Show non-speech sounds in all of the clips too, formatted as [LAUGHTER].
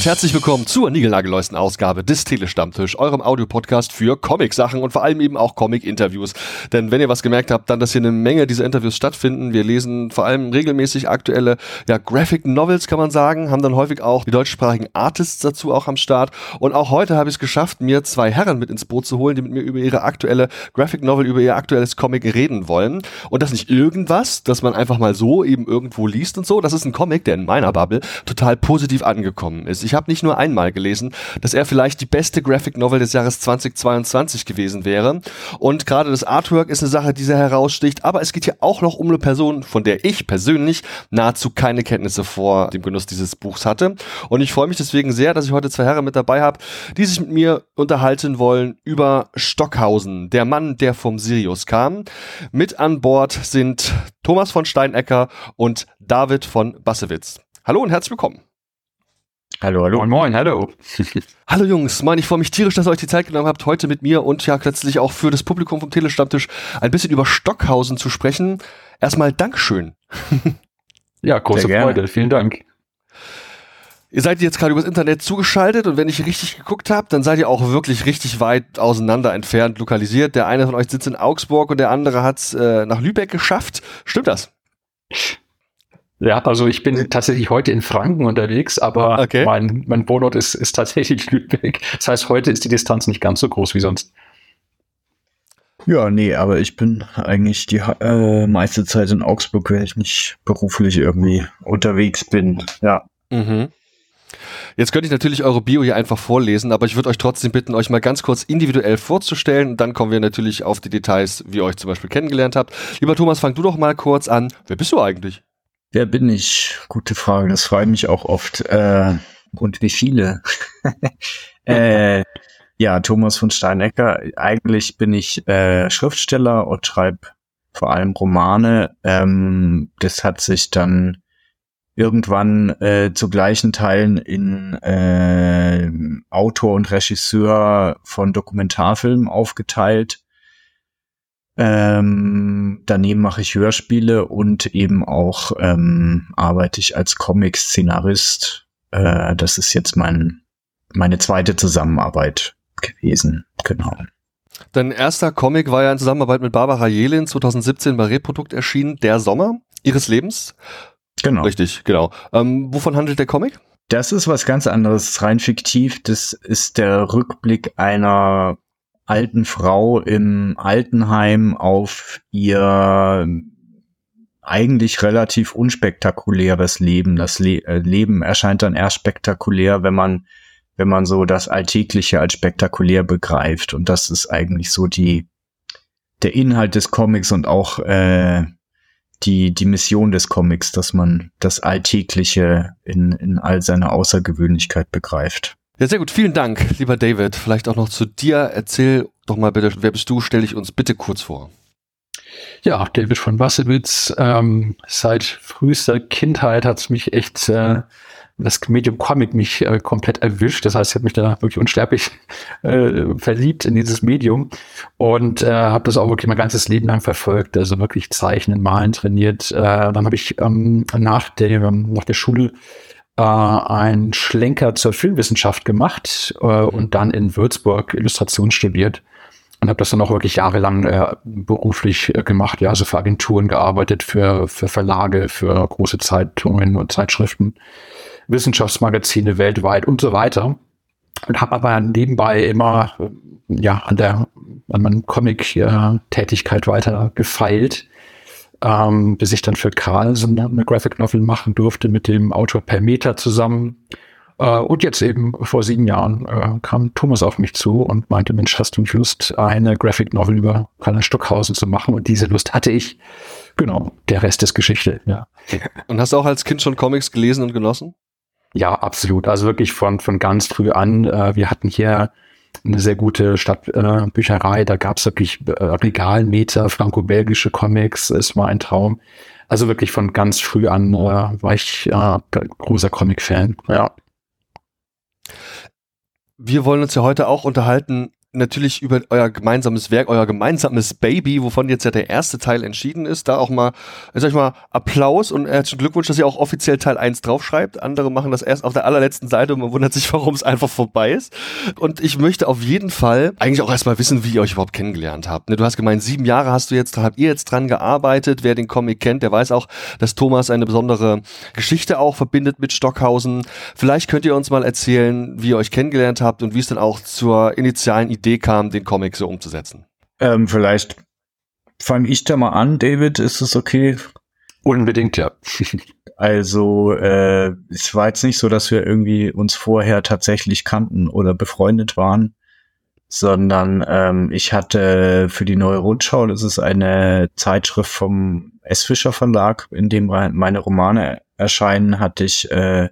und herzlich willkommen zur niegelnagelneuesten Ausgabe des Telestammtisch, eurem Audiopodcast für Comic-Sachen und vor allem eben auch Comic-Interviews. Denn wenn ihr was gemerkt habt, dann, dass hier eine Menge dieser Interviews stattfinden. Wir lesen vor allem regelmäßig aktuelle ja, Graphic Novels, kann man sagen, haben dann häufig auch die deutschsprachigen Artists dazu auch am Start. Und auch heute habe ich es geschafft, mir zwei Herren mit ins Boot zu holen, die mit mir über ihre aktuelle Graphic Novel, über ihr aktuelles Comic reden wollen. Und das nicht irgendwas, dass man einfach mal so eben irgendwo liest und so. Das ist ein Comic, der in meiner Bubble total positiv angekommen ist. Ich habe nicht nur einmal gelesen, dass er vielleicht die beste Graphic Novel des Jahres 2022 gewesen wäre. Und gerade das Artwork ist eine Sache, die sehr heraussticht. Aber es geht hier auch noch um eine Person, von der ich persönlich nahezu keine Kenntnisse vor dem Genuss dieses Buchs hatte. Und ich freue mich deswegen sehr, dass ich heute zwei Herren mit dabei habe, die sich mit mir unterhalten wollen über Stockhausen, der Mann, der vom Sirius kam. Mit an Bord sind Thomas von Steinecker und David von Bassewitz. Hallo und herzlich willkommen. Hallo, hallo. Moin, moin, hallo. [LAUGHS] Hallo Jungs, Mann, ich freue mich tierisch, dass ihr euch die Zeit genommen habt, heute mit mir und ja letztlich auch für das Publikum vom Telestammtisch ein bisschen über Stockhausen zu sprechen. Erstmal Dankeschön. [LAUGHS] Ja, große Freude, vielen Dank. Ihr seid jetzt gerade übers Internet zugeschaltet und wenn ich richtig geguckt habe, dann seid ihr auch wirklich richtig weit auseinander entfernt lokalisiert. Der eine von euch sitzt in Augsburg und der andere hat es äh, nach Lübeck geschafft. Stimmt das? Ja, also ich bin tatsächlich heute in Franken unterwegs, aber okay. mein, mein Wohnort ist, ist tatsächlich [LAUGHS] Lübeck. Das heißt, heute ist die Distanz nicht ganz so groß wie sonst. Ja, nee, aber ich bin eigentlich die äh, meiste Zeit in Augsburg, weil ich nicht beruflich irgendwie unterwegs bin. Ja. Mhm. Jetzt könnte ich natürlich eure Bio hier einfach vorlesen, aber ich würde euch trotzdem bitten, euch mal ganz kurz individuell vorzustellen. Dann kommen wir natürlich auf die Details, wie ihr euch zum Beispiel kennengelernt habt. Lieber Thomas, fang du doch mal kurz an. Wer bist du eigentlich? Wer bin ich? Gute Frage. Das freut mich auch oft. Äh, und wie viele? [LAUGHS] äh, ja, Thomas von Steinecker. Eigentlich bin ich äh, Schriftsteller und schreibe vor allem Romane. Ähm, das hat sich dann irgendwann äh, zu gleichen Teilen in äh, Autor und Regisseur von Dokumentarfilmen aufgeteilt. Ähm, daneben mache ich Hörspiele und eben auch ähm, arbeite ich als Comic-Szenarist. Äh, das ist jetzt mein, meine zweite Zusammenarbeit gewesen. Genau. Dein erster Comic war ja in Zusammenarbeit mit Barbara Jelin 2017 bei Reprodukt erschienen, Der Sommer ihres Lebens. Genau. Richtig, genau. Ähm, wovon handelt der Comic? Das ist was ganz anderes, rein fiktiv. Das ist der Rückblick einer alten Frau im Altenheim auf ihr eigentlich relativ unspektakuläres Leben. Das Le äh, Leben erscheint dann erst spektakulär, wenn man, wenn man so das Alltägliche als spektakulär begreift. Und das ist eigentlich so die, der Inhalt des Comics und auch äh, die, die Mission des Comics, dass man das Alltägliche in, in all seiner Außergewöhnlichkeit begreift. Ja, sehr gut. Vielen Dank, lieber David. Vielleicht auch noch zu dir. Erzähl doch mal bitte, wer bist du? Stell dich uns bitte kurz vor. Ja, David von Wassewitz. Ähm, seit frühester Kindheit hat es mich echt äh, das Medium Comic mich äh, komplett erwischt. Das heißt, ich habe mich da wirklich unsterblich [LAUGHS] äh, verliebt in dieses Medium und äh, habe das auch wirklich mein ganzes Leben lang verfolgt. Also wirklich Zeichnen, Malen trainiert. Äh, dann habe ich ähm, nach, der, nach der Schule äh, einen Schlenker zur Filmwissenschaft gemacht äh, und dann in Würzburg Illustration studiert und habe das dann auch wirklich jahrelang äh, beruflich äh, gemacht, ja, also für Agenturen gearbeitet, für, für Verlage, für große Zeitungen und Zeitschriften, Wissenschaftsmagazine weltweit und so weiter. Und habe aber nebenbei immer ja an der an meinem Comic-Tätigkeit äh, weiter gefeilt ähm, bis ich dann für eine, eine Graphic Novel machen durfte mit dem Autor Per Meter zusammen. Äh, und jetzt eben vor sieben Jahren äh, kam Thomas auf mich zu und meinte, Mensch, hast du nicht Lust, eine Graphic Novel über Karl Stockhausen zu machen? Und diese Lust hatte ich. Genau, der Rest ist Geschichte, ja. Und hast du auch als Kind schon Comics gelesen und genossen? Ja, absolut. Also wirklich von, von ganz früh an. Äh, wir hatten hier eine sehr gute Stadtbücherei. Äh, da gab es wirklich äh, Regalmeter, franco-belgische Comics. Es war ein Traum. Also wirklich von ganz früh an äh, war ich äh, großer Comic-Fan. Ja. Wir wollen uns ja heute auch unterhalten natürlich über euer gemeinsames Werk, euer gemeinsames Baby, wovon jetzt ja der erste Teil entschieden ist. Da auch mal, sag ich mal, Applaus und herzlichen Glückwunsch, dass ihr auch offiziell Teil 1 draufschreibt. Andere machen das erst auf der allerletzten Seite und man wundert sich, [LAUGHS] warum es einfach vorbei ist. Und ich möchte auf jeden Fall eigentlich auch erstmal wissen, wie ihr euch überhaupt kennengelernt habt. Ne, du hast gemeint, sieben Jahre hast du jetzt, habt ihr jetzt dran gearbeitet. Wer den Comic kennt, der weiß auch, dass Thomas eine besondere Geschichte auch verbindet mit Stockhausen. Vielleicht könnt ihr uns mal erzählen, wie ihr euch kennengelernt habt und wie es dann auch zur initialen Idee kam, den Comic so umzusetzen. Ähm, vielleicht fange ich da mal an, David. Ist es okay? Unbedingt, ja. [LAUGHS] also äh, es war jetzt nicht so, dass wir irgendwie uns vorher tatsächlich kannten oder befreundet waren, sondern ähm, ich hatte für die Neue Rundschau, das ist eine Zeitschrift vom S. Fischer Verlag, in dem meine Romane erscheinen, hatte ich äh,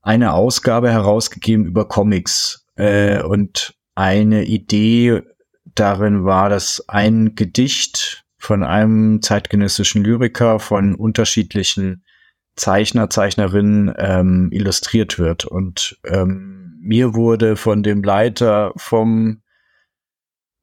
eine Ausgabe herausgegeben über Comics äh, und eine Idee darin war, dass ein Gedicht von einem zeitgenössischen Lyriker von unterschiedlichen Zeichner, Zeichnerinnen ähm, illustriert wird. Und ähm, mir wurde von dem Leiter vom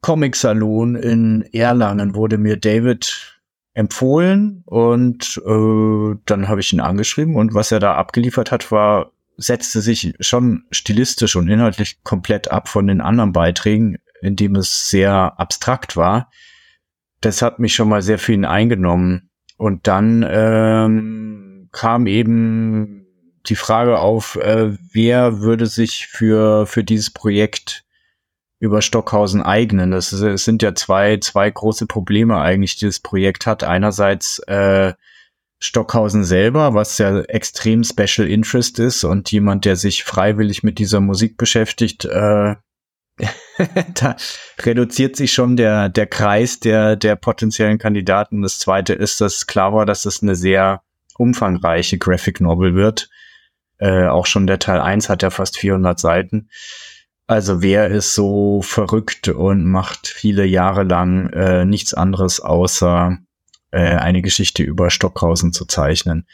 Comic-Salon in Erlangen wurde mir David empfohlen und äh, dann habe ich ihn angeschrieben und was er da abgeliefert hat, war setzte sich schon stilistisch und inhaltlich komplett ab von den anderen Beiträgen, indem es sehr abstrakt war. Das hat mich schon mal sehr viel eingenommen. Und dann ähm, kam eben die Frage auf, äh, wer würde sich für, für dieses Projekt über Stockhausen eignen. Das, ist, es sind ja zwei, zwei große Probleme eigentlich, die das Projekt hat. Einerseits äh, Stockhausen selber, was ja extrem Special Interest ist und jemand, der sich freiwillig mit dieser Musik beschäftigt, äh, [LAUGHS] da reduziert sich schon der, der Kreis der, der potenziellen Kandidaten. Das zweite ist, dass klar war, dass es eine sehr umfangreiche Graphic Novel wird. Äh, auch schon der Teil 1 hat ja fast 400 Seiten. Also wer ist so verrückt und macht viele Jahre lang äh, nichts anderes außer äh, eine Geschichte über Stockhausen zu zeichnen.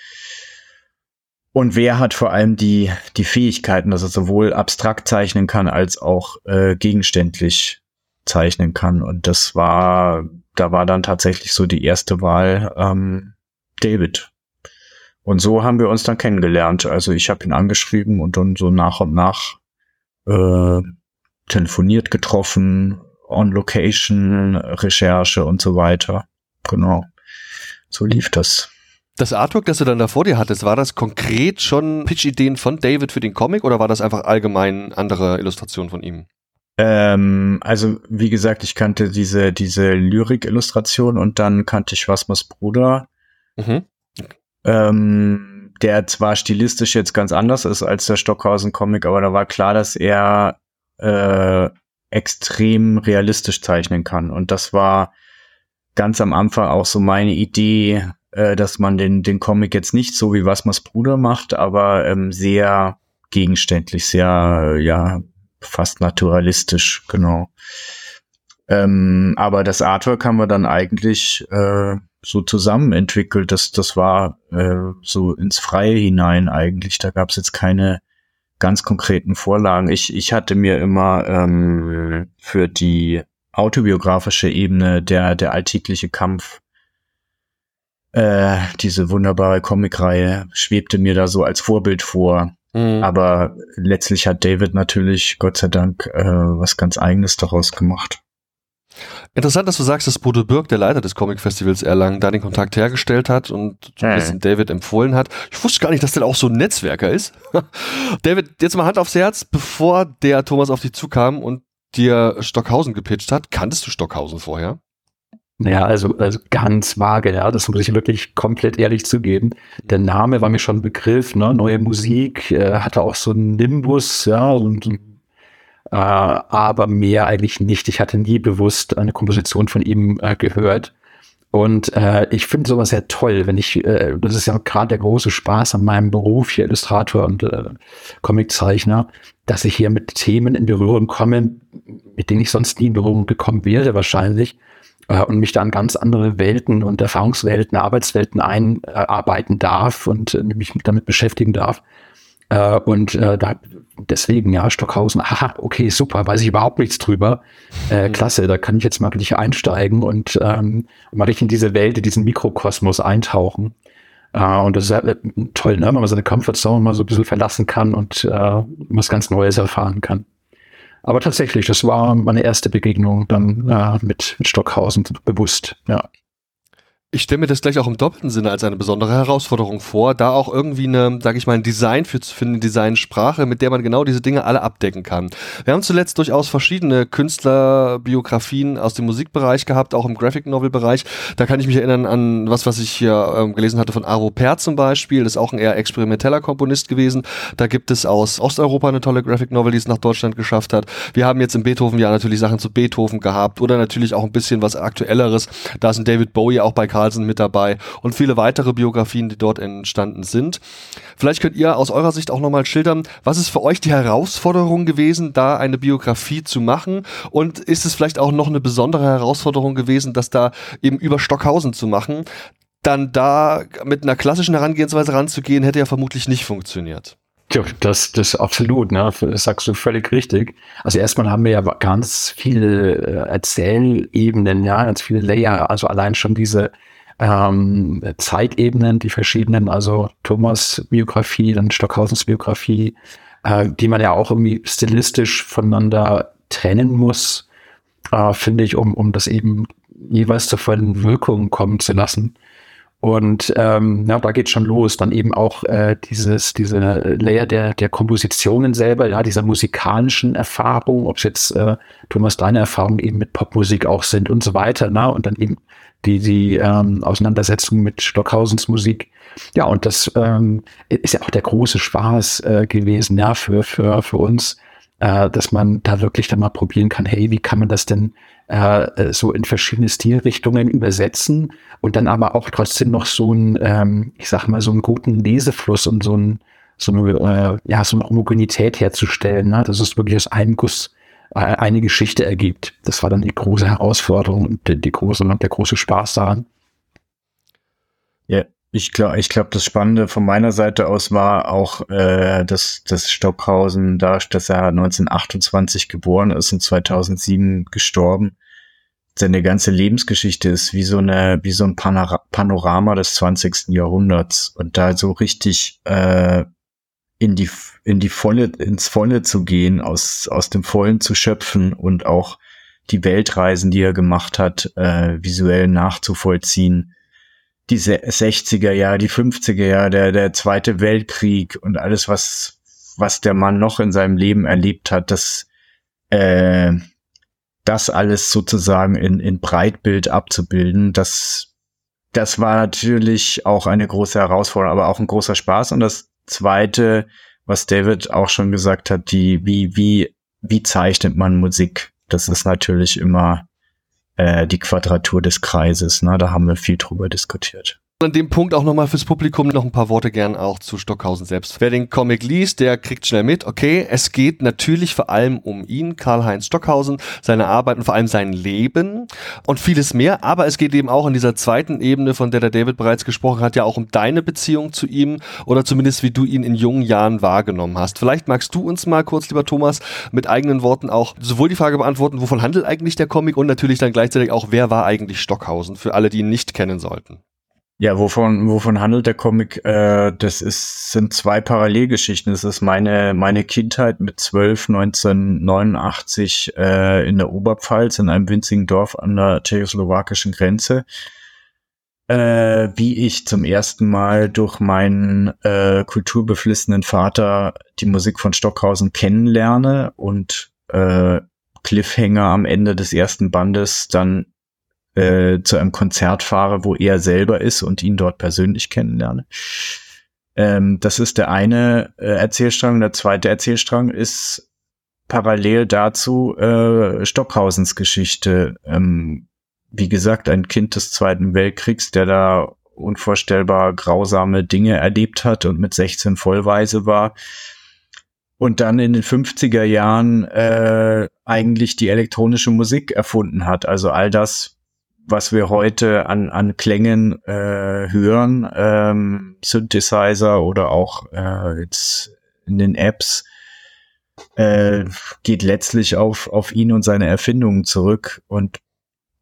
Und wer hat vor allem die, die Fähigkeiten, dass er sowohl abstrakt zeichnen kann als auch äh, gegenständlich zeichnen kann. Und das war, da war dann tatsächlich so die erste Wahl ähm, David. Und so haben wir uns dann kennengelernt. Also ich habe ihn angeschrieben und dann so nach und nach äh, telefoniert getroffen, on Location, Recherche und so weiter. Genau. So lief das. Das Artwork, das du dann da vor dir hattest, war das konkret schon Pitch-Ideen von David für den Comic oder war das einfach allgemein andere Illustrationen von ihm? Ähm, also wie gesagt, ich kannte diese diese Lyrik-Illustration und dann kannte ich Wasmers Bruder, mhm. ähm, der zwar stilistisch jetzt ganz anders ist als der Stockhausen-Comic, aber da war klar, dass er äh, extrem realistisch zeichnen kann und das war ganz am Anfang auch so meine Idee, äh, dass man den, den Comic jetzt nicht so wie Wasmers Bruder macht, aber ähm, sehr gegenständlich, sehr, ja, fast naturalistisch, genau. Ähm, aber das Artwork haben wir dann eigentlich äh, so zusammen entwickelt. Das, das war äh, so ins Freie hinein eigentlich. Da gab es jetzt keine ganz konkreten Vorlagen. Ich, ich hatte mir immer ähm, für die autobiografische Ebene, der, der alltägliche Kampf, äh, diese wunderbare Comicreihe schwebte mir da so als Vorbild vor. Mhm. Aber letztlich hat David natürlich, Gott sei Dank, äh, was ganz Eigenes daraus gemacht. Interessant, dass du sagst, dass Bodo Birk, der Leiter des Comic Festivals Erlangen, da den Kontakt hergestellt hat und hey. David empfohlen hat. Ich wusste gar nicht, dass der auch so ein Netzwerker ist. [LAUGHS] David, jetzt mal Hand aufs Herz, bevor der Thomas auf dich zukam und dir Stockhausen gepitcht hat. Kanntest du Stockhausen vorher? Naja, also, also ganz vage, ja, das muss ich wirklich komplett ehrlich zugeben. Der Name war mir schon ein Begriff, ne? neue Musik, äh, hatte auch so einen Nimbus, ja, und äh, aber mehr eigentlich nicht. Ich hatte nie bewusst eine Komposition von ihm äh, gehört. Und äh, ich finde sowas sehr toll, wenn ich, äh, das ist ja gerade der große Spaß an meinem Beruf hier, Illustrator und äh, Comiczeichner, dass ich hier mit Themen in Berührung komme, mit denen ich sonst nie in Berührung gekommen wäre wahrscheinlich äh, und mich da an ganz andere Welten und Erfahrungswelten, Arbeitswelten einarbeiten darf und äh, mich damit beschäftigen darf. Äh, und äh, da, deswegen, ja, Stockhausen, aha, okay, super, weiß ich überhaupt nichts drüber. Äh, mhm. klasse, da kann ich jetzt mal richtig einsteigen und ähm, mal richtig in diese Welt, in diesen Mikrokosmos eintauchen. Uh, und das ist halt toll, ne? wenn man seine Comfortzone mal so ein bisschen verlassen kann und uh, was ganz Neues erfahren kann. Aber tatsächlich, das war meine erste Begegnung dann uh, mit, mit Stockhausen bewusst, ja. Ich stelle mir das gleich auch im doppelten Sinne als eine besondere Herausforderung vor, da auch irgendwie eine, sage ich mal, ein Design für zu finden, Designsprache, mit der man genau diese Dinge alle abdecken kann. Wir haben zuletzt durchaus verschiedene Künstlerbiografien aus dem Musikbereich gehabt, auch im Graphic Novel Bereich. Da kann ich mich erinnern an was, was ich hier ähm, gelesen hatte von Aro Per zum Beispiel. Das ist auch ein eher experimenteller Komponist gewesen. Da gibt es aus Osteuropa eine tolle Graphic Novel, die es nach Deutschland geschafft hat. Wir haben jetzt im Beethoven-Jahr natürlich Sachen zu Beethoven gehabt oder natürlich auch ein bisschen was Aktuelleres. Da ist ein David Bowie auch bei Karl Carlsen mit dabei und viele weitere Biografien, die dort entstanden sind. Vielleicht könnt ihr aus eurer Sicht auch nochmal schildern, was ist für euch die Herausforderung gewesen, da eine Biografie zu machen? Und ist es vielleicht auch noch eine besondere Herausforderung gewesen, das da eben über Stockhausen zu machen? Dann da mit einer klassischen Herangehensweise ranzugehen, hätte ja vermutlich nicht funktioniert. Ja, das, das absolut, ne? Das sagst du völlig richtig. Also erstmal haben wir ja ganz viele äh, Erzählebenen, ja, ganz viele Layer, also allein schon diese ähm, Zeitebenen, die verschiedenen, also Thomas Biografie, dann Stockhausens Biografie, äh, die man ja auch irgendwie stilistisch voneinander trennen muss, äh, finde ich, um, um das eben jeweils zur vollen Wirkung kommen zu lassen. Und ähm, ja, da geht schon los. Dann eben auch äh, dieses, diese Layer der, der Kompositionen selber, ja, dieser musikalischen Erfahrung, ob es jetzt äh, Thomas deine Erfahrungen eben mit Popmusik auch sind und so weiter, na, und dann eben die, die ähm, Auseinandersetzung mit Stockhausens Musik. Ja, und das ähm, ist ja auch der große Spaß äh, gewesen, ja, für, für, für uns, äh, dass man da wirklich dann mal probieren kann, hey, wie kann man das denn äh, so in verschiedene Stilrichtungen übersetzen und dann aber auch trotzdem noch so ein, ähm, ich sag mal, so einen guten Lesefluss und so ein so eine, äh, ja, so eine Homogenität herzustellen, ne? dass es wirklich aus einem Guss äh, eine Geschichte ergibt. Das war dann die große Herausforderung und die, die große, der große Spaß daran. Ja, ich glaube, ich glaube, das Spannende von meiner Seite aus war auch, äh, dass, dass Stockhausen, da, dass er 1928 geboren ist und 2007 gestorben, seine ganze Lebensgeschichte ist wie so eine, wie so ein Panorama des 20. Jahrhunderts und da so richtig äh, in die, in die Volle, ins Volle zu gehen, aus, aus dem Vollen zu schöpfen und auch die Weltreisen, die er gemacht hat, äh, visuell nachzuvollziehen. Die 60er Jahre, die 50er Jahre, der, der Zweite Weltkrieg und alles, was, was der Mann noch in seinem Leben erlebt hat, das, äh, das alles sozusagen in, in Breitbild abzubilden, das, das war natürlich auch eine große Herausforderung, aber auch ein großer Spaß. Und das zweite, was David auch schon gesagt hat, die, wie, wie, wie zeichnet man Musik? Das ist natürlich immer äh, die Quadratur des Kreises. Ne? Da haben wir viel drüber diskutiert an dem Punkt auch nochmal fürs Publikum noch ein paar Worte gern auch zu Stockhausen selbst. Wer den Comic liest, der kriegt schnell mit, okay, es geht natürlich vor allem um ihn, Karl-Heinz Stockhausen, seine Arbeit und vor allem sein Leben und vieles mehr, aber es geht eben auch in dieser zweiten Ebene, von der der David bereits gesprochen hat, ja auch um deine Beziehung zu ihm oder zumindest wie du ihn in jungen Jahren wahrgenommen hast. Vielleicht magst du uns mal kurz, lieber Thomas, mit eigenen Worten auch sowohl die Frage beantworten, wovon handelt eigentlich der Comic und natürlich dann gleichzeitig auch, wer war eigentlich Stockhausen, für alle, die ihn nicht kennen sollten. Ja, wovon, wovon handelt der Comic? Äh, das ist, sind zwei Parallelgeschichten. Das ist meine, meine Kindheit mit 12, 1989 äh, in der Oberpfalz, in einem winzigen Dorf an der tschechoslowakischen Grenze. Äh, wie ich zum ersten Mal durch meinen äh, kulturbeflissenen Vater die Musik von Stockhausen kennenlerne und äh, Cliffhanger am Ende des ersten Bandes dann äh, zu einem Konzert fahre, wo er selber ist und ihn dort persönlich kennenlerne. Ähm, das ist der eine äh, Erzählstrang. Der zweite Erzählstrang ist parallel dazu äh, Stockhausens Geschichte. Ähm, wie gesagt, ein Kind des Zweiten Weltkriegs, der da unvorstellbar grausame Dinge erlebt hat und mit 16 vollweise war. Und dann in den 50er Jahren äh, eigentlich die elektronische Musik erfunden hat. Also all das, was wir heute an, an Klängen äh, hören, ähm, Synthesizer oder auch äh, jetzt in den Apps, äh, geht letztlich auf, auf ihn und seine Erfindungen zurück. Und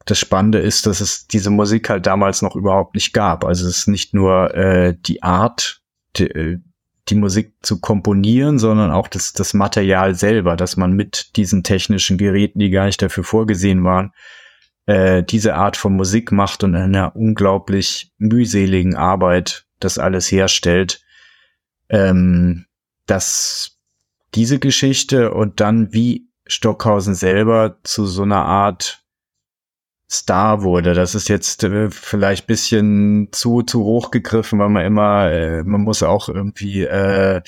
das Spannende ist, dass es diese Musik halt damals noch überhaupt nicht gab. Also es ist nicht nur äh, die Art, die, äh, die Musik zu komponieren, sondern auch das, das Material selber, dass man mit diesen technischen Geräten, die gar nicht dafür vorgesehen waren, äh, diese Art von Musik macht und in einer unglaublich mühseligen Arbeit das alles herstellt. Ähm, dass diese Geschichte und dann wie Stockhausen selber zu so einer Art Star wurde. Das ist jetzt äh, vielleicht bisschen zu zu hoch gegriffen, weil man immer, äh, man muss auch irgendwie äh,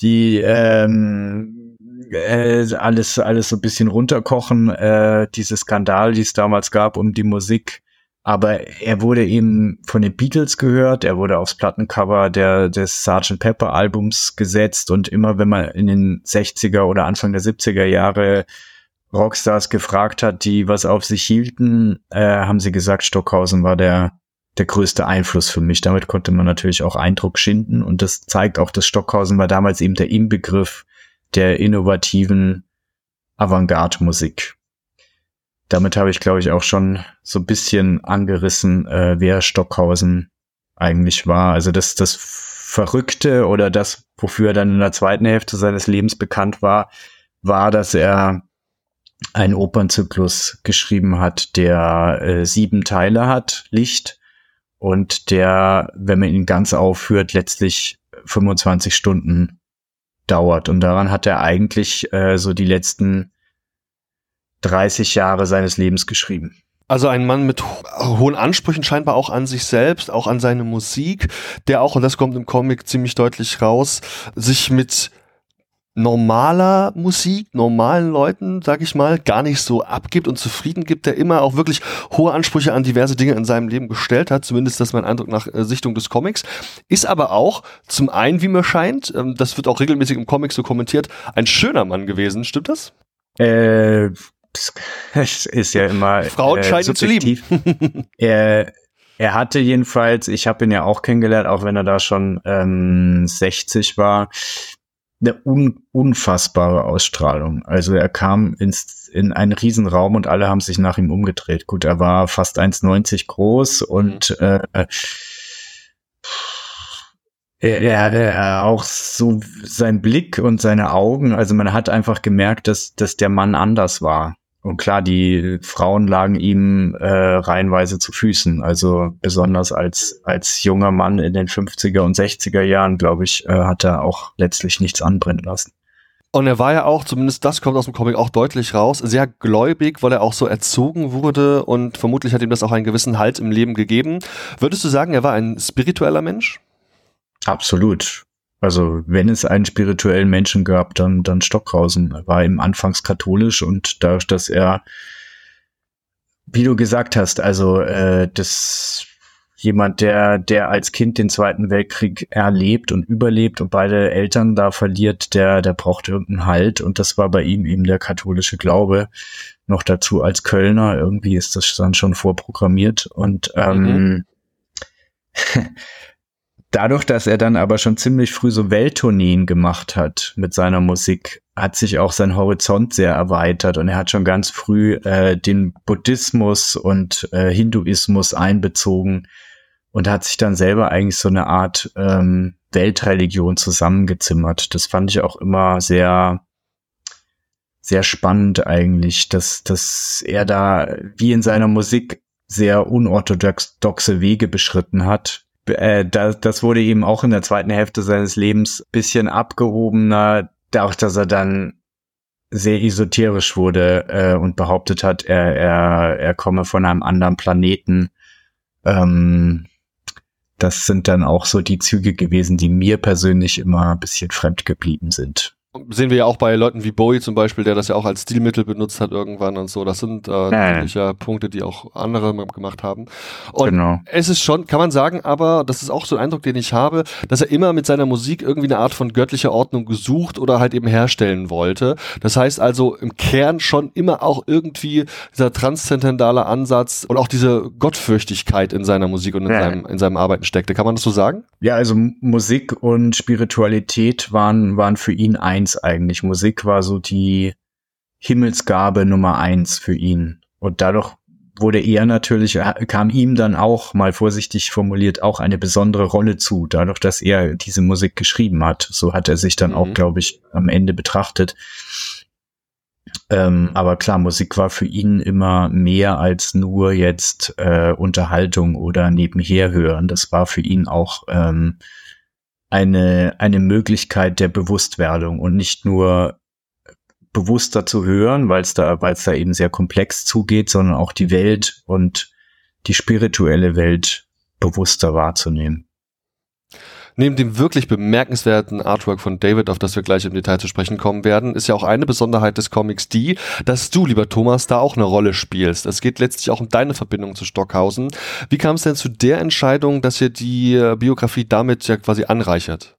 die ähm, äh, alles alles so ein bisschen runterkochen. Äh, diese Skandal, die es damals gab um die Musik. Aber er wurde eben von den Beatles gehört, er wurde aufs Plattencover der, des Sgt. Pepper Albums gesetzt und immer wenn man in den 60er oder Anfang der 70er Jahre Rockstars gefragt hat, die was auf sich hielten, äh, haben sie gesagt, Stockhausen war der, der größte Einfluss für mich. Damit konnte man natürlich auch Eindruck schinden und das zeigt auch, dass Stockhausen war damals eben der Inbegriff der innovativen Avantgarde-Musik. Damit habe ich, glaube ich, auch schon so ein bisschen angerissen, äh, wer Stockhausen eigentlich war. Also das, das Verrückte oder das, wofür er dann in der zweiten Hälfte seines Lebens bekannt war, war, dass er einen Opernzyklus geschrieben hat, der äh, sieben Teile hat, Licht, und der, wenn man ihn ganz aufführt, letztlich 25 Stunden dauert. Und daran hat er eigentlich äh, so die letzten 30 Jahre seines Lebens geschrieben. Also ein Mann mit ho hohen Ansprüchen scheinbar auch an sich selbst, auch an seine Musik, der auch, und das kommt im Comic ziemlich deutlich raus, sich mit normaler Musik, normalen Leuten, sag ich mal, gar nicht so abgibt und zufrieden gibt, der immer auch wirklich hohe Ansprüche an diverse Dinge in seinem Leben gestellt hat, zumindest das ist mein Eindruck nach äh, Sichtung des Comics, ist aber auch zum einen, wie mir scheint, ähm, das wird auch regelmäßig im Comic so kommentiert, ein schöner Mann gewesen, stimmt das? Äh, das ist ja immer Frauen äh, scheinen zu lieben. er, er hatte jedenfalls, ich habe ihn ja auch kennengelernt, auch wenn er da schon ähm, 60 war, eine un unfassbare Ausstrahlung. Also er kam ins, in einen Riesenraum und alle haben sich nach ihm umgedreht. Gut, er war fast 1,90 groß und mhm. äh, er, er, er auch so sein Blick und seine Augen, also man hat einfach gemerkt, dass, dass der Mann anders war. Und klar, die Frauen lagen ihm äh, reihenweise zu Füßen. Also besonders als, als junger Mann in den 50er und 60er Jahren, glaube ich, äh, hat er auch letztlich nichts anbrennen lassen. Und er war ja auch, zumindest das kommt aus dem Comic auch deutlich raus, sehr gläubig, weil er auch so erzogen wurde und vermutlich hat ihm das auch einen gewissen Halt im Leben gegeben. Würdest du sagen, er war ein spiritueller Mensch? Absolut. Also wenn es einen spirituellen Menschen gab, dann, dann Stockhausen. Er war eben anfangs katholisch und dadurch, dass er, wie du gesagt hast, also äh, das jemand, der, der als Kind den Zweiten Weltkrieg erlebt und überlebt und beide Eltern da verliert, der, der braucht irgendeinen Halt und das war bei ihm eben der katholische Glaube. Noch dazu als Kölner, irgendwie ist das dann schon vorprogrammiert und ähm, mhm. [LAUGHS] Dadurch, dass er dann aber schon ziemlich früh so Welttourneen gemacht hat mit seiner Musik, hat sich auch sein Horizont sehr erweitert und er hat schon ganz früh äh, den Buddhismus und äh, Hinduismus einbezogen und hat sich dann selber eigentlich so eine Art ähm, Weltreligion zusammengezimmert. Das fand ich auch immer sehr sehr spannend eigentlich, dass, dass er da wie in seiner Musik sehr unorthodoxe Wege beschritten hat äh, das, das wurde ihm auch in der zweiten Hälfte seines Lebens bisschen abgehobener, dadurch, dass er dann sehr esoterisch wurde äh, und behauptet hat, er, er, er komme von einem anderen Planeten. Ähm, das sind dann auch so die Züge gewesen, die mir persönlich immer ein bisschen fremd geblieben sind. Sehen wir ja auch bei Leuten wie Bowie zum Beispiel, der das ja auch als Stilmittel benutzt hat irgendwann und so. Das sind äh, natürlich ja Punkte, die auch andere gemacht haben. Und genau. es ist schon, kann man sagen, aber das ist auch so ein Eindruck, den ich habe, dass er immer mit seiner Musik irgendwie eine Art von göttlicher Ordnung gesucht oder halt eben herstellen wollte. Das heißt also im Kern schon immer auch irgendwie dieser transzendentale Ansatz und auch diese Gottfürchtigkeit in seiner Musik und in, ja. seinem, in seinem Arbeiten steckte. Kann man das so sagen? Ja, also Musik und Spiritualität waren, waren für ihn ein eins eigentlich. Musik war so die Himmelsgabe Nummer eins für ihn. Und dadurch wurde er natürlich, äh, kam ihm dann auch, mal vorsichtig formuliert, auch eine besondere Rolle zu, dadurch, dass er diese Musik geschrieben hat. So hat er sich dann mhm. auch, glaube ich, am Ende betrachtet. Ähm, aber klar, Musik war für ihn immer mehr als nur jetzt äh, Unterhaltung oder nebenher hören. Das war für ihn auch ähm, eine, eine Möglichkeit der Bewusstwerdung und nicht nur bewusster zu hören, weil es da, weil es da eben sehr komplex zugeht, sondern auch die Welt und die spirituelle Welt bewusster wahrzunehmen. Neben dem wirklich bemerkenswerten Artwork von David, auf das wir gleich im Detail zu sprechen kommen werden, ist ja auch eine Besonderheit des Comics die, dass du, lieber Thomas, da auch eine Rolle spielst. Es geht letztlich auch um deine Verbindung zu Stockhausen. Wie kam es denn zu der Entscheidung, dass ihr die äh, Biografie damit ja quasi anreichert?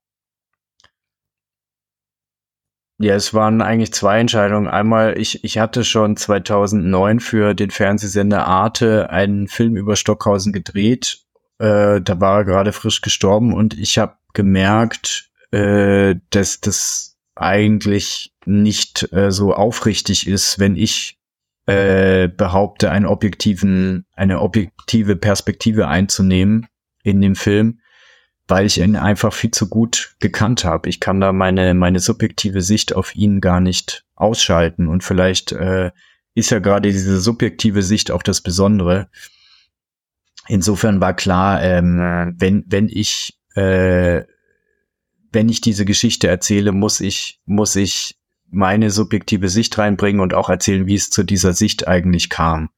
Ja, es waren eigentlich zwei Entscheidungen. Einmal, ich, ich hatte schon 2009 für den Fernsehsender Arte einen Film über Stockhausen gedreht äh, da war er gerade frisch gestorben und ich habe gemerkt, äh, dass das eigentlich nicht äh, so aufrichtig ist, wenn ich äh, behaupte, einen objektiven, eine objektive Perspektive einzunehmen in dem Film, weil ich ihn einfach viel zu gut gekannt habe. Ich kann da meine, meine subjektive Sicht auf ihn gar nicht ausschalten und vielleicht äh, ist ja gerade diese subjektive Sicht auch das Besondere. Insofern war klar, ähm, wenn, wenn ich, äh, wenn ich diese Geschichte erzähle, muss ich, muss ich meine subjektive Sicht reinbringen und auch erzählen, wie es zu dieser Sicht eigentlich kam.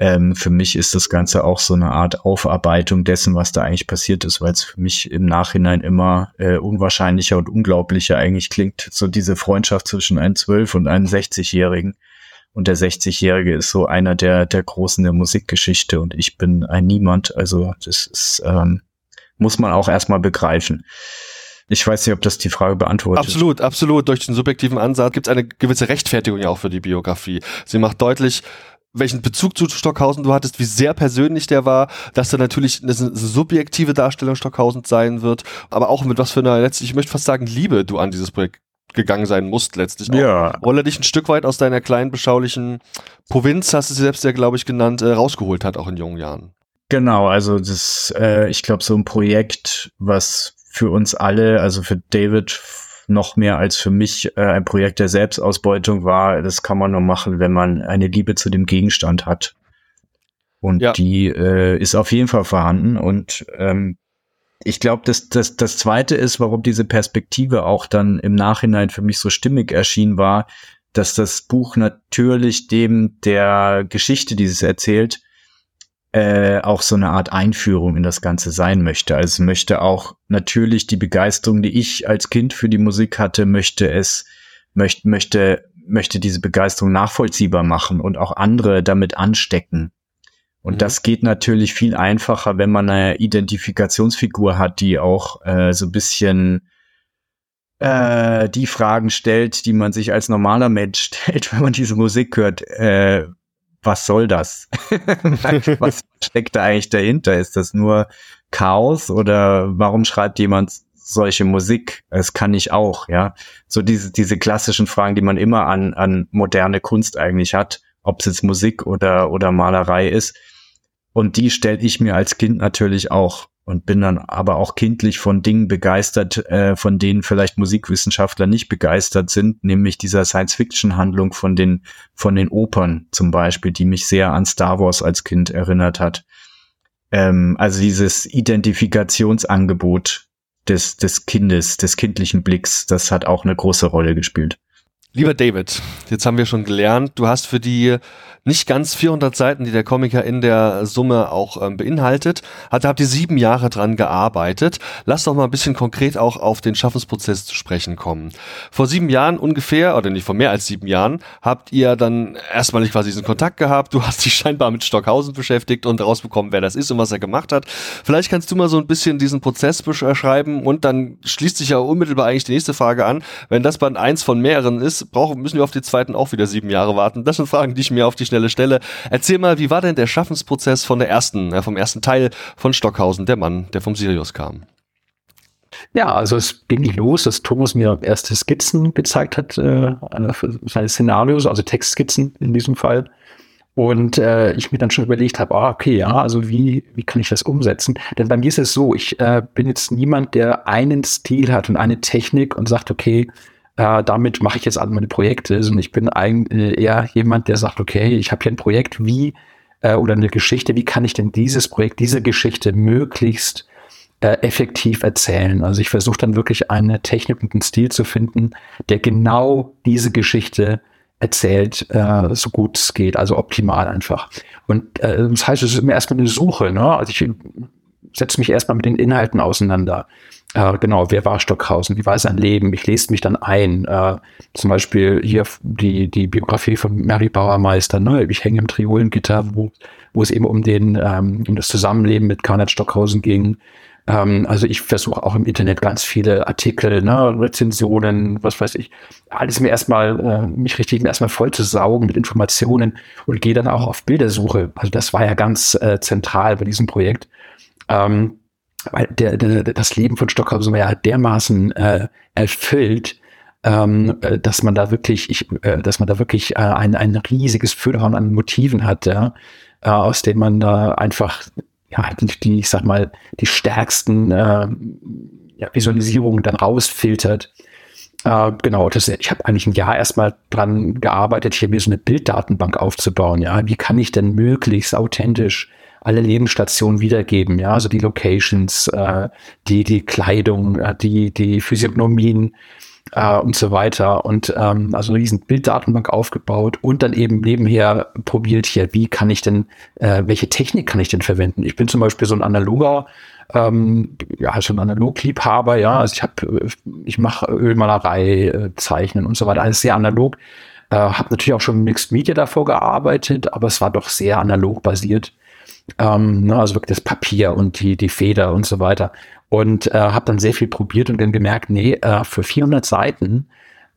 Ähm, für mich ist das Ganze auch so eine Art Aufarbeitung dessen, was da eigentlich passiert ist, weil es für mich im Nachhinein immer äh, unwahrscheinlicher und unglaublicher eigentlich klingt, so diese Freundschaft zwischen einem 12- und einem 60-Jährigen. Und der 60-Jährige ist so einer der, der Großen der Musikgeschichte und ich bin ein Niemand. Also das ist, ähm, muss man auch erstmal begreifen. Ich weiß nicht, ob das die Frage beantwortet. Absolut, absolut. Durch den subjektiven Ansatz gibt es eine gewisse Rechtfertigung ja auch für die Biografie. Sie macht deutlich, welchen Bezug zu Stockhausen du hattest, wie sehr persönlich der war, dass da natürlich eine, subjektive Darstellung Stockhausens sein wird, aber auch mit was für einer letztlich, ich möchte fast sagen, Liebe du an dieses Projekt gegangen sein musst letztlich auch. Ja. Weil er dich ein Stück weit aus deiner kleinen, beschaulichen Provinz, hast du sie selbst ja, glaube ich, genannt, äh, rausgeholt hat, auch in jungen Jahren. Genau, also das, äh, ich glaube, so ein Projekt, was für uns alle, also für David noch mehr als für mich äh, ein Projekt der Selbstausbeutung war, das kann man nur machen, wenn man eine Liebe zu dem Gegenstand hat. Und ja. die äh, ist auf jeden Fall vorhanden. Und ähm, ich glaube, das, das, das Zweite ist, warum diese Perspektive auch dann im Nachhinein für mich so stimmig erschien, war, dass das Buch natürlich dem der Geschichte, die es erzählt, äh, auch so eine Art Einführung in das Ganze sein möchte. Also möchte auch natürlich die Begeisterung, die ich als Kind für die Musik hatte, möchte es, möchte, möchte, möchte diese Begeisterung nachvollziehbar machen und auch andere damit anstecken. Und mhm. das geht natürlich viel einfacher, wenn man eine Identifikationsfigur hat, die auch äh, so ein bisschen äh, die Fragen stellt, die man sich als normaler Mensch [LAUGHS] stellt, wenn man diese Musik hört. Äh, was soll das? [LAUGHS] was steckt da eigentlich dahinter? Ist das nur Chaos oder warum schreibt jemand solche Musik? Es kann ich auch, ja. So diese, diese klassischen Fragen, die man immer an, an moderne Kunst eigentlich hat ob es jetzt Musik oder, oder Malerei ist. Und die stelle ich mir als Kind natürlich auch und bin dann aber auch kindlich von Dingen begeistert, äh, von denen vielleicht Musikwissenschaftler nicht begeistert sind, nämlich dieser Science-Fiction-Handlung von den, von den Opern zum Beispiel, die mich sehr an Star Wars als Kind erinnert hat. Ähm, also dieses Identifikationsangebot des, des Kindes, des kindlichen Blicks, das hat auch eine große Rolle gespielt. Lieber David, jetzt haben wir schon gelernt, du hast für die nicht ganz 400 Seiten, die der Komiker in der Summe auch ähm, beinhaltet, hat, habt ihr sieben Jahre dran gearbeitet. Lass doch mal ein bisschen konkret auch auf den Schaffensprozess zu sprechen kommen. Vor sieben Jahren ungefähr, oder nicht vor mehr als sieben Jahren, habt ihr dann erstmalig quasi diesen Kontakt gehabt. Du hast dich scheinbar mit Stockhausen beschäftigt und rausbekommen, wer das ist und was er gemacht hat. Vielleicht kannst du mal so ein bisschen diesen Prozess beschreiben und dann schließt sich ja unmittelbar eigentlich die nächste Frage an. Wenn das Band eins von mehreren ist, brauchen, müssen wir auf die zweiten auch wieder sieben Jahre warten. Das sind Fragen, die ich mir auf die schnelle Stelle. Erzähl mal, wie war denn der Schaffensprozess von der ersten, ja, vom ersten Teil von Stockhausen, der Mann, der vom Sirius kam? Ja, also es ging los, dass Thomas mir erste Skizzen gezeigt hat, äh, seine Szenarios, also Textskizzen in diesem Fall. Und äh, ich mir dann schon überlegt habe, ah, okay, ja, also wie, wie kann ich das umsetzen? Denn bei mir ist es so, ich äh, bin jetzt niemand, der einen Stil hat und eine Technik und sagt, okay, äh, damit mache ich jetzt alle meine Projekte, sondern ich bin eigentlich äh, eher jemand, der sagt, okay, ich habe hier ein Projekt, wie äh, oder eine Geschichte, wie kann ich denn dieses Projekt, diese Geschichte möglichst äh, effektiv erzählen? Also ich versuche dann wirklich eine Technik und einen Stil zu finden, der genau diese Geschichte erzählt, äh, so gut es geht, also optimal einfach. Und äh, das heißt, es ist immer erstmal eine Suche, ne? Also ich setze mich erstmal mit den Inhalten auseinander. Äh, genau, wer war Stockhausen? Wie war sein Leben? Ich lese mich dann ein. Äh, zum Beispiel hier die, die Biografie von Mary Bauermeister. Ne? Ich hänge im Triolengitter, wo, wo es eben um, den, ähm, um das Zusammenleben mit Karnat Stockhausen ging. Ähm, also ich versuche auch im Internet ganz viele Artikel, ne, Rezensionen, was weiß ich, alles mir erstmal, äh, mich richtig erstmal voll zu saugen mit Informationen und gehe dann auch auf Bildersuche. Also das war ja ganz äh, zentral bei diesem Projekt. Ähm, weil der, der, das Leben von Stockhausen war ja dermaßen äh, erfüllt, ähm, äh, dass man da wirklich, ich, äh, dass man da wirklich äh, ein, ein riesiges Füllhorn an Motiven hat, ja, äh, aus dem man da einfach ja, die, ich sag mal, die stärksten äh, ja, Visualisierungen dann rausfiltert. Äh, genau, das, ich habe eigentlich ein Jahr erstmal dran gearbeitet, hier mir so eine Bilddatenbank aufzubauen. Ja, wie kann ich denn möglichst authentisch alle Lebensstationen wiedergeben? Ja, also die Locations, äh, die die Kleidung, äh, die die Physiognomien, äh, und so weiter. Und ähm, also eine riesen Bilddatenbank aufgebaut und dann eben nebenher probiert hier, wie kann ich denn, äh, welche Technik kann ich denn verwenden? Ich bin zum Beispiel so ein analoger ähm, ja, schon Analog-Liebhaber, ja. Also ich habe, ich mache Ölmalerei, äh, Zeichnen und so weiter, alles sehr analog. Äh, habe natürlich auch schon Mixed Media davor gearbeitet, aber es war doch sehr analog basiert. Ähm, ne, also wirklich das Papier und die, die Feder und so weiter. Und äh, habe dann sehr viel probiert und dann gemerkt, nee, äh, für 400 Seiten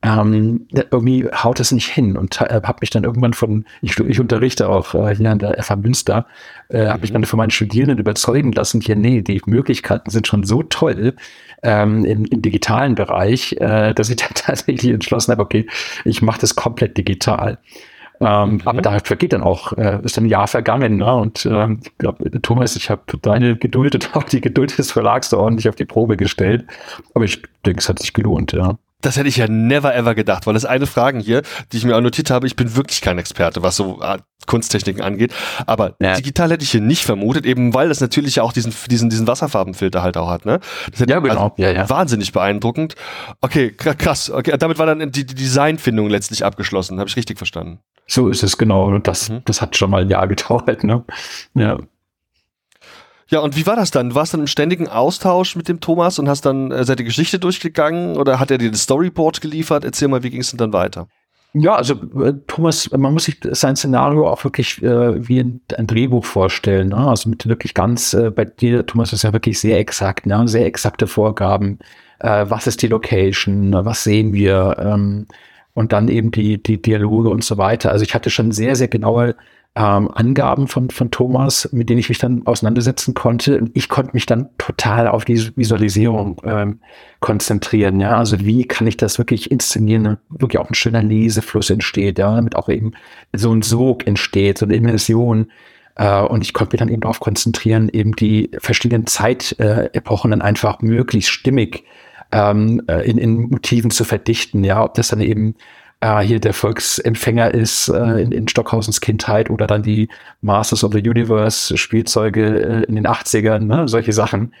ähm, irgendwie haut es nicht hin und äh, habe mich dann irgendwann von, ich, ich unterrichte auch äh, hier an der FH Münster, äh, habe mich mhm. dann von meinen Studierenden überzeugen lassen, hier, nee, die Möglichkeiten sind schon so toll ähm, im, im digitalen Bereich, äh, dass ich [LAUGHS] dann tatsächlich entschlossen habe, okay, ich mache das komplett digital. Ähm, mhm. Aber da vergeht dann auch, äh, ist ein Jahr vergangen. Ne? Und ähm, ich glaube, Thomas, ich habe deine Geduld und auch [LAUGHS] die Geduld des Verlags da ordentlich auf die Probe gestellt. Aber ich denke, es hat sich gelohnt, ja. Das hätte ich ja never ever gedacht, weil das eine Fragen hier, die ich mir annotiert habe, ich bin wirklich kein Experte, was so äh, Kunsttechniken angeht, aber ja. digital hätte ich hier nicht vermutet, eben weil das natürlich ja auch diesen diesen diesen Wasserfarbenfilter halt auch hat, ne? Das hätte, ja, genau. Also, ja, ja. Wahnsinnig beeindruckend. Okay, krass. Okay, damit war dann die, die Designfindung letztlich abgeschlossen, habe ich richtig verstanden. So ist es genau. Und das, mhm. das hat schon mal ein Jahr [LAUGHS] gedauert, ne? Ja. Ja, und wie war das dann? Du warst dann im ständigen Austausch mit dem Thomas und hast dann äh, seine Geschichte durchgegangen oder hat er dir das Storyboard geliefert? Erzähl mal, wie ging es denn dann weiter? Ja, also äh, Thomas, man muss sich sein Szenario auch wirklich äh, wie ein, ein, Drehbuch vorstellen. Ne? Also mit wirklich ganz, äh, bei dir, Thomas, ist ja wirklich sehr exakt, ne? sehr exakte Vorgaben. Äh, was ist die Location? Was sehen wir? Ähm, und dann eben die, die Dialoge und so weiter. Also ich hatte schon sehr, sehr genaue ähm, Angaben von, von Thomas, mit denen ich mich dann auseinandersetzen konnte. Und ich konnte mich dann total auf diese Visualisierung ähm, konzentrieren. Ja, also wie kann ich das wirklich inszenieren, wirklich auch ein schöner Lesefluss entsteht, ja, damit auch eben so ein Sog entsteht, so eine Immersion. Uh, und ich konnte mich dann eben darauf konzentrieren, eben die verschiedenen Zeitepochen dann einfach möglichst stimmig ähm, äh, in, in Motiven zu verdichten, ja, ob das dann eben äh, hier der Volksempfänger ist äh, in, in Stockhausens Kindheit oder dann die Masters of the Universe Spielzeuge äh, in den 80ern, ne, solche Sachen.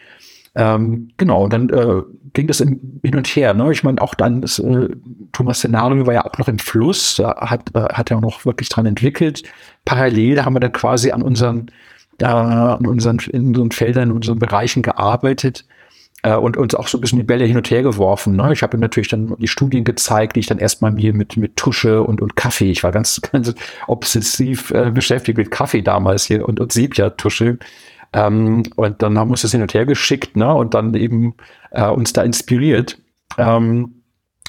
Ähm, genau, dann äh, ging das hin und her. Ne? Ich meine, auch dann, das, äh, Thomas Szenario war ja auch noch im Fluss, da hat, äh, hat er auch noch wirklich dran entwickelt. Parallel haben wir dann quasi an unseren, äh, an unseren, in unseren Feldern, in unseren Bereichen gearbeitet äh, und uns auch so ein bisschen die Bälle hin und her geworfen. Ne? Ich habe ihm natürlich dann die Studien gezeigt, die ich dann erstmal mir mit, mit Tusche und, und Kaffee, ich war ganz, [LAUGHS] ganz obsessiv äh, beschäftigt mit Kaffee damals hier und, und Sepia-Tusche. Ähm, und dann haben wir uns das hin und her geschickt, ne? Und dann eben äh, uns da inspiriert. Ähm,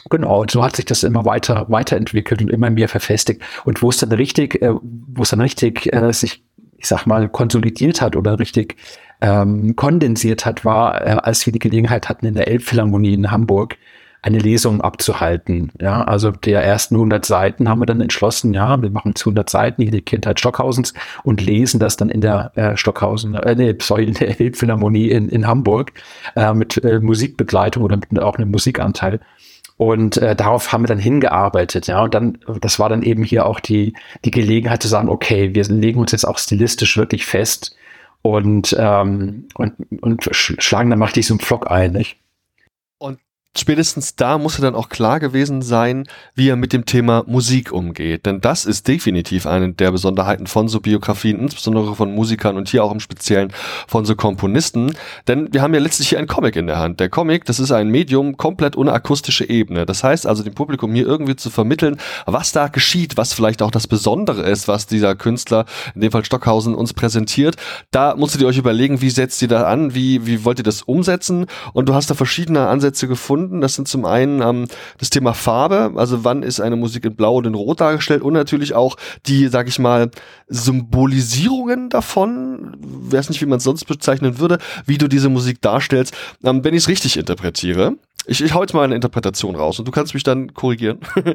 Genau, und so hat sich das immer weiter weiterentwickelt und immer mehr verfestigt. Und wo es dann richtig, äh, wo es dann richtig äh, sich, ich sag mal, konsolidiert hat oder richtig ähm, kondensiert hat, war, äh, als wir die Gelegenheit hatten, in der Elbphilharmonie in Hamburg eine Lesung abzuhalten. Ja, also der ersten 100 Seiten haben wir dann entschlossen, ja, wir machen zu 100 Seiten hier die Kindheit Stockhausens und lesen das dann in der äh, Stockhausen, äh, nee, sorry, in der Elbphilharmonie in, in Hamburg äh, mit äh, Musikbegleitung oder mit auch einem Musikanteil. Und äh, darauf haben wir dann hingearbeitet, ja. Und dann, das war dann eben hier auch die, die Gelegenheit zu sagen, okay, wir legen uns jetzt auch stilistisch wirklich fest und, ähm, und, und schlagen dann macht so einen Vlog ein, nicht? Spätestens da muss er dann auch klar gewesen sein, wie er mit dem Thema Musik umgeht. Denn das ist definitiv eine der Besonderheiten von so Biografien, insbesondere von Musikern und hier auch im Speziellen von so Komponisten. Denn wir haben ja letztlich hier einen Comic in der Hand. Der Comic, das ist ein Medium komplett ohne akustische Ebene. Das heißt also dem Publikum hier irgendwie zu vermitteln, was da geschieht, was vielleicht auch das Besondere ist, was dieser Künstler, in dem Fall Stockhausen, uns präsentiert. Da musstet ihr euch überlegen, wie setzt ihr da an, wie, wie wollt ihr das umsetzen? Und du hast da verschiedene Ansätze gefunden gefunden. Das sind zum einen ähm, das Thema Farbe, also wann ist eine Musik in Blau oder in Rot dargestellt und natürlich auch die, sag ich mal, Symbolisierungen davon, es nicht, wie man es sonst bezeichnen würde, wie du diese Musik darstellst, ähm, wenn ich es richtig interpretiere. Ich, ich hau jetzt mal eine Interpretation raus und du kannst mich dann korrigieren. [LAUGHS]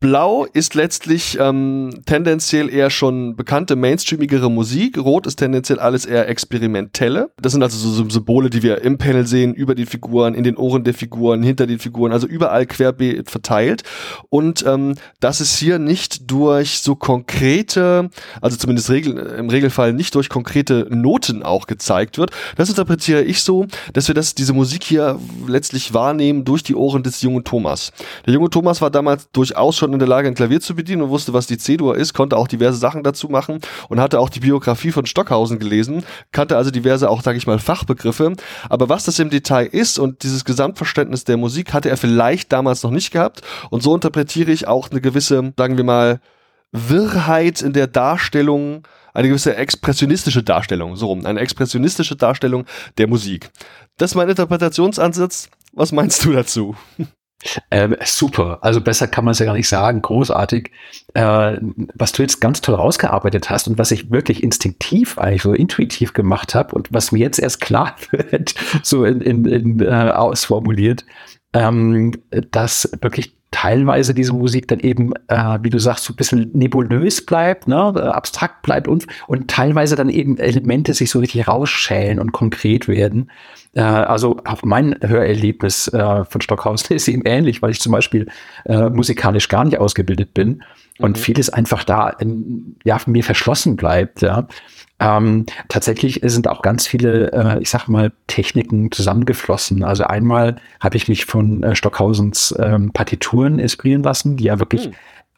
Blau ist letztlich ähm, tendenziell eher schon bekannte, mainstreamigere Musik. Rot ist tendenziell alles eher experimentelle. Das sind also so Symbole, die wir im Panel sehen, über die Figuren, in den Ohren der Figuren, hinter den Figuren, also überall querbeet verteilt. Und ähm, das ist hier nicht durch so konkrete, also zumindest Regel, im Regelfall nicht durch konkrete Noten auch gezeigt wird. Das interpretiere ich so, dass wir das, diese Musik hier letztlich wahrnehmen Unternehmen durch die Ohren des jungen Thomas. Der junge Thomas war damals durchaus schon in der Lage, ein Klavier zu bedienen und wusste, was die C-Dur ist, konnte auch diverse Sachen dazu machen und hatte auch die Biografie von Stockhausen gelesen, kannte also diverse auch, sage ich mal, Fachbegriffe. Aber was das im Detail ist und dieses Gesamtverständnis der Musik hatte er vielleicht damals noch nicht gehabt. Und so interpretiere ich auch eine gewisse, sagen wir mal, Wirrheit in der Darstellung, eine gewisse expressionistische Darstellung, so rum, eine expressionistische Darstellung der Musik. Das ist mein Interpretationsansatz. Was meinst du dazu? Ähm, super, also besser kann man es ja gar nicht sagen, großartig. Äh, was du jetzt ganz toll rausgearbeitet hast und was ich wirklich instinktiv eigentlich so intuitiv gemacht habe und was mir jetzt erst klar [LAUGHS] wird, so in, in, in äh, ausformuliert, ähm, dass wirklich teilweise diese Musik dann eben, äh, wie du sagst, so ein bisschen nebulös bleibt, ne, äh, abstrakt bleibt und, und teilweise dann eben Elemente sich so richtig rausschälen und konkret werden. Äh, also mein Hörerlebnis äh, von Stockhausen [LAUGHS] ist eben ähnlich, weil ich zum Beispiel äh, musikalisch gar nicht ausgebildet bin und mhm. vieles einfach da in, ja, mir verschlossen bleibt, ja. Ähm, tatsächlich sind auch ganz viele, äh, ich sag mal, Techniken zusammengeflossen. Also einmal habe ich mich von äh, Stockhausens ähm, Partituren inspirieren lassen, die ja wirklich hm.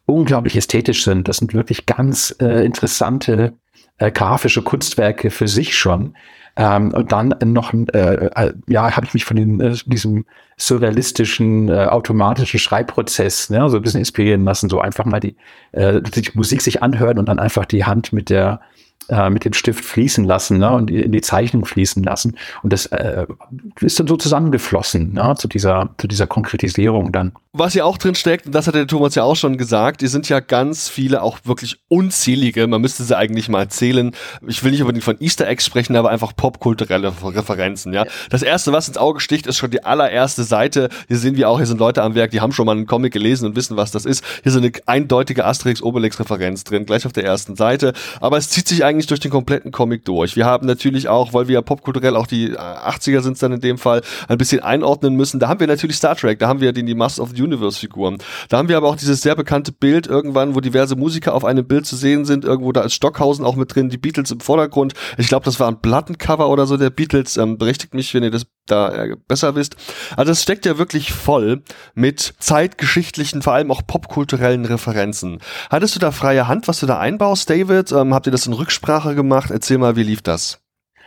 unglaublich ästhetisch sind. Das sind wirklich ganz äh, interessante äh, grafische Kunstwerke für sich schon. Ähm, und dann noch, äh, äh, ja, habe ich mich von den, diesem surrealistischen, automatischen Schreibprozess ne, so ein bisschen inspirieren lassen. So einfach mal die, die Musik sich anhören und dann einfach die Hand mit der mit dem Stift fließen lassen ne, und in die Zeichnung fließen lassen. Und das äh, ist dann so zusammengeflossen ne, zu, dieser, zu dieser Konkretisierung dann. Was ja auch drin steckt, und das hat der Thomas ja auch schon gesagt, die sind ja ganz viele, auch wirklich unzählige, man müsste sie eigentlich mal zählen. Ich will nicht unbedingt von Easter Eggs sprechen, aber einfach popkulturelle Referenzen. Ja, Das erste, was ins Auge sticht, ist schon die allererste Seite. Hier sehen wir auch, hier sind Leute am Werk, die haben schon mal einen Comic gelesen und wissen, was das ist. Hier ist eine eindeutige Asterix-Obelix-Referenz drin, gleich auf der ersten Seite. Aber es zieht sich eigentlich durch den kompletten Comic durch. Wir haben natürlich auch, weil wir ja popkulturell auch die 80er sind es dann in dem Fall, ein bisschen einordnen müssen. Da haben wir natürlich Star Trek, da haben wir den die Master of the Universe Figuren. Da haben wir aber auch dieses sehr bekannte Bild irgendwann, wo diverse Musiker auf einem Bild zu sehen sind. Irgendwo da ist Stockhausen auch mit drin, die Beatles im Vordergrund. Ich glaube, das war ein Plattencover oder so der Beatles. Ähm, berichtigt mich, wenn ihr das da äh, besser wisst. Also es steckt ja wirklich voll mit zeitgeschichtlichen, vor allem auch popkulturellen Referenzen. Hattest du da freie Hand, was du da einbaust, David? Ähm, habt ihr das in Rücksprache gemacht? Erzähl mal, wie lief das?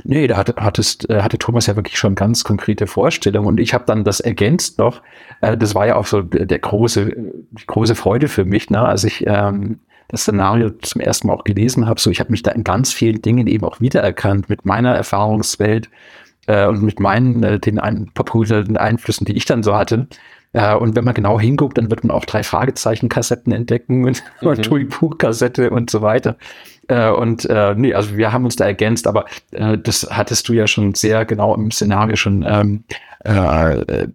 Nee, da hatte, hattest, äh, hatte Thomas ja wirklich schon ganz konkrete Vorstellungen und ich habe dann das ergänzt noch. Äh, das war ja auch so der große, die große Freude für mich, ne? als ich ähm, das Szenario zum ersten Mal auch gelesen habe. So, ich habe mich da in ganz vielen Dingen eben auch wiedererkannt mit meiner Erfahrungswelt äh, und mit meinen äh, den ein, popkulturellen Einflüssen, die ich dann so hatte. Äh, und wenn man genau hinguckt, dann wird man auch drei Fragezeichen-Kassetten entdecken und, [LAUGHS] mhm. und Tui Puh-Kassette und so weiter. Äh, und äh, nee, also wir haben uns da ergänzt, aber äh, das hattest du ja schon sehr genau im Szenario schon ähm, äh, äh,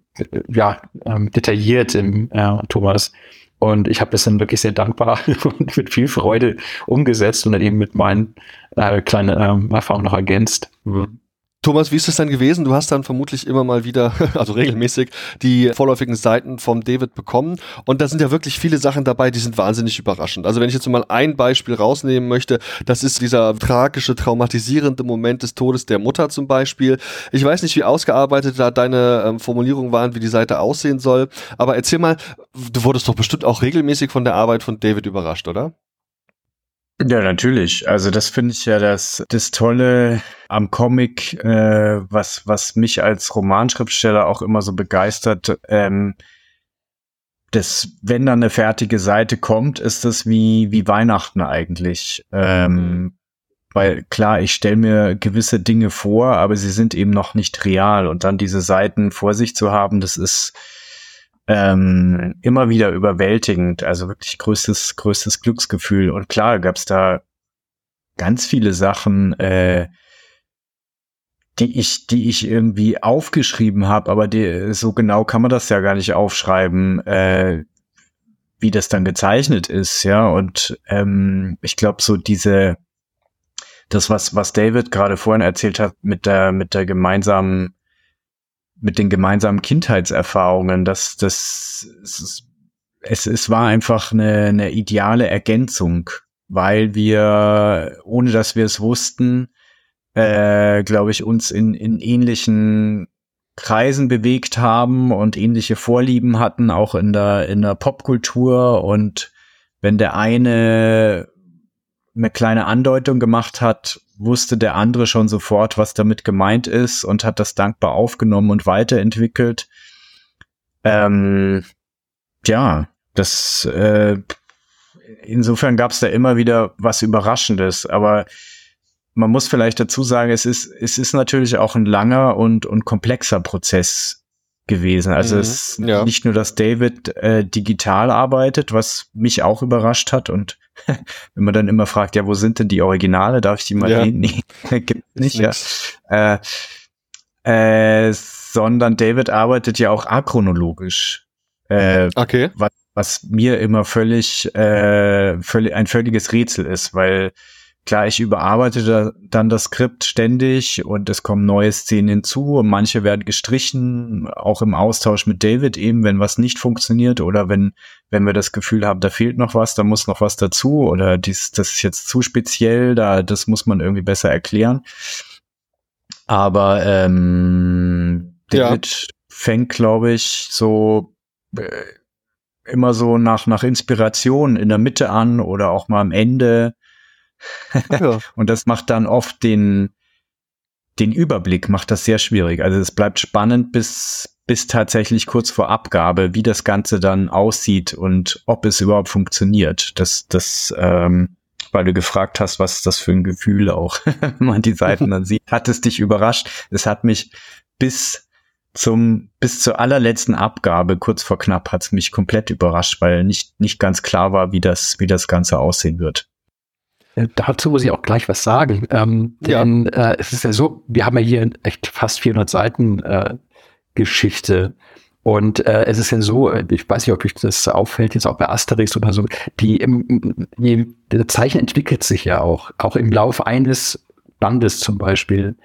ja, ähm, detailliert im äh, Thomas. Und ich habe das dann wirklich sehr dankbar [LAUGHS] und mit viel Freude umgesetzt und dann eben mit meinen äh, kleinen ähm, Erfahrungen noch ergänzt. Mhm. Thomas, wie ist es denn gewesen? Du hast dann vermutlich immer mal wieder, [LAUGHS] also regelmäßig, die vorläufigen Seiten vom David bekommen. Und da sind ja wirklich viele Sachen dabei, die sind wahnsinnig überraschend. Also wenn ich jetzt mal ein Beispiel rausnehmen möchte, das ist dieser tragische, traumatisierende Moment des Todes der Mutter zum Beispiel. Ich weiß nicht, wie ausgearbeitet da deine ähm, Formulierungen waren, wie die Seite aussehen soll. Aber erzähl mal, du wurdest doch bestimmt auch regelmäßig von der Arbeit von David überrascht, oder? Ja, natürlich. Also das finde ich ja das, das Tolle am Comic, äh, was, was mich als Romanschriftsteller auch immer so begeistert. Ähm, das, wenn dann eine fertige Seite kommt, ist das wie, wie Weihnachten eigentlich. Ähm, weil klar, ich stelle mir gewisse Dinge vor, aber sie sind eben noch nicht real. Und dann diese Seiten vor sich zu haben, das ist ähm, immer wieder überwältigend. Also wirklich größtes, größtes Glücksgefühl. Und klar gab es da ganz viele Sachen, äh, die ich, die ich irgendwie aufgeschrieben habe, aber die, so genau kann man das ja gar nicht aufschreiben, äh, wie das dann gezeichnet ist, ja. Und ähm, ich glaube, so diese, das, was, was David gerade vorhin erzählt hat, mit der, mit der gemeinsamen mit den gemeinsamen Kindheitserfahrungen, dass das es, es, es war einfach eine, eine ideale Ergänzung, weil wir, ohne dass wir es wussten, äh, glaube ich, uns in, in ähnlichen Kreisen bewegt haben und ähnliche Vorlieben hatten, auch in der, in der Popkultur. Und wenn der eine eine kleine Andeutung gemacht hat, wusste der andere schon sofort, was damit gemeint ist und hat das dankbar aufgenommen und weiterentwickelt. Ähm, ja, das äh, insofern gab es da immer wieder was Überraschendes, aber man muss vielleicht dazu sagen, es ist, es ist natürlich auch ein langer und, und komplexer Prozess gewesen. Also mhm, es ist ja. nicht nur, dass David äh, digital arbeitet, was mich auch überrascht hat und [LAUGHS] wenn man dann immer fragt, ja, wo sind denn die Originale? Darf ich die mal ja. sehen? [LAUGHS] Nee, gibt nicht, ja. Äh, äh, sondern David arbeitet ja auch achronologisch. Äh, okay. Was, was mir immer völlig, äh, völlig ein völliges Rätsel ist, weil Klar, ich überarbeite da dann das Skript ständig und es kommen neue Szenen hinzu und manche werden gestrichen, auch im Austausch mit David eben, wenn was nicht funktioniert oder wenn, wenn wir das Gefühl haben, da fehlt noch was, da muss noch was dazu oder dies, das ist jetzt zu speziell, da, das muss man irgendwie besser erklären. Aber ähm, David ja. fängt, glaube ich, so äh, immer so nach, nach Inspiration in der Mitte an oder auch mal am Ende ja. [LAUGHS] und das macht dann oft den, den Überblick, macht das sehr schwierig. Also es bleibt spannend bis, bis tatsächlich kurz vor Abgabe, wie das Ganze dann aussieht und ob es überhaupt funktioniert. Das, das, ähm, weil du gefragt hast, was das für ein Gefühl auch, [LAUGHS] wenn man die Seiten dann sieht. Hat es dich überrascht? Es hat mich bis zum, bis zur allerletzten Abgabe, kurz vor knapp, hat es mich komplett überrascht, weil nicht, nicht ganz klar war, wie das, wie das Ganze aussehen wird. Äh, dazu muss ich auch gleich was sagen. Ähm, ja. Denn äh, es ist ja so, wir haben ja hier echt fast 400 Seiten äh, Geschichte. Und äh, es ist ja so, äh, ich weiß nicht, ob euch das auffällt, jetzt auch bei Asterix oder so, die, im, die, der Zeichen entwickelt sich ja auch, auch im Laufe eines Bandes zum Beispiel.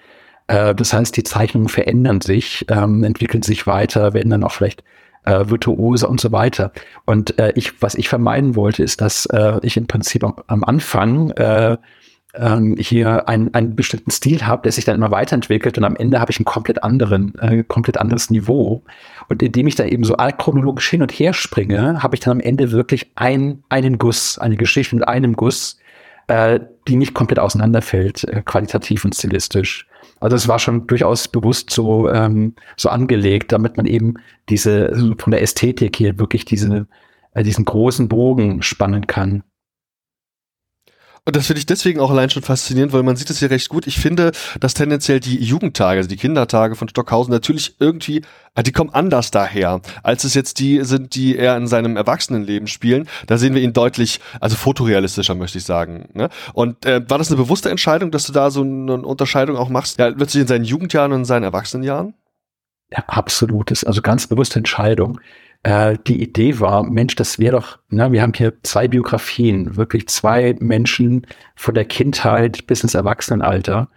Äh, das heißt, die Zeichnungen verändern sich, ähm, entwickeln sich weiter, werden dann auch vielleicht äh, Virtuose und so weiter. Und äh, ich, was ich vermeiden wollte, ist, dass äh, ich im Prinzip am, am Anfang äh, ähm, hier einen, einen bestimmten Stil habe, der sich dann immer weiterentwickelt und am Ende habe ich ein komplett anderen, äh, komplett anderes Niveau. Und indem ich da eben so chronologisch hin und her springe, habe ich dann am Ende wirklich ein, einen Guss, eine Geschichte mit einem Guss, äh, die nicht komplett auseinanderfällt, äh, qualitativ und stilistisch. Also es war schon durchaus bewusst so, ähm, so angelegt, damit man eben diese, von der Ästhetik hier wirklich diese, äh, diesen großen Bogen spannen kann. Und das finde ich deswegen auch allein schon faszinierend, weil man sieht es hier recht gut. Ich finde, dass tendenziell die Jugendtage, also die Kindertage von Stockhausen natürlich irgendwie, ah, die kommen anders daher, als es jetzt die sind, die er in seinem Erwachsenenleben spielen. Da sehen wir ihn deutlich, also fotorealistischer, möchte ich sagen. Ne? Und äh, war das eine bewusste Entscheidung, dass du da so eine Unterscheidung auch machst, ja, plötzlich in seinen Jugendjahren und in seinen Erwachsenenjahren? Ja, absolut. Das ist also ganz bewusste Entscheidung äh, die Idee war, Mensch, das wäre doch, na, wir haben hier zwei Biografien, wirklich zwei Menschen von der Kindheit bis ins Erwachsenenalter.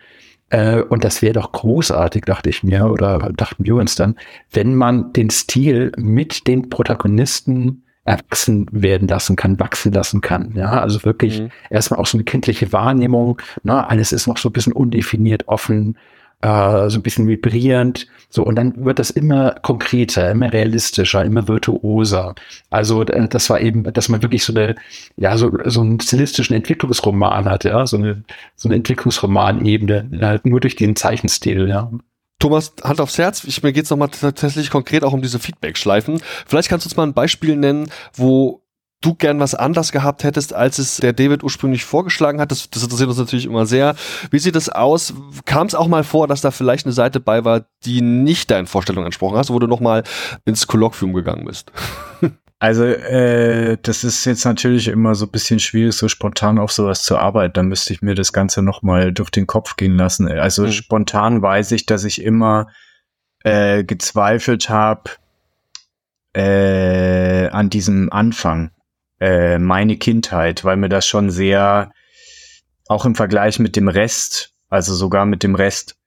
Äh, und das wäre doch großartig, dachte ich mir, oder dachten wir uns dann, wenn man den Stil mit den Protagonisten erwachsen werden lassen kann, wachsen lassen kann. Ja, also wirklich mhm. erstmal auch so eine kindliche Wahrnehmung. Na, alles ist noch so ein bisschen undefiniert, offen äh, so ein bisschen vibrierend. So, und dann wird das immer konkreter, immer realistischer, immer virtuoser. Also das war eben, dass man wirklich so eine, ja, so, so einen stilistischen Entwicklungsroman hat, ja, so eine, so eine Entwicklungsromanebene, halt nur durch den Zeichenstil, ja. Thomas, Hand aufs Herz, ich, mir geht's nochmal tatsächlich konkret auch um diese Feedback-Schleifen. Vielleicht kannst du uns mal ein Beispiel nennen, wo du gern was anders gehabt hättest, als es der David ursprünglich vorgeschlagen hat. Das, das interessiert uns natürlich immer sehr. Wie sieht es aus? Kam es auch mal vor, dass da vielleicht eine Seite bei war, die nicht deinen Vorstellungen entsprochen hast, wo du nochmal ins Kolloquium gegangen bist? [LAUGHS] Also, äh, das ist jetzt natürlich immer so ein bisschen schwierig, so spontan auf sowas zu arbeiten. Da müsste ich mir das Ganze nochmal durch den Kopf gehen lassen. Also mhm. spontan weiß ich, dass ich immer äh, gezweifelt habe äh, an diesem Anfang äh, meine Kindheit, weil mir das schon sehr, auch im Vergleich mit dem Rest, also sogar mit dem Rest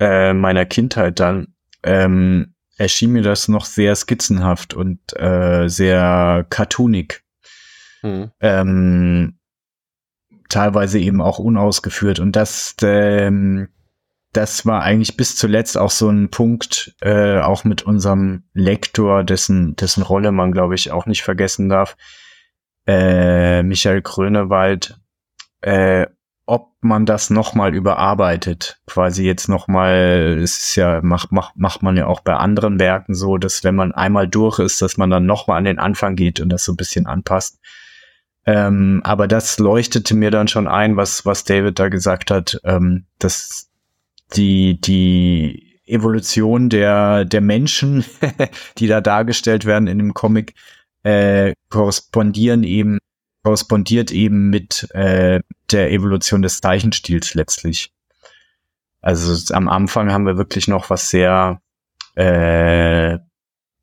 äh, meiner Kindheit dann, ähm, erschien mir das noch sehr skizzenhaft und äh, sehr cartoonig. Mhm. Ähm, teilweise eben auch unausgeführt. Und das, ähm, das war eigentlich bis zuletzt auch so ein Punkt, äh, auch mit unserem Lektor, dessen, dessen Rolle man, glaube ich, auch nicht vergessen darf, äh, Michael Grönewald, äh, ob man das nochmal überarbeitet, quasi jetzt nochmal, es ist ja, macht, macht, macht man ja auch bei anderen Werken so, dass wenn man einmal durch ist, dass man dann nochmal an den Anfang geht und das so ein bisschen anpasst. Ähm, aber das leuchtete mir dann schon ein, was, was David da gesagt hat, ähm, dass die, die Evolution der, der Menschen, [LAUGHS] die da dargestellt werden in dem Comic, äh, korrespondieren eben, korrespondiert eben mit äh, der Evolution des Zeichenstils letztlich. Also am Anfang haben wir wirklich noch was sehr äh,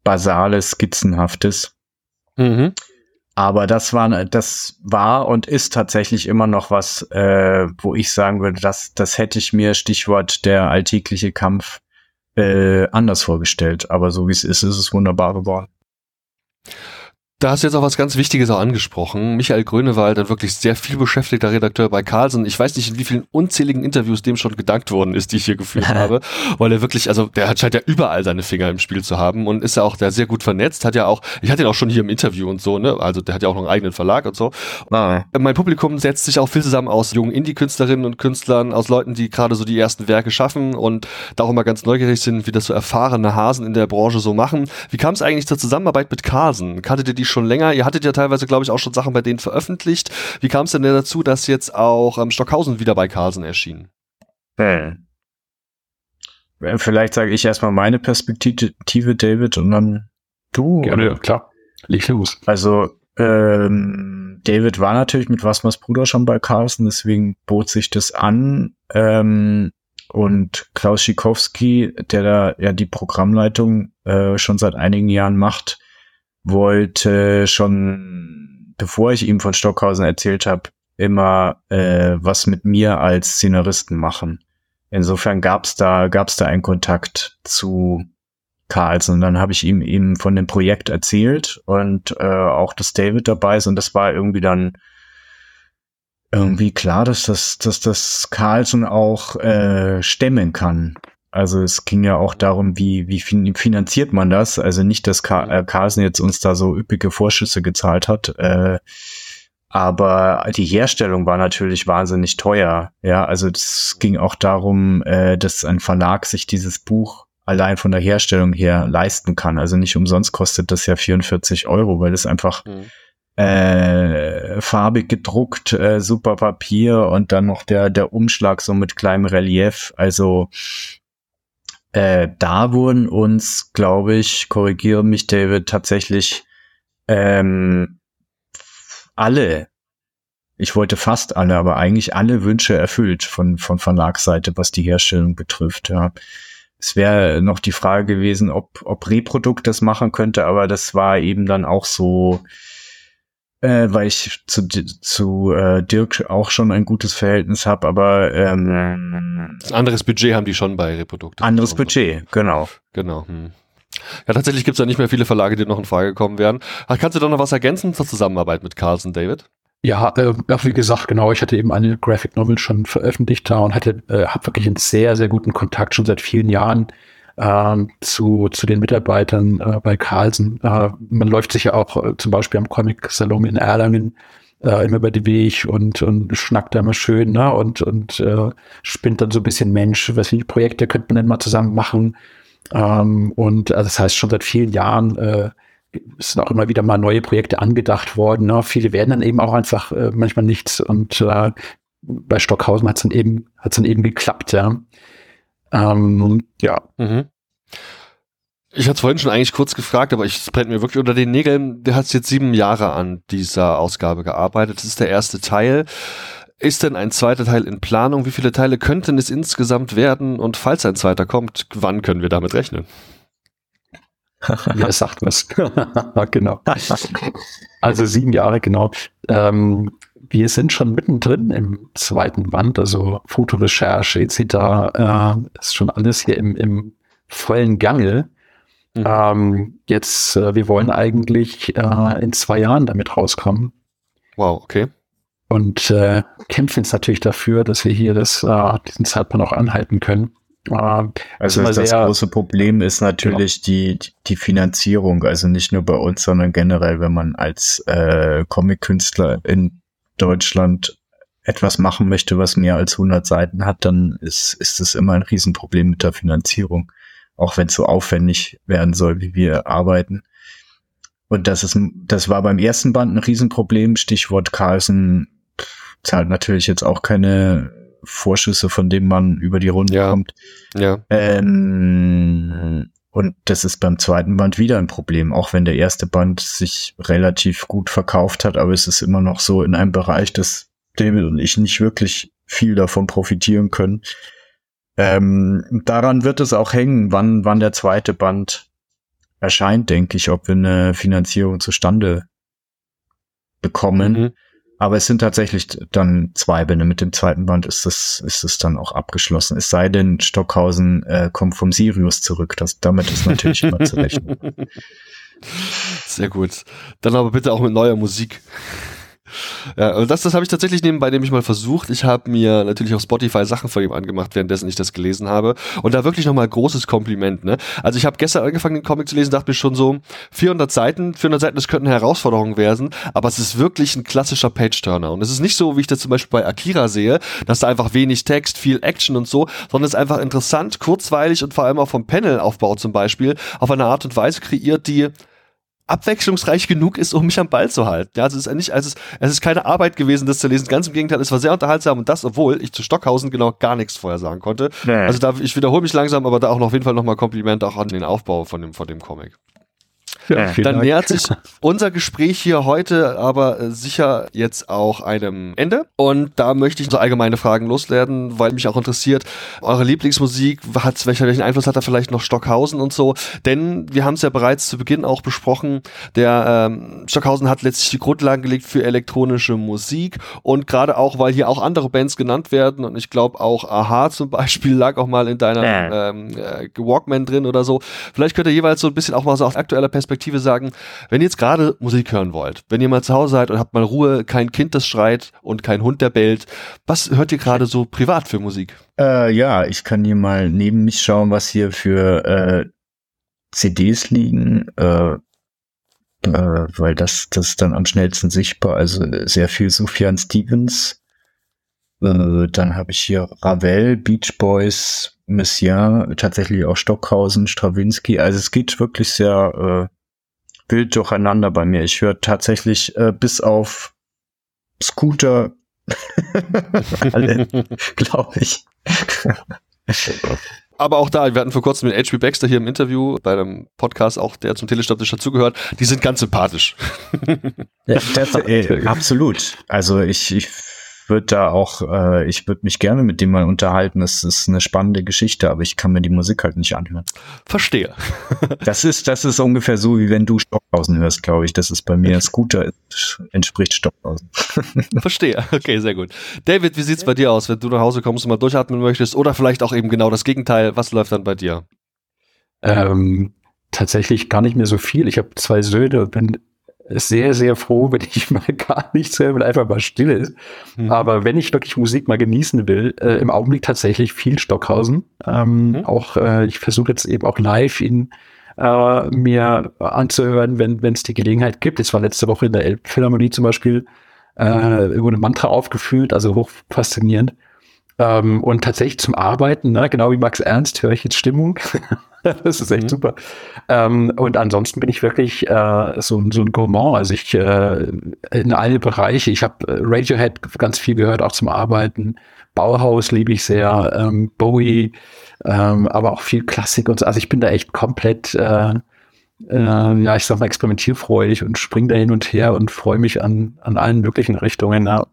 basales, skizzenhaftes. Mhm. Aber das war, das war und ist tatsächlich immer noch was, äh, wo ich sagen würde, das, das hätte ich mir, Stichwort der alltägliche Kampf, äh, anders vorgestellt. Aber so wie es ist, ist es wunderbar geworden. Da hast du jetzt auch was ganz Wichtiges auch angesprochen. Michael Grönewald, ein wirklich sehr viel beschäftigter Redakteur bei Carlsen. Ich weiß nicht, in wie vielen unzähligen Interviews dem schon gedankt worden ist, die ich hier geführt [LAUGHS] habe, weil er wirklich, also der scheint ja überall seine Finger im Spiel zu haben und ist ja auch da sehr gut vernetzt, hat ja auch, ich hatte ihn auch schon hier im Interview und so, ne, also der hat ja auch noch einen eigenen Verlag und so. Ah. Mein Publikum setzt sich auch viel zusammen aus jungen Indie-Künstlerinnen und Künstlern, aus Leuten, die gerade so die ersten Werke schaffen und da auch immer ganz neugierig sind, wie das so erfahrene Hasen in der Branche so machen. Wie kam es eigentlich zur Zusammenarbeit mit Carlsen? Kanntet ihr die schon länger. Ihr hattet ja teilweise, glaube ich, auch schon Sachen bei denen veröffentlicht. Wie kam es denn dazu, dass jetzt auch ähm, Stockhausen wieder bei Carlsen erschien? Hm. Vielleicht sage ich erstmal meine Perspektive, David, und dann du. Gerne, oder? klar. Leg los. Also, ähm, David war natürlich mit Wasmers Bruder schon bei Carlsen, deswegen bot sich das an. Ähm, und Klaus Schikowski, der da ja die Programmleitung äh, schon seit einigen Jahren macht, wollte schon, bevor ich ihm von Stockhausen erzählt habe, immer äh, was mit mir als Szenaristen machen. Insofern gab's da gab's da einen Kontakt zu Carlsen. Und dann habe ich ihm eben von dem Projekt erzählt und äh, auch, dass David dabei ist. Und das war irgendwie dann irgendwie klar, dass das, dass das Carlson auch äh, stemmen kann. Also es ging ja auch darum, wie, wie finanziert man das? Also nicht, dass äh, Carlsen jetzt uns da so üppige Vorschüsse gezahlt hat, äh, aber die Herstellung war natürlich wahnsinnig teuer. Ja, also es ging auch darum, äh, dass ein Verlag sich dieses Buch allein von der Herstellung her leisten kann. Also nicht umsonst kostet das ja 44 Euro, weil es einfach mhm. äh, farbig gedruckt, äh, super Papier und dann noch der, der Umschlag so mit kleinem Relief. Also äh, da wurden uns, glaube ich, korrigiere mich, David, tatsächlich ähm, alle, ich wollte fast alle, aber eigentlich alle Wünsche erfüllt von, von Verlagsseite, was die Herstellung betrifft. Ja. Es wäre noch die Frage gewesen, ob, ob Reprodukt das machen könnte, aber das war eben dann auch so, äh, weil ich zu, zu äh, Dirk auch schon ein gutes Verhältnis habe, aber ähm, ein anderes Budget haben die schon bei Reprodukt. Anderes Budget, genau. Genau. Hm. Ja, tatsächlich gibt es ja nicht mehr viele Verlage, die noch in Frage kommen werden. Kannst du da noch was ergänzen zur Zusammenarbeit mit Carlson, David? Ja, äh, wie gesagt, genau, ich hatte eben eine Graphic Novel schon veröffentlicht da und hatte, äh, habe wirklich einen sehr, sehr guten Kontakt schon seit vielen Jahren ähm, zu, zu den Mitarbeitern äh, bei Carlsen. Äh, man läuft sich ja auch äh, zum Beispiel am Comic-Salon in Erlangen äh, immer über die Weg und, und schnackt da immer schön ne? und, und äh, spinnt dann so ein bisschen Mensch, was für Projekte könnte man denn mal zusammen machen. Ähm, und also das heißt, schon seit vielen Jahren äh, sind auch immer wieder mal neue Projekte angedacht worden. Ne? Viele werden dann eben auch einfach äh, manchmal nichts und äh, bei Stockhausen hat es dann eben hat's dann eben geklappt. Ja. Ähm, ja. Mhm. Ich hatte es vorhin schon eigentlich kurz gefragt, aber ich brennt mir wirklich unter den Nägeln. Der hat jetzt sieben Jahre an dieser Ausgabe gearbeitet. Das ist der erste Teil. Ist denn ein zweiter Teil in Planung? Wie viele Teile könnten es insgesamt werden? Und falls ein zweiter kommt, wann können wir damit rechnen? [LAUGHS] ja, sagt was. [LAUGHS] genau. Also sieben Jahre, genau. Ähm, wir sind schon mittendrin im zweiten Band, also Fotorecherche etc. Äh, ist schon alles hier im, im vollen Gange. Mhm. Ähm, jetzt, äh, wir wollen eigentlich äh, in zwei Jahren damit rauskommen. Wow, okay. Und äh, kämpfen jetzt natürlich dafür, dass wir hier das, äh, diesen Zeitpunkt auch anhalten können. Äh, also das große Problem ist natürlich genau. die, die Finanzierung, also nicht nur bei uns, sondern generell, wenn man als äh, Comic-Künstler in Deutschland etwas machen möchte, was mehr als 100 Seiten hat, dann ist, ist es immer ein Riesenproblem mit der Finanzierung. Auch wenn es so aufwendig werden soll, wie wir arbeiten. Und das ist, das war beim ersten Band ein Riesenproblem. Stichwort Carlsen zahlt natürlich jetzt auch keine Vorschüsse, von denen man über die Runde ja. kommt. Ja. Ähm, und das ist beim zweiten Band wieder ein Problem, auch wenn der erste Band sich relativ gut verkauft hat, aber es ist immer noch so in einem Bereich, dass David und ich nicht wirklich viel davon profitieren können. Ähm, daran wird es auch hängen, wann, wann der zweite Band erscheint, denke ich, ob wir eine Finanzierung zustande bekommen. Mhm. Aber es sind tatsächlich dann zwei Bände. Mit dem zweiten Band ist es, ist es dann auch abgeschlossen. Es sei denn, Stockhausen äh, kommt vom Sirius zurück. Das, damit ist natürlich immer zu rechnen. [LAUGHS] Sehr gut. Dann aber bitte auch mit neuer Musik. [LAUGHS] Ja, und das, das habe ich tatsächlich nebenbei nämlich mal versucht. Ich habe mir natürlich auf Spotify Sachen von ihm angemacht, währenddessen ich das gelesen habe. Und da wirklich nochmal großes Kompliment. Ne? Also ich habe gestern angefangen, den Comic zu lesen, dachte mir schon so, 400 Seiten, 400 Seiten, das könnten Herausforderungen werden, aber es ist wirklich ein klassischer Page-Turner. Und es ist nicht so, wie ich das zum Beispiel bei Akira sehe, dass da einfach wenig Text, viel Action und so, sondern es ist einfach interessant, kurzweilig und vor allem auch vom Panelaufbau zum Beispiel auf eine Art und Weise kreiert, die abwechslungsreich genug ist, um mich am Ball zu halten. Ja, also es ist nicht, also es, es ist keine Arbeit gewesen, das zu lesen. Ganz im Gegenteil, es war sehr unterhaltsam und das, obwohl ich zu Stockhausen genau gar nichts vorher sagen konnte. Nee. Also da, ich wiederhole mich langsam, aber da auch noch auf jeden Fall nochmal Kompliment auch an den Aufbau von dem, von dem Comic. Ja, Dann Dank. nähert sich unser Gespräch hier heute aber äh, sicher jetzt auch einem Ende. Und da möchte ich so allgemeine Fragen loswerden, weil mich auch interessiert, eure Lieblingsmusik, hat, welcher, welchen Einfluss hat da vielleicht noch Stockhausen und so? Denn wir haben es ja bereits zu Beginn auch besprochen, der ähm, Stockhausen hat letztlich die Grundlagen gelegt für elektronische Musik und gerade auch, weil hier auch andere Bands genannt werden und ich glaube auch Aha zum Beispiel [LAUGHS] lag auch mal in deiner ähm, äh, Walkman drin oder so. Vielleicht könnt ihr jeweils so ein bisschen auch mal so aus aktueller Perspektive Perspektive sagen, wenn ihr jetzt gerade Musik hören wollt, wenn ihr mal zu Hause seid und habt mal Ruhe, kein Kind, das schreit und kein Hund, der bellt, was hört ihr gerade so privat für Musik? Äh, ja, ich kann hier mal neben mich schauen, was hier für äh, CDs liegen, äh, äh, weil das, das ist dann am schnellsten sichtbar. Also sehr viel Sufjan Stevens. Äh, dann habe ich hier Ravel, Beach Boys, Messiaen, tatsächlich auch Stockhausen, Stravinsky. Also es geht wirklich sehr äh, wild durcheinander bei mir. Ich höre tatsächlich äh, bis auf Scooter [LAUGHS] alle, [LAUGHS] glaube ich. [LAUGHS] Aber auch da, wir hatten vor kurzem mit H.P. Baxter hier im Interview bei einem Podcast, auch der zum Telestammtisch dazugehört, die sind ganz sympathisch. ja, das, äh, absolut. Also ich, ich würde da auch, äh, ich würde mich gerne mit dem mal unterhalten. Es ist eine spannende Geschichte, aber ich kann mir die Musik halt nicht anhören. Verstehe. [LAUGHS] [LAUGHS] das ist, das ist ungefähr so, wie wenn du Stockhausen hörst, glaube ich. Das ist bei mir Scooter entspricht Stockhausen. [LAUGHS] Verstehe. Okay, sehr gut. David, wie sieht's bei dir aus, wenn du nach Hause kommst und mal durchatmen möchtest? Oder vielleicht auch eben genau das Gegenteil. Was läuft dann bei dir? Ähm, tatsächlich gar nicht mehr so viel. Ich habe zwei Söhne und bin sehr, sehr froh, wenn ich [LAUGHS] mal gar nichts höre, wenn einfach mal still ist. Mhm. Aber wenn ich wirklich Musik mal genießen will, äh, im Augenblick tatsächlich viel Stockhausen. Ähm, mhm. Auch äh, ich versuche jetzt eben auch live ihn äh, mir anzuhören, wenn es die Gelegenheit gibt. Es war letzte Woche in der Elbphilharmonie zum Beispiel, äh, wurde Mantra aufgeführt, also hoch faszinierend. Ähm, und tatsächlich zum Arbeiten, ne, genau wie Max Ernst, höre ich jetzt Stimmung. [LAUGHS] das ist echt mhm. super. Ähm, und ansonsten bin ich wirklich äh, so, so ein Gourmand. Also ich äh, in alle Bereiche. Ich habe äh, Radiohead ganz viel gehört, auch zum Arbeiten. Bauhaus liebe ich sehr, ähm, Bowie, ähm, aber auch viel Klassik und so. Also ich bin da echt komplett, äh, äh, ja, ich sag mal, experimentierfreudig und spring da hin und her und freue mich an, an allen möglichen Richtungen. Ja.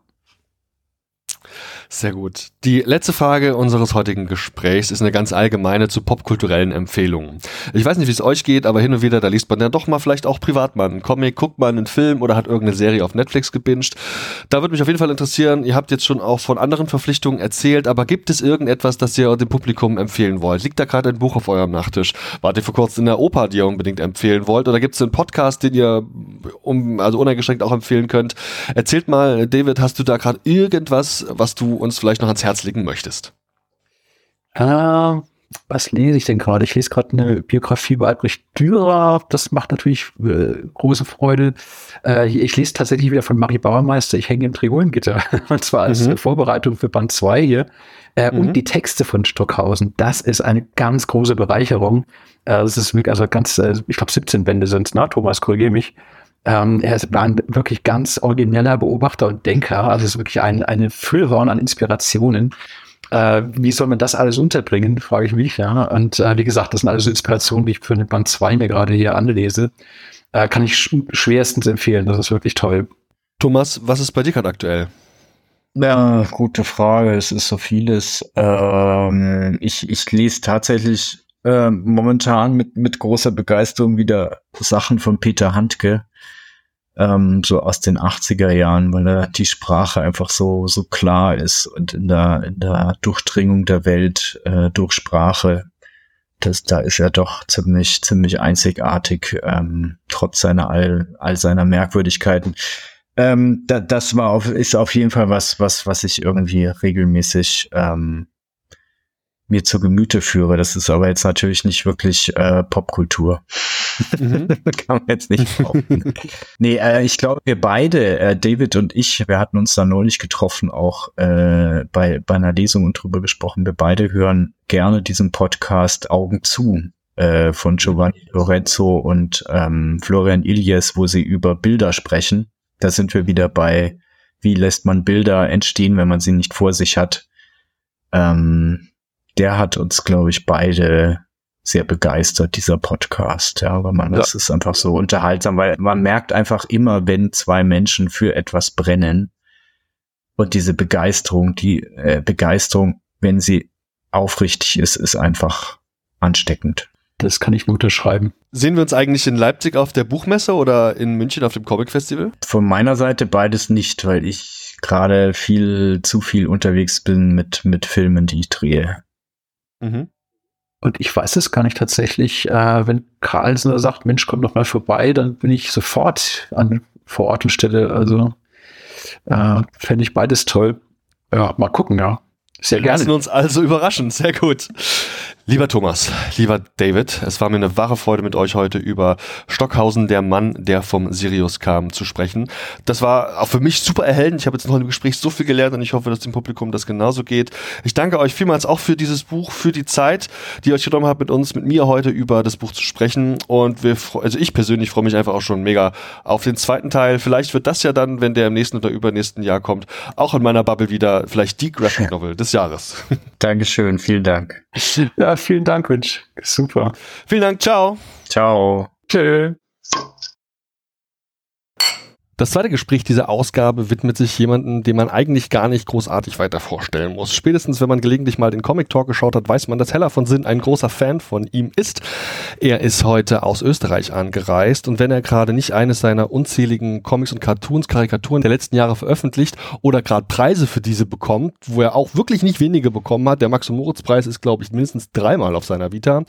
Sehr gut. Die letzte Frage unseres heutigen Gesprächs ist eine ganz allgemeine zu popkulturellen Empfehlungen. Ich weiß nicht, wie es euch geht, aber hin und wieder, da liest man ja doch mal vielleicht auch privat mal einen Comic, guckt mal einen Film oder hat irgendeine Serie auf Netflix gebinged. Da würde mich auf jeden Fall interessieren, ihr habt jetzt schon auch von anderen Verpflichtungen erzählt, aber gibt es irgendetwas, das ihr dem Publikum empfehlen wollt? Liegt da gerade ein Buch auf eurem Nachttisch? Wart ihr vor kurzem in der Oper, die ihr unbedingt empfehlen wollt? Oder gibt es einen Podcast, den ihr um, also uneingeschränkt auch empfehlen könnt? Erzählt mal, David, hast du da gerade irgendwas, was du uns vielleicht noch ans Herz legen möchtest? Äh, was lese ich denn gerade? Ich lese gerade eine Biografie über Albrecht Dürer. Das macht natürlich äh, große Freude. Äh, ich lese tatsächlich wieder von Marie Bauermeister. Ich hänge im Trigolengitter. [LAUGHS] Und zwar als mhm. Vorbereitung für Band 2 hier. Äh, mhm. Und die Texte von Stockhausen. Das ist eine ganz große Bereicherung. Äh, das ist wirklich, also ganz, äh, ich glaube 17 Bände sind es, ne? Thomas, korrigiere mich. Ähm, er ist ein wirklich ganz origineller Beobachter und Denker. Also es ist wirklich ein, eine Füllhorn an Inspirationen. Äh, wie soll man das alles unterbringen, frage ich mich. Ja. Und äh, wie gesagt, das sind alles Inspirationen, die ich für den Band 2 mir gerade hier anlese. Äh, kann ich sch schwerstens empfehlen. Das ist wirklich toll. Thomas, was ist bei dir gerade aktuell? Ja, gute Frage. Es ist so vieles. Ähm, ich, ich lese tatsächlich äh, momentan mit, mit großer Begeisterung wieder Sachen von Peter Handke ähm, so aus den 80er Jahren, weil da die Sprache einfach so, so klar ist und in der, in der Durchdringung der Welt äh, durch Sprache, das, da ist er doch ziemlich, ziemlich einzigartig, ähm, trotz seiner all, all seiner Merkwürdigkeiten. Ähm, da, das war auf, ist auf jeden Fall was, was, was ich irgendwie regelmäßig ähm, mir zu Gemüte führe. Das ist aber jetzt natürlich nicht wirklich äh, Popkultur. Mhm. [LAUGHS] Kann man jetzt nicht brauchen. nee, äh, ich glaube, wir beide, äh, David und ich, wir hatten uns da neulich getroffen, auch äh, bei, bei einer Lesung und drüber gesprochen. Wir beide hören gerne diesen Podcast Augen zu äh, von Giovanni Lorenzo und ähm, Florian Ilias, wo sie über Bilder sprechen. Da sind wir wieder bei, wie lässt man Bilder entstehen, wenn man sie nicht vor sich hat. Ähm, der hat uns, glaube ich, beide sehr begeistert, dieser Podcast, ja, weil man, ja. das ist einfach so unterhaltsam, weil man merkt einfach immer, wenn zwei Menschen für etwas brennen und diese Begeisterung, die äh, Begeisterung, wenn sie aufrichtig ist, ist einfach ansteckend. Das kann ich unterschreiben. Sehen wir uns eigentlich in Leipzig auf der Buchmesse oder in München auf dem Comic Festival? Von meiner Seite beides nicht, weil ich gerade viel zu viel unterwegs bin mit mit Filmen, die ich drehe. Mhm. Und ich weiß es gar nicht tatsächlich. Äh, wenn Carlsen sagt, Mensch, komm doch mal vorbei, dann bin ich sofort an vor Ort und Stelle. Also äh, fände ich beides toll. Ja, mal gucken, ja. Sehr gerne. Lassen uns also überraschen. Sehr gut. Lieber Thomas, lieber David, es war mir eine wahre Freude mit euch heute über Stockhausen, der Mann, der vom Sirius kam, zu sprechen. Das war auch für mich super erhellend. Ich habe jetzt noch im Gespräch so viel gelernt und ich hoffe, dass dem Publikum das genauso geht. Ich danke euch vielmals auch für dieses Buch, für die Zeit, die ihr euch genommen habt, mit uns, mit mir heute über das Buch zu sprechen. Und wir, also ich persönlich freue mich einfach auch schon mega auf den zweiten Teil. Vielleicht wird das ja dann, wenn der im nächsten oder übernächsten Jahr kommt, auch in meiner Bubble wieder vielleicht die Graphic Novel des Jahres. [LAUGHS] Dankeschön, vielen Dank. Ja, vielen Dank, Mensch. Super. Vielen Dank, ciao. Ciao. Tschö. Das zweite Gespräch dieser Ausgabe widmet sich jemandem, den man eigentlich gar nicht großartig weiter vorstellen muss. Spätestens, wenn man gelegentlich mal den Comic Talk geschaut hat, weiß man, dass Heller von Sinn ein großer Fan von ihm ist. Er ist heute aus Österreich angereist und wenn er gerade nicht eines seiner unzähligen Comics und Cartoons, Karikaturen der letzten Jahre veröffentlicht oder gerade Preise für diese bekommt, wo er auch wirklich nicht wenige bekommen hat, der Max- und Moritz-Preis ist, glaube ich, mindestens dreimal auf seiner Vita,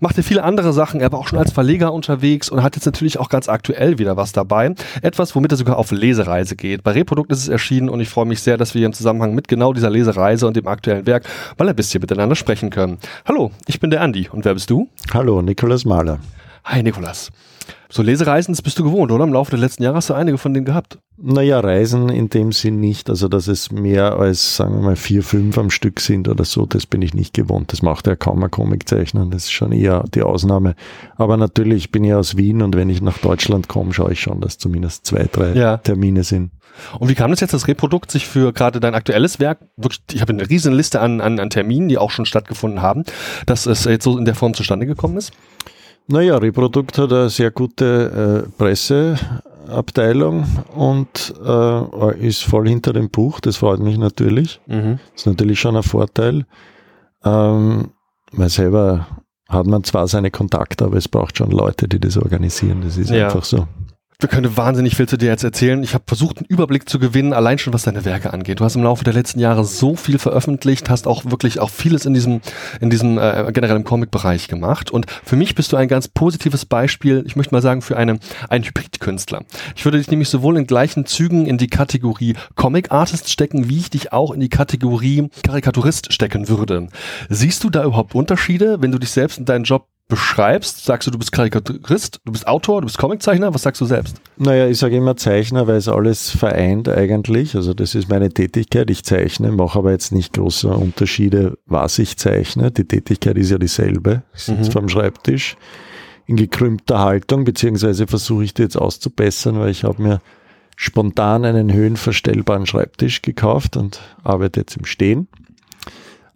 macht er viele andere Sachen. Er war auch schon als Verleger unterwegs und hat jetzt natürlich auch ganz aktuell wieder was dabei. Etwas, womit er sogar auf Lesereise geht. Bei Reprodukt ist es erschienen und ich freue mich sehr, dass wir im Zusammenhang mit genau dieser Lesereise und dem aktuellen Werk mal ein bisschen miteinander sprechen können. Hallo, ich bin der Andi und wer bist du? Hallo, Nikolaus Mahler. Hi Nikolas. So Lesereisen, das bist du gewohnt, oder? Im Laufe der letzten Jahre hast du einige von denen gehabt. Naja, Reisen in dem Sinn nicht. Also, dass es mehr als, sagen wir mal, vier, fünf am Stück sind oder so, das bin ich nicht gewohnt. Das macht ja kaum ein Comiczeichner. Das ist schon eher die Ausnahme. Aber natürlich, ich bin ja aus Wien und wenn ich nach Deutschland komme, schaue ich schon, dass zumindest zwei, drei ja. Termine sind. Und wie kam das jetzt, das Reprodukt sich für gerade dein aktuelles Werk, wirklich, ich habe eine riesen Liste an, an, an Terminen, die auch schon stattgefunden haben, dass es jetzt so in der Form zustande gekommen ist? Naja, Reprodukt hat eine sehr gute äh, Presseabteilung und äh, ist voll hinter dem Buch. Das freut mich natürlich. Mhm. Ist natürlich schon ein Vorteil. Ähm, weil selber hat man zwar seine Kontakte, aber es braucht schon Leute, die das organisieren. Das ist ja. einfach so wir können wahnsinnig viel zu dir jetzt erzählen. Ich habe versucht, einen Überblick zu gewinnen, allein schon was deine Werke angeht. Du hast im Laufe der letzten Jahre so viel veröffentlicht, hast auch wirklich auch vieles in diesem, in diesem äh, generell im Comic-Bereich gemacht. Und für mich bist du ein ganz positives Beispiel, ich möchte mal sagen, für eine, einen Hybrid-Künstler. Ich würde dich nämlich sowohl in gleichen Zügen in die Kategorie Comic-Artist stecken, wie ich dich auch in die Kategorie Karikaturist stecken würde. Siehst du da überhaupt Unterschiede, wenn du dich selbst in deinen Job beschreibst, sagst du, du bist Karikaturist, du bist Autor, du bist Comiczeichner, was sagst du selbst? Naja, ich sage immer Zeichner, weil es alles vereint eigentlich. Also das ist meine Tätigkeit, ich zeichne, mache aber jetzt nicht große Unterschiede, was ich zeichne. Die Tätigkeit ist ja dieselbe. Ich sitze mhm. vom Schreibtisch in gekrümmter Haltung, beziehungsweise versuche ich die jetzt auszubessern, weil ich habe mir spontan einen höhenverstellbaren Schreibtisch gekauft und arbeite jetzt im Stehen.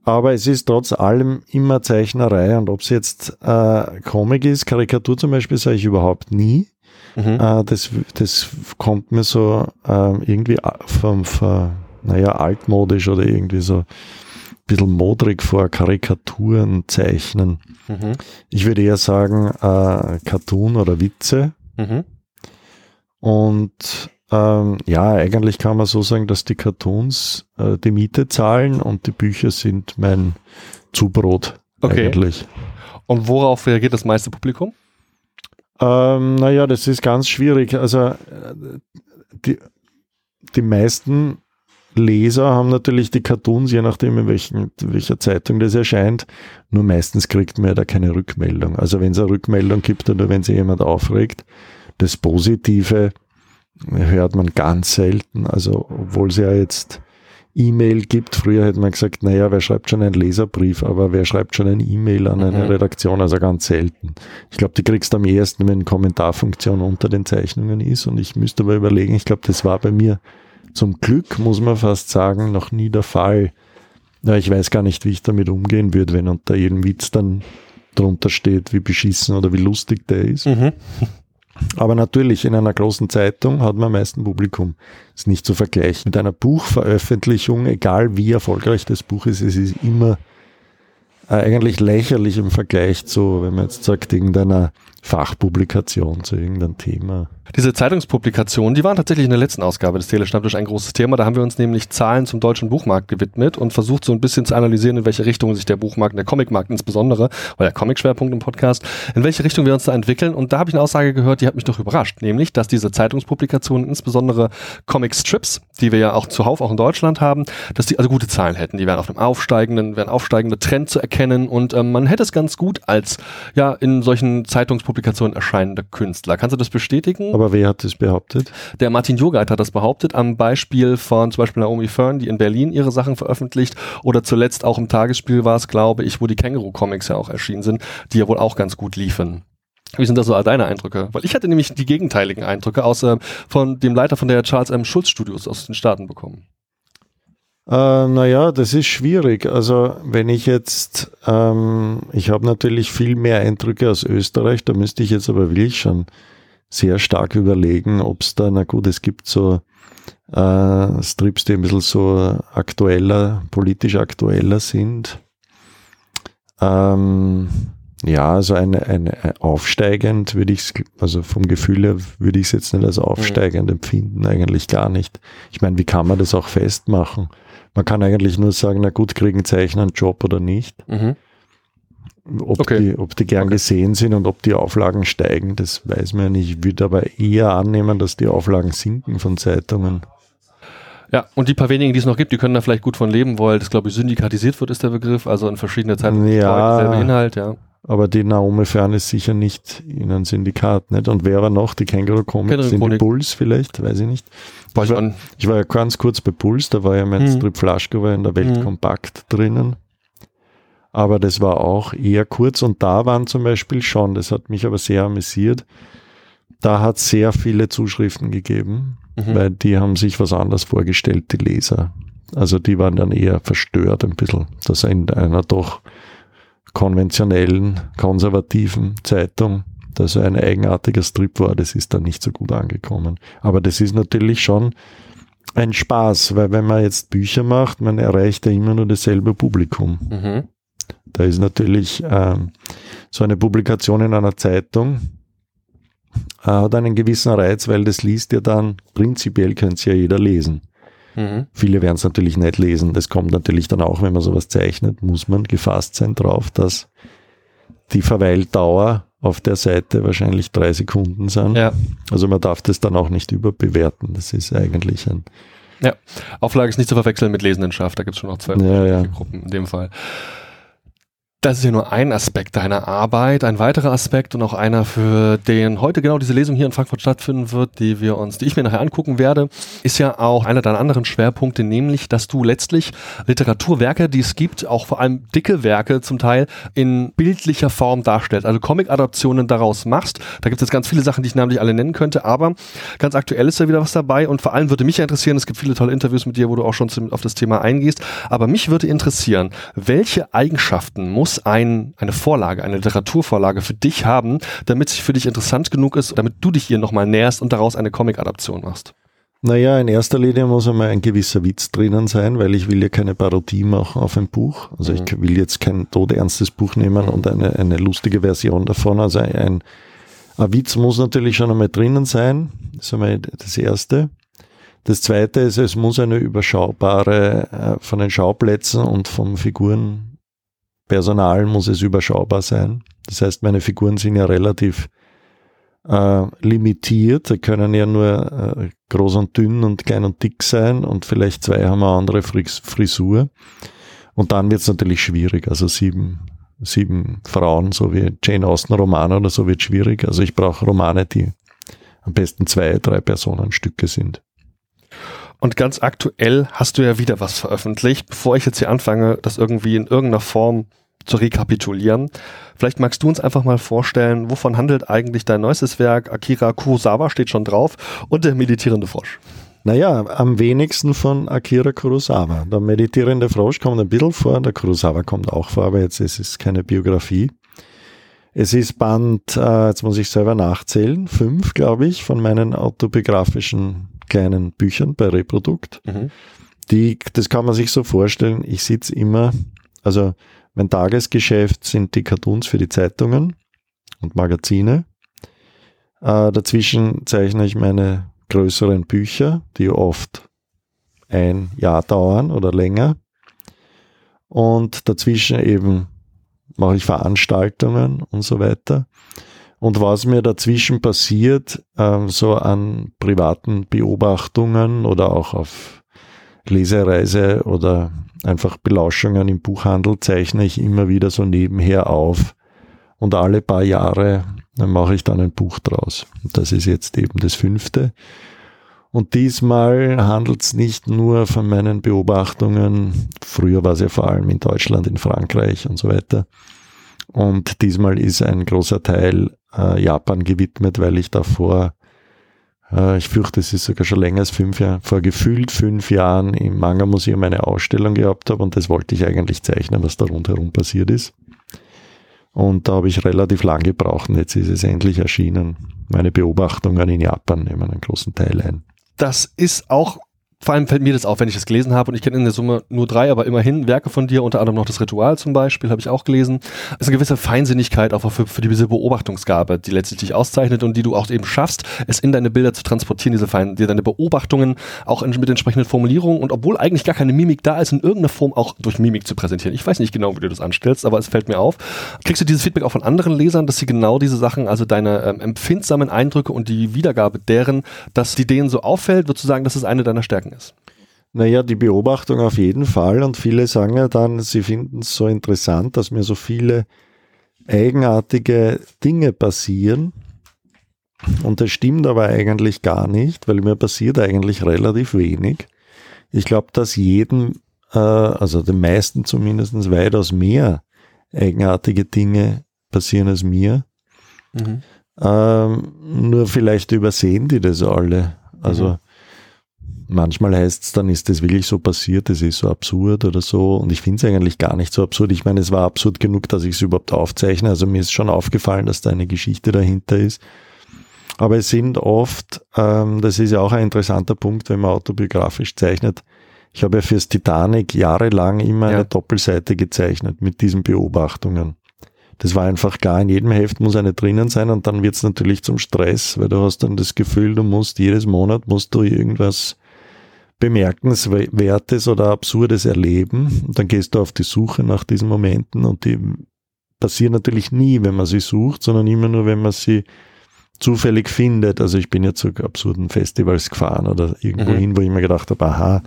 Aber es ist trotz allem immer Zeichnerei und ob es jetzt äh, Comic ist, Karikatur zum Beispiel, sage ich überhaupt nie. Mhm. Äh, das, das kommt mir so äh, irgendwie vom, vom, naja, altmodisch oder irgendwie so ein bisschen modrig vor, Karikaturen zeichnen. Mhm. Ich würde eher sagen, äh, Cartoon oder Witze. Mhm. Und ähm, ja, eigentlich kann man so sagen, dass die Cartoons äh, die Miete zahlen und die Bücher sind mein Zubrot okay. eigentlich. Und worauf reagiert das meiste Publikum? Ähm, naja, das ist ganz schwierig. Also äh, die, die meisten Leser haben natürlich die Cartoons, je nachdem in welchen, welcher Zeitung das erscheint, nur meistens kriegt man ja da keine Rückmeldung. Also wenn es eine Rückmeldung gibt oder wenn sich jemand aufregt, das Positive hört man ganz selten. Also, obwohl es ja jetzt E-Mail gibt. Früher hätte man gesagt, naja, wer schreibt schon einen Leserbrief, aber wer schreibt schon ein E-Mail an eine mhm. Redaktion? Also ganz selten. Ich glaube, die kriegst du am ehesten, wenn Kommentarfunktion unter den Zeichnungen ist. Und ich müsste aber überlegen, ich glaube, das war bei mir zum Glück, muss man fast sagen, noch nie der Fall. Ja, ich weiß gar nicht, wie ich damit umgehen würde, wenn unter jedem Witz dann drunter steht, wie beschissen oder wie lustig der ist. Mhm. Aber natürlich, in einer großen Zeitung hat man am meisten Publikum. Ist nicht zu vergleichen. Mit einer Buchveröffentlichung, egal wie erfolgreich das Buch ist, es ist immer äh, eigentlich lächerlich im Vergleich zu, wenn man jetzt sagt, irgendeiner Fachpublikation zu irgendeinem Thema. Diese Zeitungspublikationen, die waren tatsächlich in der letzten Ausgabe des Telestammtisch ein großes Thema. Da haben wir uns nämlich Zahlen zum deutschen Buchmarkt gewidmet und versucht so ein bisschen zu analysieren, in welche Richtung sich der Buchmarkt, der Comicmarkt insbesondere, weil der Comic-Schwerpunkt im Podcast, in welche Richtung wir uns da entwickeln. Und da habe ich eine Aussage gehört, die hat mich doch überrascht, nämlich, dass diese Zeitungspublikationen, insbesondere Comic-Strips, die wir ja auch zuhauf auch in Deutschland haben, dass die also gute Zahlen hätten. Die wären auf einem aufsteigenden, wären aufsteigende Trend zu erkennen und ähm, man hätte es ganz gut als ja in solchen Zeitungspublikationen erscheinende Künstler. Kannst du das bestätigen? Aber wer hat das behauptet? Der Martin Jogait hat das behauptet, am Beispiel von zum Beispiel Naomi Fern, die in Berlin ihre Sachen veröffentlicht, oder zuletzt auch im Tagesspiel war es, glaube ich, wo die Känguru-Comics ja auch erschienen sind, die ja wohl auch ganz gut liefen. Wie sind das so deine Eindrücke? Weil ich hatte nämlich die gegenteiligen Eindrücke aus äh, von dem Leiter von der Charles M. Schulz Studios aus den Staaten bekommen. Äh, naja, das ist schwierig. Also wenn ich jetzt, ähm, ich habe natürlich viel mehr Eindrücke aus Österreich, da müsste ich jetzt aber wirklich schon sehr stark überlegen, ob es da, na gut, es gibt so äh, Strips, die ein bisschen so aktueller, politisch aktueller sind. Ähm, ja, also eine, eine aufsteigend würde ich es, also vom Gefühl her würde ich es jetzt nicht als aufsteigend mhm. empfinden, eigentlich gar nicht. Ich meine, wie kann man das auch festmachen? Man kann eigentlich nur sagen, na gut, kriegen Zeichner einen Job oder nicht. Mhm. Ob, okay. die, ob die gern okay. gesehen sind und ob die Auflagen steigen, das weiß man ja nicht. Ich würde aber eher annehmen, dass die Auflagen sinken von Zeitungen. Ja, und die paar wenigen, die es noch gibt, die können da vielleicht gut von leben, weil das, glaube ich, syndikatisiert wird, ist der Begriff, also in verschiedenen Zeitungen ja, derselbe Inhalt, ja. Aber die Naomi Fern ist sicher nicht in einem Syndikat, nicht? Und wer war noch? Die Känguru Comics? Sind die Bulls vielleicht? Weiß ich nicht. Ich war, ich war, ja ganz kurz bei Puls, da war ja mein hm. Strip Flaschke war in der Welt hm. kompakt drinnen aber das war auch eher kurz und da waren zum Beispiel schon, das hat mich aber sehr amüsiert, da hat sehr viele Zuschriften gegeben, mhm. weil die haben sich was anderes vorgestellt, die Leser. Also die waren dann eher verstört ein bisschen, dass in einer doch konventionellen, konservativen Zeitung dass er ein eigenartiger Strip war, das ist dann nicht so gut angekommen. Aber das ist natürlich schon ein Spaß, weil wenn man jetzt Bücher macht, man erreicht ja immer nur dasselbe Publikum. Mhm. Da ist natürlich ähm, so eine Publikation in einer Zeitung, äh, hat einen gewissen Reiz, weil das liest ja dann, prinzipiell könnte es ja jeder lesen. Mhm. Viele werden es natürlich nicht lesen. Das kommt natürlich dann auch, wenn man sowas zeichnet, muss man gefasst sein drauf, dass die Verweildauer auf der Seite wahrscheinlich drei Sekunden sind. Ja. Also man darf das dann auch nicht überbewerten. Das ist eigentlich ein. Ja, Auflage ist nicht zu verwechseln mit Lesendenschaft. Da gibt es schon noch zwei ja, ja. Gruppen in dem Fall. Das ist ja nur ein Aspekt deiner Arbeit. Ein weiterer Aspekt und auch einer, für den heute genau diese Lesung hier in Frankfurt stattfinden wird, die wir uns, die ich mir nachher angucken werde, ist ja auch einer deiner anderen Schwerpunkte, nämlich, dass du letztlich Literaturwerke, die es gibt, auch vor allem dicke Werke zum Teil in bildlicher Form darstellst, also Comic-Adaptionen daraus machst. Da gibt es jetzt ganz viele Sachen, die ich namentlich alle nennen könnte, aber ganz aktuell ist ja wieder was dabei und vor allem würde mich interessieren, es gibt viele tolle Interviews mit dir, wo du auch schon auf das Thema eingehst, aber mich würde interessieren, welche Eigenschaften muss muss ein, eine Vorlage, eine Literaturvorlage für dich haben, damit sie für dich interessant genug ist, damit du dich ihr nochmal näherst und daraus eine Comic-Adaption machst? Naja, in erster Linie muss einmal ein gewisser Witz drinnen sein, weil ich will ja keine Parodie machen auf ein Buch. Also mhm. ich will jetzt kein todernstes Buch nehmen und eine, eine lustige Version davon. Also ein, ein Witz muss natürlich schon einmal drinnen sein. Das ist einmal das Erste. Das Zweite ist, es muss eine überschaubare, äh, von den Schauplätzen und vom Figuren Personal muss es überschaubar sein. Das heißt, meine Figuren sind ja relativ äh, limitiert. Sie können ja nur äh, groß und dünn und klein und dick sein und vielleicht zwei haben eine andere Frisur. Und dann wird es natürlich schwierig. Also sieben, sieben Frauen, so wie Jane Austen Romane oder so, wird schwierig. Also ich brauche Romane, die am besten zwei, drei Personenstücke sind. Und ganz aktuell hast du ja wieder was veröffentlicht. Bevor ich jetzt hier anfange, das irgendwie in irgendeiner Form zu rekapitulieren. Vielleicht magst du uns einfach mal vorstellen, wovon handelt eigentlich dein neuestes Werk? Akira Kurosawa steht schon drauf und der meditierende Frosch. Naja, am wenigsten von Akira Kurosawa. Der meditierende Frosch kommt ein bisschen vor, der Kurosawa kommt auch vor, aber jetzt ist es keine Biografie. Es ist Band, äh, jetzt muss ich selber nachzählen, fünf, glaube ich, von meinen autobiografischen kleinen Büchern bei Reprodukt. Mhm. Die, das kann man sich so vorstellen, ich sitze immer, also mein Tagesgeschäft sind die Cartoons für die Zeitungen und Magazine. Äh, dazwischen zeichne ich meine größeren Bücher, die oft ein Jahr dauern oder länger. Und dazwischen eben mache ich Veranstaltungen und so weiter. Und was mir dazwischen passiert, äh, so an privaten Beobachtungen oder auch auf Lesereise oder einfach Belauschungen im Buchhandel, zeichne ich immer wieder so nebenher auf. Und alle paar Jahre mache ich dann ein Buch draus. Und das ist jetzt eben das fünfte. Und diesmal handelt es nicht nur von meinen Beobachtungen, früher war es ja vor allem in Deutschland, in Frankreich und so weiter. Und diesmal ist ein großer Teil äh, Japan gewidmet, weil ich davor, äh, ich fürchte, es ist sogar schon länger als fünf Jahre, vor gefühlt fünf Jahren im Manga-Museum eine Ausstellung gehabt habe und das wollte ich eigentlich zeichnen, was da rundherum passiert ist. Und da habe ich relativ lang gebraucht und jetzt ist es endlich erschienen. Meine Beobachtungen in Japan nehmen einen großen Teil ein das ist auch vor allem fällt mir das auf, wenn ich das gelesen habe und ich kenne in der Summe nur drei, aber immerhin Werke von dir, unter anderem noch das Ritual zum Beispiel, habe ich auch gelesen. Es ist eine gewisse Feinsinnigkeit auch für, für diese Beobachtungsgabe, die letztlich dich auszeichnet und die du auch eben schaffst, es in deine Bilder zu transportieren, diese Fein, dir deine Beobachtungen auch in, mit entsprechenden Formulierungen und obwohl eigentlich gar keine Mimik da ist, in irgendeiner Form auch durch Mimik zu präsentieren. Ich weiß nicht genau, wie du das anstellst, aber es fällt mir auf. Kriegst du dieses Feedback auch von anderen Lesern, dass sie genau diese Sachen, also deine ähm, empfindsamen Eindrücke und die Wiedergabe deren, dass die denen so auffällt, würdest du sagen, dass es eine deiner Stärken ist? Naja, die Beobachtung auf jeden Fall. Und viele sagen ja dann, sie finden es so interessant, dass mir so viele eigenartige Dinge passieren. Und das stimmt aber eigentlich gar nicht, weil mir passiert eigentlich relativ wenig. Ich glaube, dass jedem, äh, also den meisten zumindest, weitaus mehr eigenartige Dinge passieren als mir. Mhm. Ähm, nur vielleicht übersehen die das alle. Also mhm manchmal heißt es dann, ist das wirklich so passiert, das ist so absurd oder so. Und ich finde es eigentlich gar nicht so absurd. Ich meine, es war absurd genug, dass ich es überhaupt aufzeichne. Also mir ist schon aufgefallen, dass da eine Geschichte dahinter ist. Aber es sind oft, ähm, das ist ja auch ein interessanter Punkt, wenn man autobiografisch zeichnet. Ich habe ja fürs Titanic jahrelang immer ja. eine Doppelseite gezeichnet mit diesen Beobachtungen. Das war einfach klar, in jedem Heft muss eine drinnen sein und dann wird es natürlich zum Stress, weil du hast dann das Gefühl, du musst jedes Monat musst du irgendwas Bemerkenswertes oder Absurdes erleben. Und dann gehst du auf die Suche nach diesen Momenten und die passieren natürlich nie, wenn man sie sucht, sondern immer nur, wenn man sie zufällig findet. Also ich bin ja zu absurden Festivals gefahren oder irgendwo mhm. hin, wo ich mir gedacht habe, aha,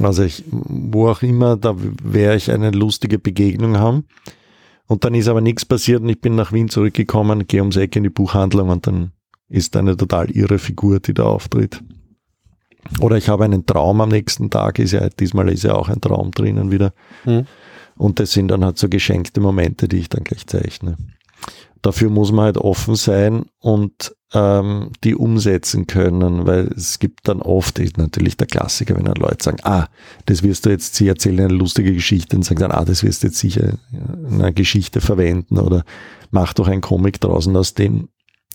also ich, wo auch immer, da werde ich eine lustige Begegnung haben. Und dann ist aber nichts passiert und ich bin nach Wien zurückgekommen, gehe ums Eck in die Buchhandlung und dann ist eine total irre Figur, die da auftritt. Oder ich habe einen Traum am nächsten Tag, ist ja, diesmal ist ja auch ein Traum drinnen wieder. Mhm. Und das sind dann halt so geschenkte Momente, die ich dann gleich zeichne. Dafür muss man halt offen sein und ähm, die umsetzen können, weil es gibt dann oft, ist natürlich der Klassiker, wenn dann Leute sagen, ah, das wirst du jetzt, sie erzählen eine lustige Geschichte und sagen dann, ah, das wirst du jetzt sicher in einer Geschichte verwenden oder mach doch ein Comic draußen. Aus den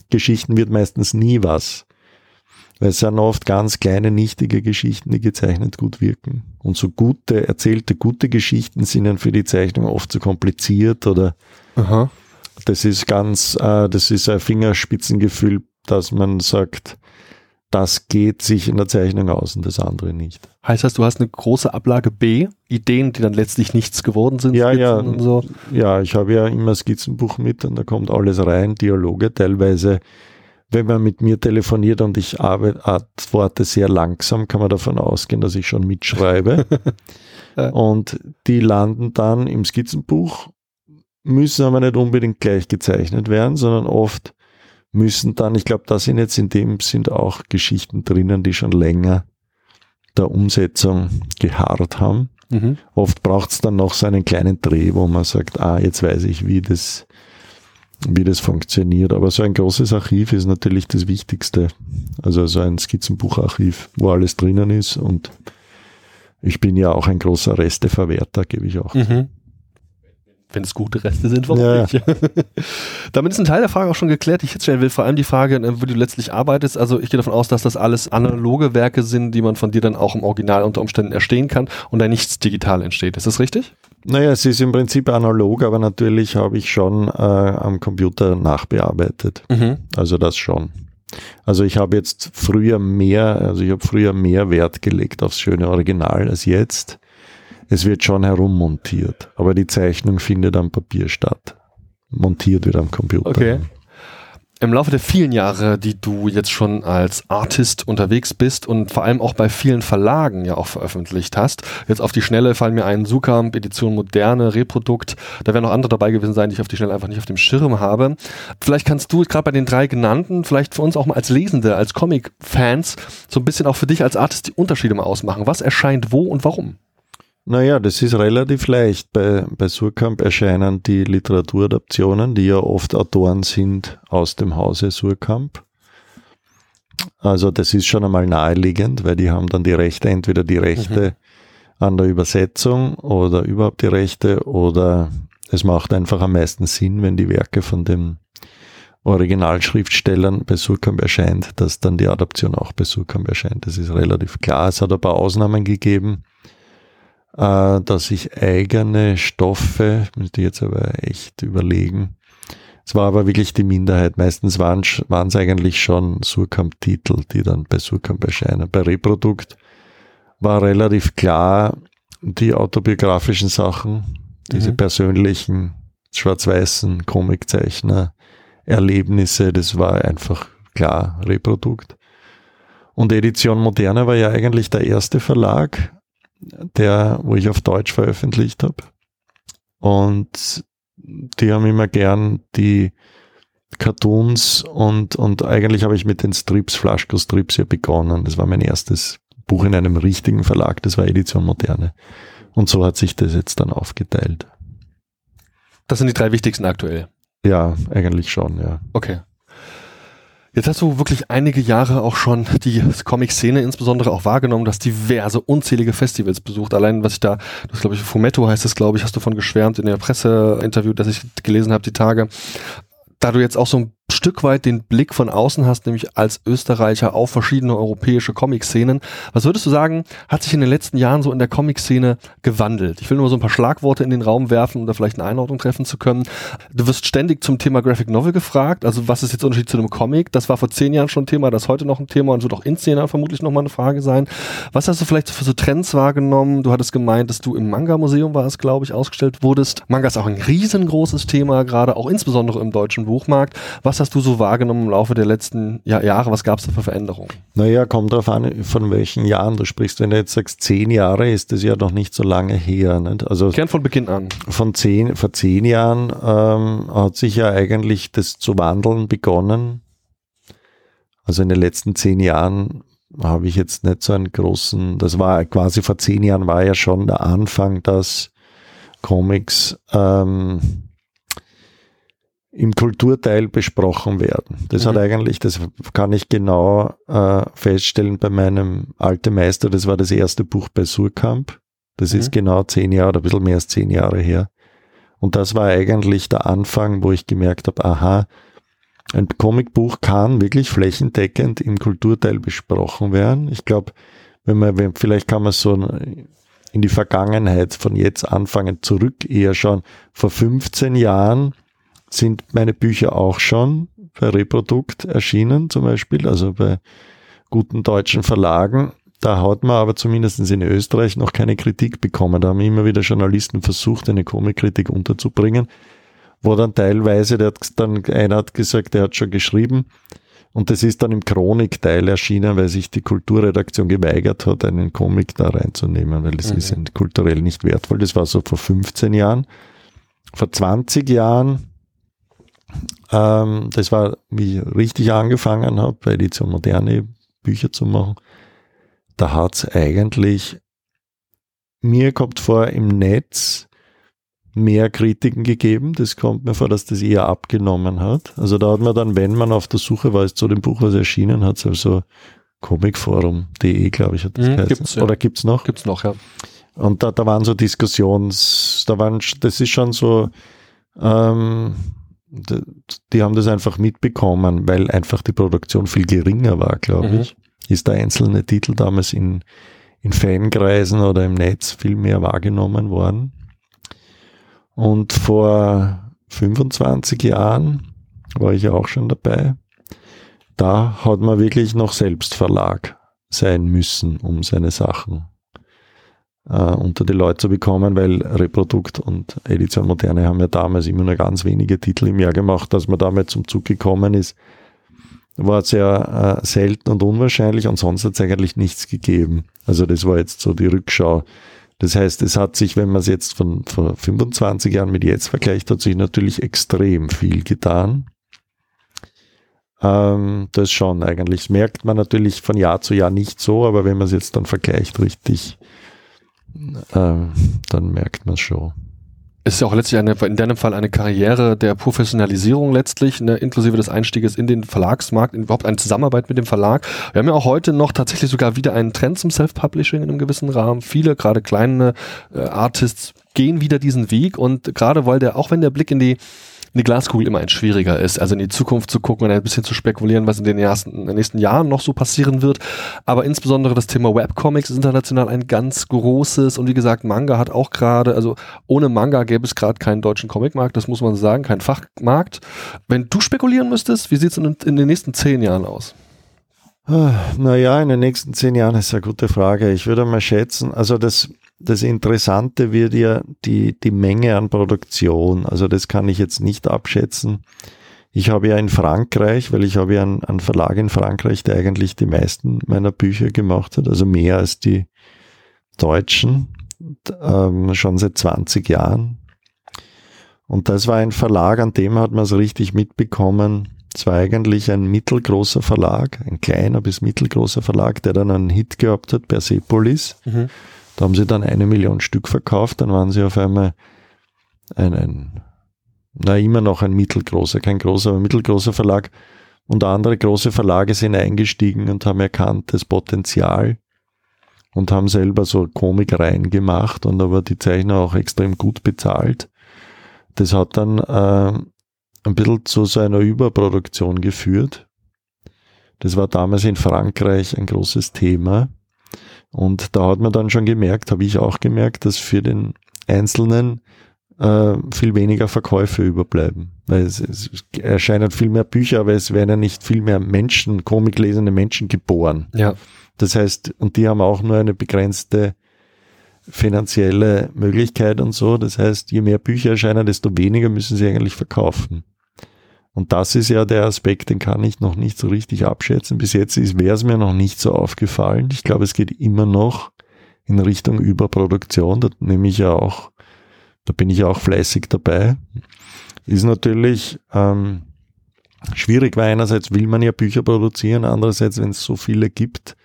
Geschichten wird meistens nie was. Weil es sind oft ganz kleine, nichtige Geschichten, die gezeichnet gut wirken. Und so gute, erzählte, gute Geschichten sind dann für die Zeichnung oft zu kompliziert oder Aha. das ist ganz, äh, das ist ein Fingerspitzengefühl, dass man sagt, das geht sich in der Zeichnung aus und das andere nicht. Heißt das, du hast eine große Ablage B, Ideen, die dann letztlich nichts geworden sind? Ja, ja. So? Ja, ich habe ja immer Skizzenbuch mit und da kommt alles rein, Dialoge teilweise wenn man mit mir telefoniert und ich antworte sehr langsam, kann man davon ausgehen, dass ich schon mitschreibe. [LAUGHS] und die landen dann im Skizzenbuch, müssen aber nicht unbedingt gleich gezeichnet werden, sondern oft müssen dann, ich glaube, da sind jetzt in dem sind auch Geschichten drinnen, die schon länger der Umsetzung geharrt haben. Mhm. Oft braucht es dann noch so einen kleinen Dreh, wo man sagt, ah, jetzt weiß ich, wie das wie das funktioniert. Aber so ein großes Archiv ist natürlich das Wichtigste. Also so ein Skizzenbucharchiv, wo alles drinnen ist. Und ich bin ja auch ein großer Resteverwerter, gebe ich auch. Mhm. wenn es gute Reste sind, warum Ja. nicht? [LAUGHS] Damit ist ein Teil der Frage auch schon geklärt, die ich jetzt stellen will. Vor allem die Frage, äh, wo du letztlich arbeitest. Also ich gehe davon aus, dass das alles analoge Werke sind, die man von dir dann auch im Original unter Umständen erstehen kann und da nichts digital entsteht. Ist das richtig? Naja, es ist im Prinzip analog, aber natürlich habe ich schon äh, am Computer nachbearbeitet. Also das schon. Also ich habe jetzt früher mehr, also ich habe früher mehr Wert gelegt aufs schöne Original als jetzt. Es wird schon herummontiert, aber die Zeichnung findet am Papier statt. Montiert wird am Computer. Okay. Im Laufe der vielen Jahre, die du jetzt schon als Artist unterwegs bist und vor allem auch bei vielen Verlagen ja auch veröffentlicht hast, jetzt auf die Schnelle fallen mir ein Sukamp, Edition Moderne, Reprodukt, da werden noch andere dabei gewesen sein, die ich auf die Schnelle einfach nicht auf dem Schirm habe. Vielleicht kannst du gerade bei den drei genannten, vielleicht für uns auch mal als Lesende, als Comic-Fans, so ein bisschen auch für dich als Artist die Unterschiede mal ausmachen. Was erscheint wo und warum? Naja, das ist relativ leicht. Bei, bei Surkamp erscheinen die Literaturadaptionen, die ja oft Autoren sind aus dem Hause Surkamp. Also das ist schon einmal naheliegend, weil die haben dann die Rechte, entweder die Rechte an der Übersetzung oder überhaupt die Rechte oder es macht einfach am meisten Sinn, wenn die Werke von den Originalschriftstellern bei Surkamp erscheint, dass dann die Adaption auch bei Surkamp erscheint. Das ist relativ klar. Es hat ein paar Ausnahmen gegeben äh, dass ich eigene Stoffe, müsste ich jetzt aber echt überlegen. Es war aber wirklich die Minderheit. Meistens waren es eigentlich schon Surkamp-Titel, die dann bei Surkamp erscheinen. Bei Reprodukt war relativ klar, die autobiografischen Sachen, diese Mhm. persönlichen, schwarz-weißen Comiczeichner, Erlebnisse, das war einfach klar Reprodukt. Und Edition Moderne war ja eigentlich der erste Verlag, der, wo ich auf Deutsch veröffentlicht habe. Und die haben immer gern die Cartoons und, und eigentlich habe ich mit den Strips, Flaschko Strips ja begonnen. Das war mein erstes Buch in einem richtigen Verlag, das war Edition Moderne. Und so hat sich das jetzt dann aufgeteilt. Das sind die drei wichtigsten aktuell. Ja, eigentlich schon, ja. Okay. Jetzt hast du wirklich einige Jahre auch schon die Comic-Szene insbesondere auch wahrgenommen, dass diverse unzählige Festivals besucht. Allein was ich da, das glaube ich, Fumetto heißt es, glaube ich, hast du von geschwärmt in der Presseinterview, das ich gelesen habe die Tage. Da du jetzt auch so ein Stück weit den Blick von außen hast, nämlich als Österreicher auf verschiedene europäische Comic-Szenen. Was würdest du sagen, hat sich in den letzten Jahren so in der Comic-Szene gewandelt? Ich will nur so ein paar Schlagworte in den Raum werfen, um da vielleicht eine Einordnung treffen zu können. Du wirst ständig zum Thema Graphic Novel gefragt. Also was ist jetzt der Unterschied zu einem Comic? Das war vor zehn Jahren schon ein Thema, das ist heute noch ein Thema und wird auch in zehn Jahren vermutlich nochmal eine Frage sein. Was hast du vielleicht für so Trends wahrgenommen? Du hattest gemeint, dass du im Manga-Museum war es, glaube ich, ausgestellt wurdest. Manga ist auch ein riesengroßes Thema, gerade auch insbesondere im deutschen Buchmarkt. Was hast du so wahrgenommen im Laufe der letzten ja, Jahre? Was gab es da für Veränderungen? Naja, kommt darauf an, von welchen Jahren du sprichst. Wenn du jetzt sagst, zehn Jahre, ist das ja noch nicht so lange her. Nicht? Also Gern von Beginn an. von zehn, vor zehn Jahren ähm, hat sich ja eigentlich das zu wandeln begonnen. Also in den letzten zehn Jahren habe ich jetzt nicht so einen großen, das war quasi vor zehn Jahren war ja schon der Anfang, dass Comics ähm, im Kulturteil besprochen werden. Das Mhm. hat eigentlich, das kann ich genau äh, feststellen bei meinem alten Meister, das war das erste Buch bei Surkamp. Das Mhm. ist genau zehn Jahre oder ein bisschen mehr als zehn Jahre her. Und das war eigentlich der Anfang, wo ich gemerkt habe, aha, ein Comicbuch kann wirklich flächendeckend im Kulturteil besprochen werden. Ich glaube, wenn man, wenn, vielleicht kann man so in die Vergangenheit von jetzt anfangen, zurück eher schon. Vor 15 Jahren sind meine Bücher auch schon bei Reprodukt erschienen, zum Beispiel, also bei guten deutschen Verlagen. Da hat man aber zumindest in Österreich noch keine Kritik bekommen. Da haben immer wieder Journalisten versucht, eine Comic-Kritik unterzubringen, wo dann teilweise, der hat dann, einer hat gesagt, der hat schon geschrieben, und das ist dann im Chronikteil erschienen, weil sich die Kulturredaktion geweigert hat, einen Comic da reinzunehmen, weil das Mhm. ist kulturell nicht wertvoll. Das war so vor 15 Jahren. Vor 20 Jahren, ähm, das war, wie ich richtig angefangen habe, bei Edition Moderne Bücher zu machen, da hat es eigentlich, mir kommt vor, im Netz mehr Kritiken gegeben. Das kommt mir vor, dass das eher abgenommen hat. Also da hat man dann, wenn man auf der Suche war, ist zu dem Buch, was erschienen hat, also comicforum.de, glaube ich, hat das Mhm, geheißen. gibt's, ja. Oder gibt's noch? Gibt's noch, ja. Und da, da waren so das, da waren, das ist schon so, ähm, die, haben das einfach mitbekommen, weil einfach die Produktion viel geringer war, glaube Mhm. ich. Ist der einzelne Titel damals in, in Fankreisen oder im Netz viel mehr wahrgenommen worden. Und vor 25 Jahren war ich auch schon dabei. Da hat man wirklich noch selbst Verlag sein müssen, um seine Sachen äh, unter die Leute zu bekommen, weil Reprodukt und Edition Moderne haben ja damals immer nur ganz wenige Titel im Jahr gemacht, dass man damit zum Zug gekommen ist, war sehr äh, selten und unwahrscheinlich und sonst hat es eigentlich nichts gegeben. Also das war jetzt so die Rückschau. Das heißt, es hat sich, wenn man es jetzt von vor 25 Jahren mit jetzt vergleicht, hat sich natürlich extrem viel getan. Ähm, das schon eigentlich. Das merkt man natürlich von Jahr zu Jahr nicht so, aber wenn man es jetzt dann vergleicht richtig, ähm, dann merkt man schon. Ist ja auch letztlich eine, in deinem Fall eine Karriere der Professionalisierung letztlich, ne, inklusive des Einstieges in den Verlagsmarkt, überhaupt eine Zusammenarbeit mit dem Verlag. Wir haben ja auch heute noch tatsächlich sogar wieder einen Trend zum Self-Publishing in einem gewissen Rahmen. Viele, gerade kleine äh, Artists, gehen wieder diesen Weg und gerade weil der, auch wenn der Blick in die in die Glaskugel immer ein schwieriger ist, also in die Zukunft zu gucken und ein bisschen zu spekulieren, was in den, ersten, in den nächsten Jahren noch so passieren wird. Aber insbesondere das Thema Webcomics ist international ein ganz großes und wie gesagt, Manga hat auch gerade, also ohne Manga gäbe es gerade keinen deutschen Comicmarkt, das muss man sagen, keinen Fachmarkt. Wenn du spekulieren müsstest, wie sieht es in, in den nächsten zehn Jahren aus? Naja, in den nächsten zehn Jahren ist eine gute Frage. Ich würde mal schätzen, also das, das Interessante wird ja die, die Menge an Produktion. Also das kann ich jetzt nicht abschätzen. Ich habe ja in Frankreich, weil ich habe ja einen, einen Verlag in Frankreich, der eigentlich die meisten meiner Bücher gemacht hat, also mehr als die Deutschen, ähm, schon seit 20 Jahren. Und das war ein Verlag, an dem hat man es richtig mitbekommen. Es war eigentlich ein mittelgroßer Verlag, ein kleiner bis mittelgroßer Verlag, der dann einen Hit gehabt hat, Persepolis. Mhm. Da haben sie dann eine Million Stück verkauft, dann waren sie auf einmal ein, ein na immer noch ein mittelgroßer, kein großer, aber mittelgroßer Verlag. Und andere große Verlage sind eingestiegen und haben erkannt das Potenzial und haben selber so Komikreihen gemacht und da war die Zeichner auch extrem gut bezahlt. Das hat dann äh, ein bisschen zu so einer Überproduktion geführt. Das war damals in Frankreich ein großes Thema. Und da hat man dann schon gemerkt, habe ich auch gemerkt, dass für den Einzelnen äh, viel weniger Verkäufe überbleiben. Weil es, es erscheinen viel mehr Bücher, aber es werden ja nicht viel mehr Menschen, komiklesende Menschen geboren. Ja. Das heißt, und die haben auch nur eine begrenzte finanzielle Möglichkeit und so. Das heißt, je mehr Bücher erscheinen, desto weniger müssen sie eigentlich verkaufen. Und das ist ja der Aspekt, den kann ich noch nicht so richtig abschätzen. Bis jetzt wäre es mir noch nicht so aufgefallen. Ich glaube, es geht immer noch in Richtung Überproduktion. Da nehme ich ja auch, da bin ich ja auch fleißig dabei. Ist natürlich ähm, schwierig, weil einerseits will man ja Bücher produzieren, andererseits, wenn es so viele gibt,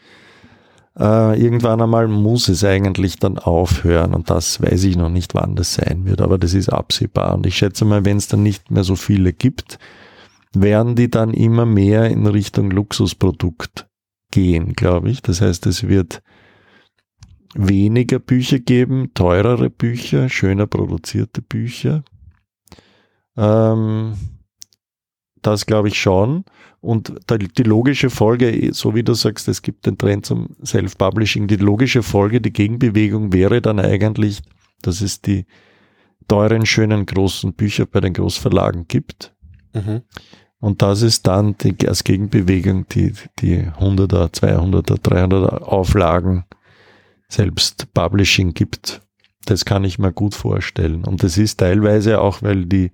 äh, irgendwann einmal muss es eigentlich dann aufhören und das weiß ich noch nicht, wann das sein wird, aber das ist absehbar und ich schätze mal, wenn es dann nicht mehr so viele gibt, werden die dann immer mehr in Richtung Luxusprodukt gehen, glaube ich. Das heißt, es wird weniger Bücher geben, teurere Bücher, schöner produzierte Bücher. Ähm, das glaube ich schon. Und die logische Folge, so wie du sagst, es gibt den Trend zum Self-Publishing, die logische Folge, die Gegenbewegung wäre dann eigentlich, dass es die teuren, schönen, großen Bücher bei den Großverlagen gibt. Mhm. Und das ist dann die, als Gegenbewegung die, die 100er, 200er, 300er Auflagen selbst Publishing gibt. Das kann ich mir gut vorstellen. Und das ist teilweise auch, weil die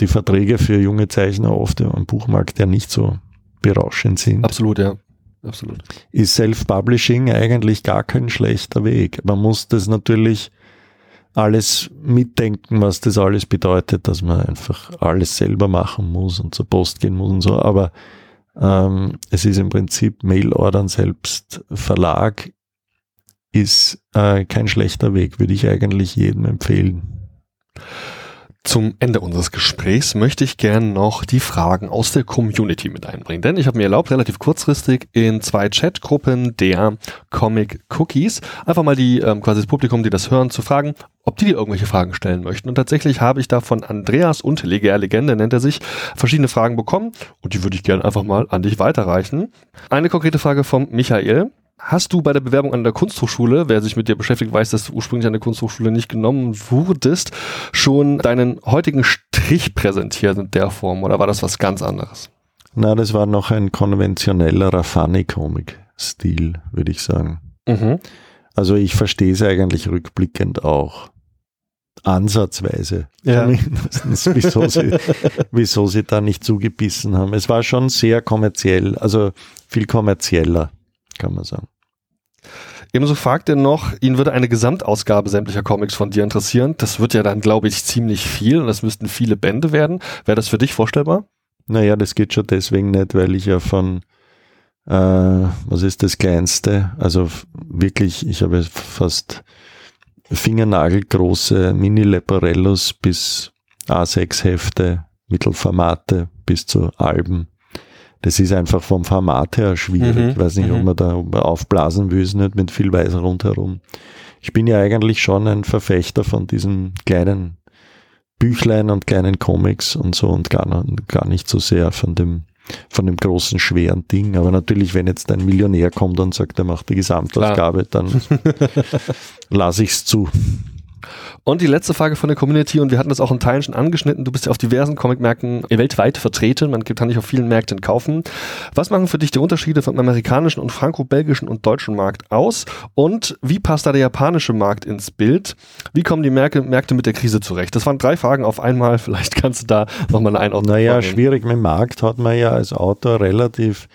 die Verträge für junge Zeichner oft am Buchmarkt ja nicht so berauschend sind. Absolut, ja. Absolut. Ist Self-Publishing eigentlich gar kein schlechter Weg. Man muss das natürlich alles mitdenken, was das alles bedeutet, dass man einfach alles selber machen muss und zur Post gehen muss und so. Aber ähm, es ist im Prinzip Mailordern selbst Verlag ist äh, kein schlechter Weg, würde ich eigentlich jedem empfehlen. Zum Ende unseres Gesprächs möchte ich gerne noch die Fragen aus der Community mit einbringen, denn ich habe mir erlaubt, relativ kurzfristig in zwei Chatgruppen der Comic Cookies einfach mal die ähm, quasi das Publikum, die das hören, zu fragen, ob die dir irgendwelche Fragen stellen möchten. Und tatsächlich habe ich da von Andreas und Leger Legende nennt er sich, verschiedene Fragen bekommen und die würde ich gerne einfach mal an dich weiterreichen. Eine konkrete Frage vom Michael. Hast du bei der Bewerbung an der Kunsthochschule, wer sich mit dir beschäftigt, weiß, dass du ursprünglich an der Kunsthochschule nicht genommen wurdest, schon deinen heutigen Strich präsentiert in der Form oder war das was ganz anderes? Na, das war noch ein konventionellerer Funny-Comic-Stil, würde ich sagen. Mhm. Also ich verstehe es eigentlich rückblickend auch. Ansatzweise. Ja. [LAUGHS] wieso, sie, wieso sie da nicht zugebissen haben. Es war schon sehr kommerziell, also viel kommerzieller kann man sagen. Ebenso fragt er noch, ihn würde eine Gesamtausgabe sämtlicher Comics von dir interessieren. Das wird ja dann, glaube ich, ziemlich viel und das müssten viele Bände werden. Wäre das für dich vorstellbar? Naja, das geht schon deswegen nicht, weil ich ja von, äh, was ist das Kleinste? Also wirklich, ich habe fast fingernagelgroße Mini-Leporellos bis A6-Hefte, Mittelformate bis zu Alben das ist einfach vom Format her schwierig. Mhm. Ich weiß nicht, ob mhm. man da aufblasen will, nicht mit viel Weiß rundherum. Ich bin ja eigentlich schon ein Verfechter von diesen kleinen Büchlein und kleinen Comics und so und gar, gar nicht so sehr von dem, von dem großen, schweren Ding. Aber natürlich, wenn jetzt ein Millionär kommt und sagt, er macht die Gesamtausgabe, dann [LAUGHS] lasse ich es zu. Und die letzte Frage von der Community, und wir hatten das auch in Teilen schon angeschnitten, du bist ja auf diversen Comicmärkten weltweit vertreten, man kann dich auf vielen Märkten kaufen. Was machen für dich die Unterschiede vom amerikanischen und franco-belgischen und deutschen Markt aus? Und wie passt da der japanische Markt ins Bild? Wie kommen die Märkte, Märkte mit der Krise zurecht? Das waren drei Fragen auf einmal, [LAUGHS] vielleicht kannst du da nochmal eine Einordnung Naja, vornehmen. schwierig mit dem Markt hat man ja als Autor relativ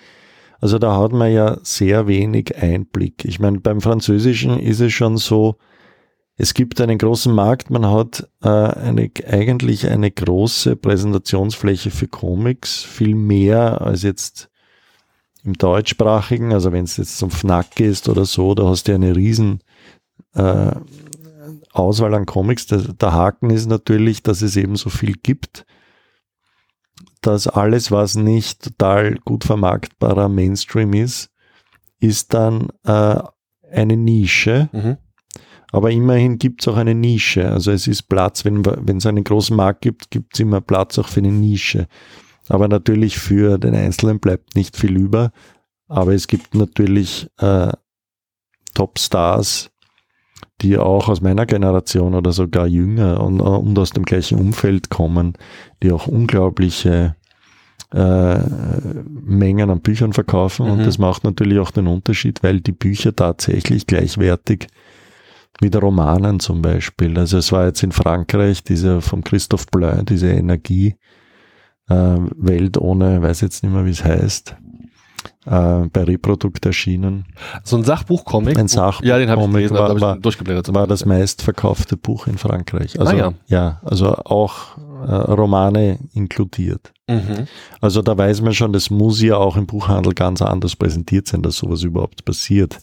also da hat man ja sehr wenig Einblick. Ich meine, beim Französischen ist es schon so, es gibt einen großen Markt, man hat äh, eine, eigentlich eine große Präsentationsfläche für Comics, viel mehr als jetzt im deutschsprachigen, also wenn es jetzt zum FNAC ist oder so, da hast du eine riesen äh, Auswahl an Comics. Der, der Haken ist natürlich, dass es eben so viel gibt, dass alles, was nicht total gut vermarktbarer Mainstream ist, ist dann äh, eine Nische. Mhm aber immerhin gibt es auch eine Nische. Also es ist Platz, wenn es einen großen Markt gibt, gibt es immer Platz auch für eine Nische. Aber natürlich für den Einzelnen bleibt nicht viel über. Aber es gibt natürlich äh, Top-Stars, die auch aus meiner Generation oder sogar jünger und, und aus dem gleichen Umfeld kommen, die auch unglaubliche äh, Mengen an Büchern verkaufen. Mhm. Und das macht natürlich auch den Unterschied, weil die Bücher tatsächlich gleichwertig mit Romanen zum Beispiel. Also es war jetzt in Frankreich diese vom Christophe Blain, diese Energie, äh, Welt ohne, weiß jetzt nicht mehr, wie es heißt, äh, bei Reprodukt erschienen. So ein Sachbuchcomic? Ein Sachbuchcomic ja, den habe ich gelesen, war, war, durchgeblättert. War das meistverkaufte Buch in Frankreich. Also, ah, ja. ja, also auch äh, Romane inkludiert. Mhm. Also da weiß man schon, das muss ja auch im Buchhandel ganz anders präsentiert sein, dass sowas überhaupt passiert.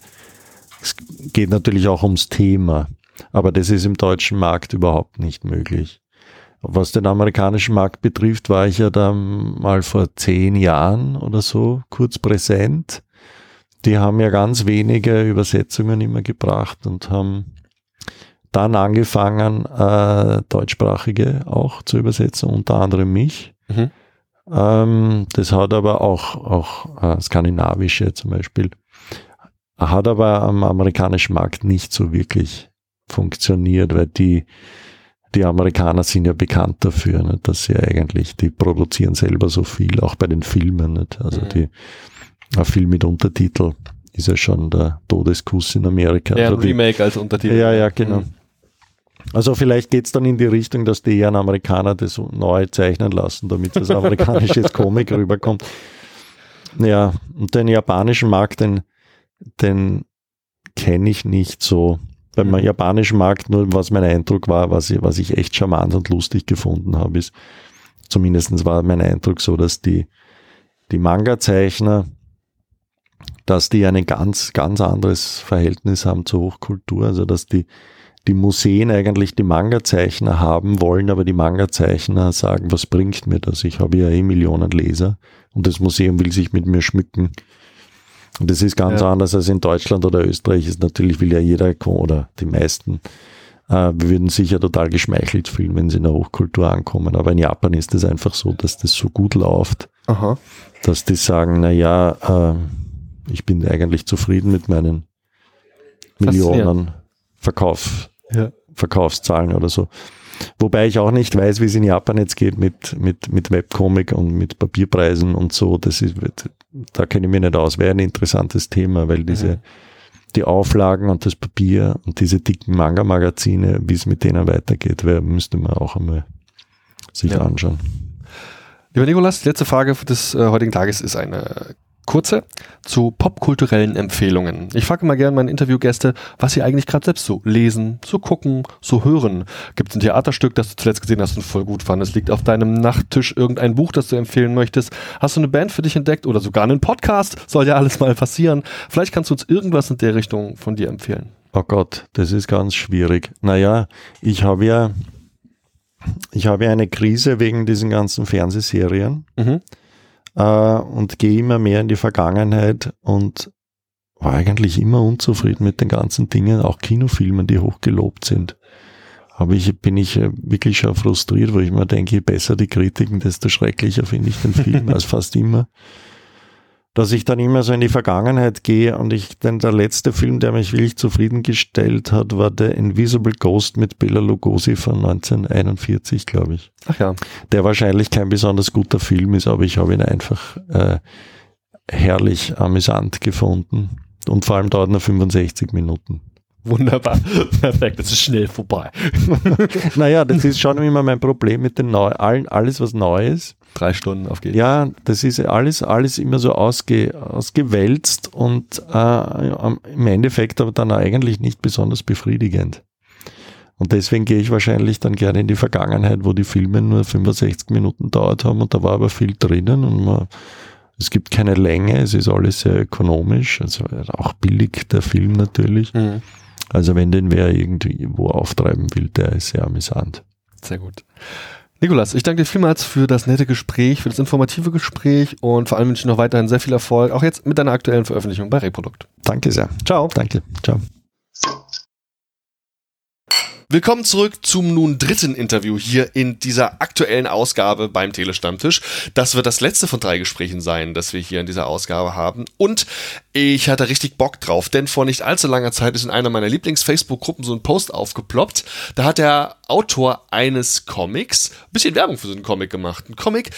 Es geht natürlich auch ums Thema, aber das ist im deutschen Markt überhaupt nicht möglich. Was den amerikanischen Markt betrifft, war ich ja da mal vor zehn Jahren oder so kurz präsent. Die haben ja ganz wenige Übersetzungen immer gebracht und haben dann angefangen, äh, deutschsprachige auch zu übersetzen, unter anderem mich. Mhm. Ähm, das hat aber auch, auch äh, skandinavische zum Beispiel hat aber am amerikanischen Markt nicht so wirklich funktioniert, weil die, die Amerikaner sind ja bekannt dafür, nicht, dass sie eigentlich, die produzieren selber so viel, auch bei den Filmen. Nicht? Also mhm. die, ein Film mit Untertitel ist ja schon der Todeskuss in Amerika. Ja, also ein Remake als Untertitel. Ja, ja, genau. Mhm. Also vielleicht geht's dann in die Richtung, dass die eher Amerikaner das neu zeichnen lassen, damit das [LAUGHS] amerikanische Comic rüberkommt. Ja, und den japanischen Markt, den, den kenne ich nicht so. Beim japanischen Markt, nur was mein Eindruck war, was ich, was ich echt charmant und lustig gefunden habe, ist, zumindestens war mein Eindruck so, dass die, die Manga-Zeichner, dass die ein ganz, ganz anderes Verhältnis haben zur Hochkultur, also dass die die Museen eigentlich die Manga-Zeichner haben wollen, aber die Manga-Zeichner sagen, was bringt mir das? Ich habe ja eh Millionen Leser und das Museum will sich mit mir schmücken. Und das ist ganz ja. anders als in Deutschland oder Österreich. Ist natürlich will ja jeder oder die meisten äh, wir würden sicher total geschmeichelt fühlen, wenn sie in der Hochkultur ankommen. Aber in Japan ist es einfach so, dass das so gut läuft, Aha. dass die sagen, na ja, äh, ich bin eigentlich zufrieden mit meinen Millionen Verkauf, ja. Verkaufszahlen oder so. Wobei ich auch nicht weiß, wie es in Japan jetzt geht mit, mit, mit Webcomic und mit Papierpreisen und so. Das ist, da kenne ich mich nicht aus. Wäre ein interessantes Thema, weil diese, mhm. die Auflagen und das Papier und diese dicken Manga-Magazine, wie es mit denen weitergeht, wär, müsste man auch einmal sich ja. anschauen. Lieber Nikolas, die letzte Frage des äh, heutigen Tages ist eine Kurze zu popkulturellen Empfehlungen. Ich frage mal gerne meine Interviewgäste, was sie eigentlich gerade selbst so lesen, so gucken, so hören. Gibt es ein Theaterstück, das du zuletzt gesehen hast und voll gut fandest? Liegt auf deinem Nachttisch irgendein Buch, das du empfehlen möchtest? Hast du eine Band für dich entdeckt oder sogar einen Podcast? Soll ja alles mal passieren. Vielleicht kannst du uns irgendwas in der Richtung von dir empfehlen. Oh Gott, das ist ganz schwierig. Naja, ich habe ja, ich habe ja eine Krise wegen diesen ganzen Fernsehserien. Mhm äh, und gehe immer mehr in die Vergangenheit und war eigentlich immer unzufrieden mit den ganzen Dingen, auch Kinofilmen, die hochgelobt sind. Aber ich bin ich äh, wirklich schon frustriert, wo ich mir denke, je besser die Kritiken, desto schrecklicher finde ich den Film [LAUGHS] als fast immer dass ich dann immer so in die Vergangenheit gehe und ich, denn der letzte Film, der mich wirklich zufriedengestellt hat, war der Invisible Ghost mit Bela Lugosi von 1941, glaube ich. Ach ja. Der wahrscheinlich kein besonders guter Film ist, aber ich habe ihn einfach äh, herrlich amüsant gefunden. Und vor allem dauert nur 65 Minuten. Wunderbar. [LAUGHS] Perfekt, das ist schnell vorbei. [LAUGHS] naja, das ist schon immer mein Problem mit den Neu allen, alles was neu ist. Drei Stunden auf geht's. Ja, das ist alles, alles immer so ausge, ausgewälzt und äh, im Endeffekt aber dann eigentlich nicht besonders befriedigend. Und deswegen gehe ich wahrscheinlich dann gerne in die Vergangenheit, wo die Filme nur 65 Minuten dauert haben und da war aber viel drinnen und man, es gibt keine Länge, es ist alles sehr ökonomisch, also auch billig der Film natürlich. Mhm. Also wenn den wer irgendwie wo auftreiben will, der ist sehr amüsant. Sehr gut. Nikolas, ich danke dir vielmals für das nette Gespräch, für das informative Gespräch und vor allem wünsche ich noch weiterhin sehr viel Erfolg, auch jetzt mit deiner aktuellen Veröffentlichung bei Reprodukt. Danke sehr. Ciao. Danke. Ciao. Willkommen zurück zum nun dritten Interview hier in dieser aktuellen Ausgabe beim Telestammtisch. Das wird das letzte von drei Gesprächen sein, das wir hier in dieser Ausgabe haben. Und ich hatte richtig Bock drauf, denn vor nicht allzu langer Zeit ist in einer meiner Lieblings-Facebook-Gruppen so ein Post aufgeploppt. Da hat der Autor eines Comics ein bisschen Werbung für so einen Comic gemacht. Ein Comic,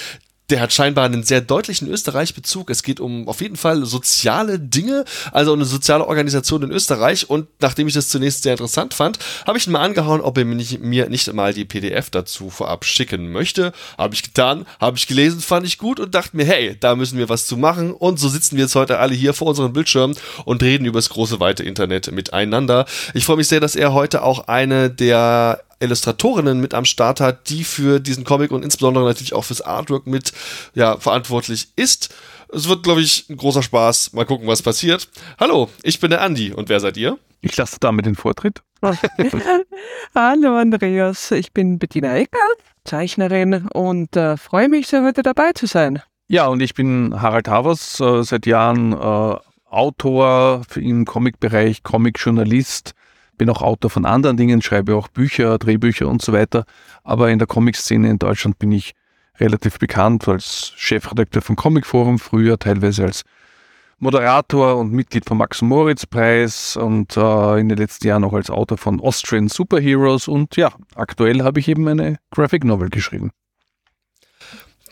der hat scheinbar einen sehr deutlichen Österreich-Bezug. Es geht um auf jeden Fall soziale Dinge, also eine soziale Organisation in Österreich. Und nachdem ich das zunächst sehr interessant fand, habe ich ihn mal angehauen, ob er mir nicht, mir nicht mal die PDF dazu vorab schicken möchte. Habe ich getan, habe ich gelesen, fand ich gut und dachte mir, hey, da müssen wir was zu machen. Und so sitzen wir jetzt heute alle hier vor unseren Bildschirmen und reden über das große, weite Internet miteinander. Ich freue mich sehr, dass er heute auch eine der Illustratorinnen mit am Start hat, die für diesen Comic und insbesondere natürlich auch fürs Artwork mit ja, verantwortlich ist. Es wird, glaube ich, ein großer Spaß. Mal gucken, was passiert. Hallo, ich bin der Andi und wer seid ihr? Ich lasse damit den Vortritt. [LAUGHS] Hallo Andreas, ich bin Bettina Ecker, Zeichnerin und äh, freue mich sehr, heute dabei zu sein. Ja, und ich bin Harald Havers, äh, seit Jahren äh, Autor im Comic-Bereich, Comic-Journalist bin auch Autor von anderen Dingen, schreibe auch Bücher, Drehbücher und so weiter. Aber in der Comic-Szene in Deutschland bin ich relativ bekannt als Chefredakteur vom Comic Forum, früher teilweise als Moderator und Mitglied vom Max Moritz Preis und äh, in den letzten Jahren auch als Autor von Austrian Superheroes und ja, aktuell habe ich eben eine Graphic Novel geschrieben.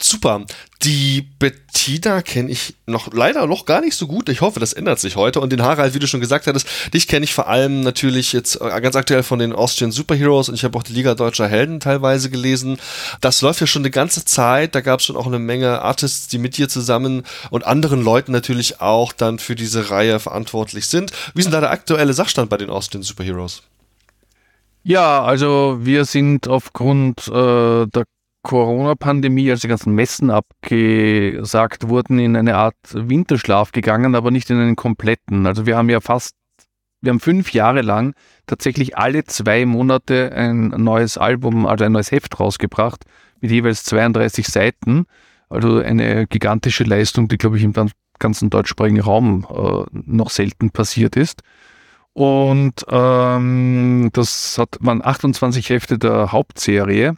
Super. Die Bettina kenne ich noch leider noch gar nicht so gut. Ich hoffe, das ändert sich heute. Und den Harald, wie du schon gesagt hattest, dich kenne ich vor allem natürlich jetzt äh, ganz aktuell von den Austrian Superheroes und ich habe auch die Liga Deutscher Helden teilweise gelesen. Das läuft ja schon eine ganze Zeit. Da gab es schon auch eine Menge Artists, die mit dir zusammen und anderen Leuten natürlich auch dann für diese Reihe verantwortlich sind. Wie ist denn da der aktuelle Sachstand bei den Austrian Superheroes? Ja, also wir sind aufgrund äh, der Corona-Pandemie, als die ganzen Messen abgesagt wurden, in eine Art Winterschlaf gegangen, aber nicht in einen kompletten. Also wir haben ja fast wir haben fünf Jahre lang tatsächlich alle zwei Monate ein neues Album, also ein neues Heft rausgebracht mit jeweils 32 Seiten. Also eine gigantische Leistung, die, glaube ich, im ganzen deutschsprachigen Raum äh, noch selten passiert ist. Und ähm, das hat, waren 28 Hefte der Hauptserie.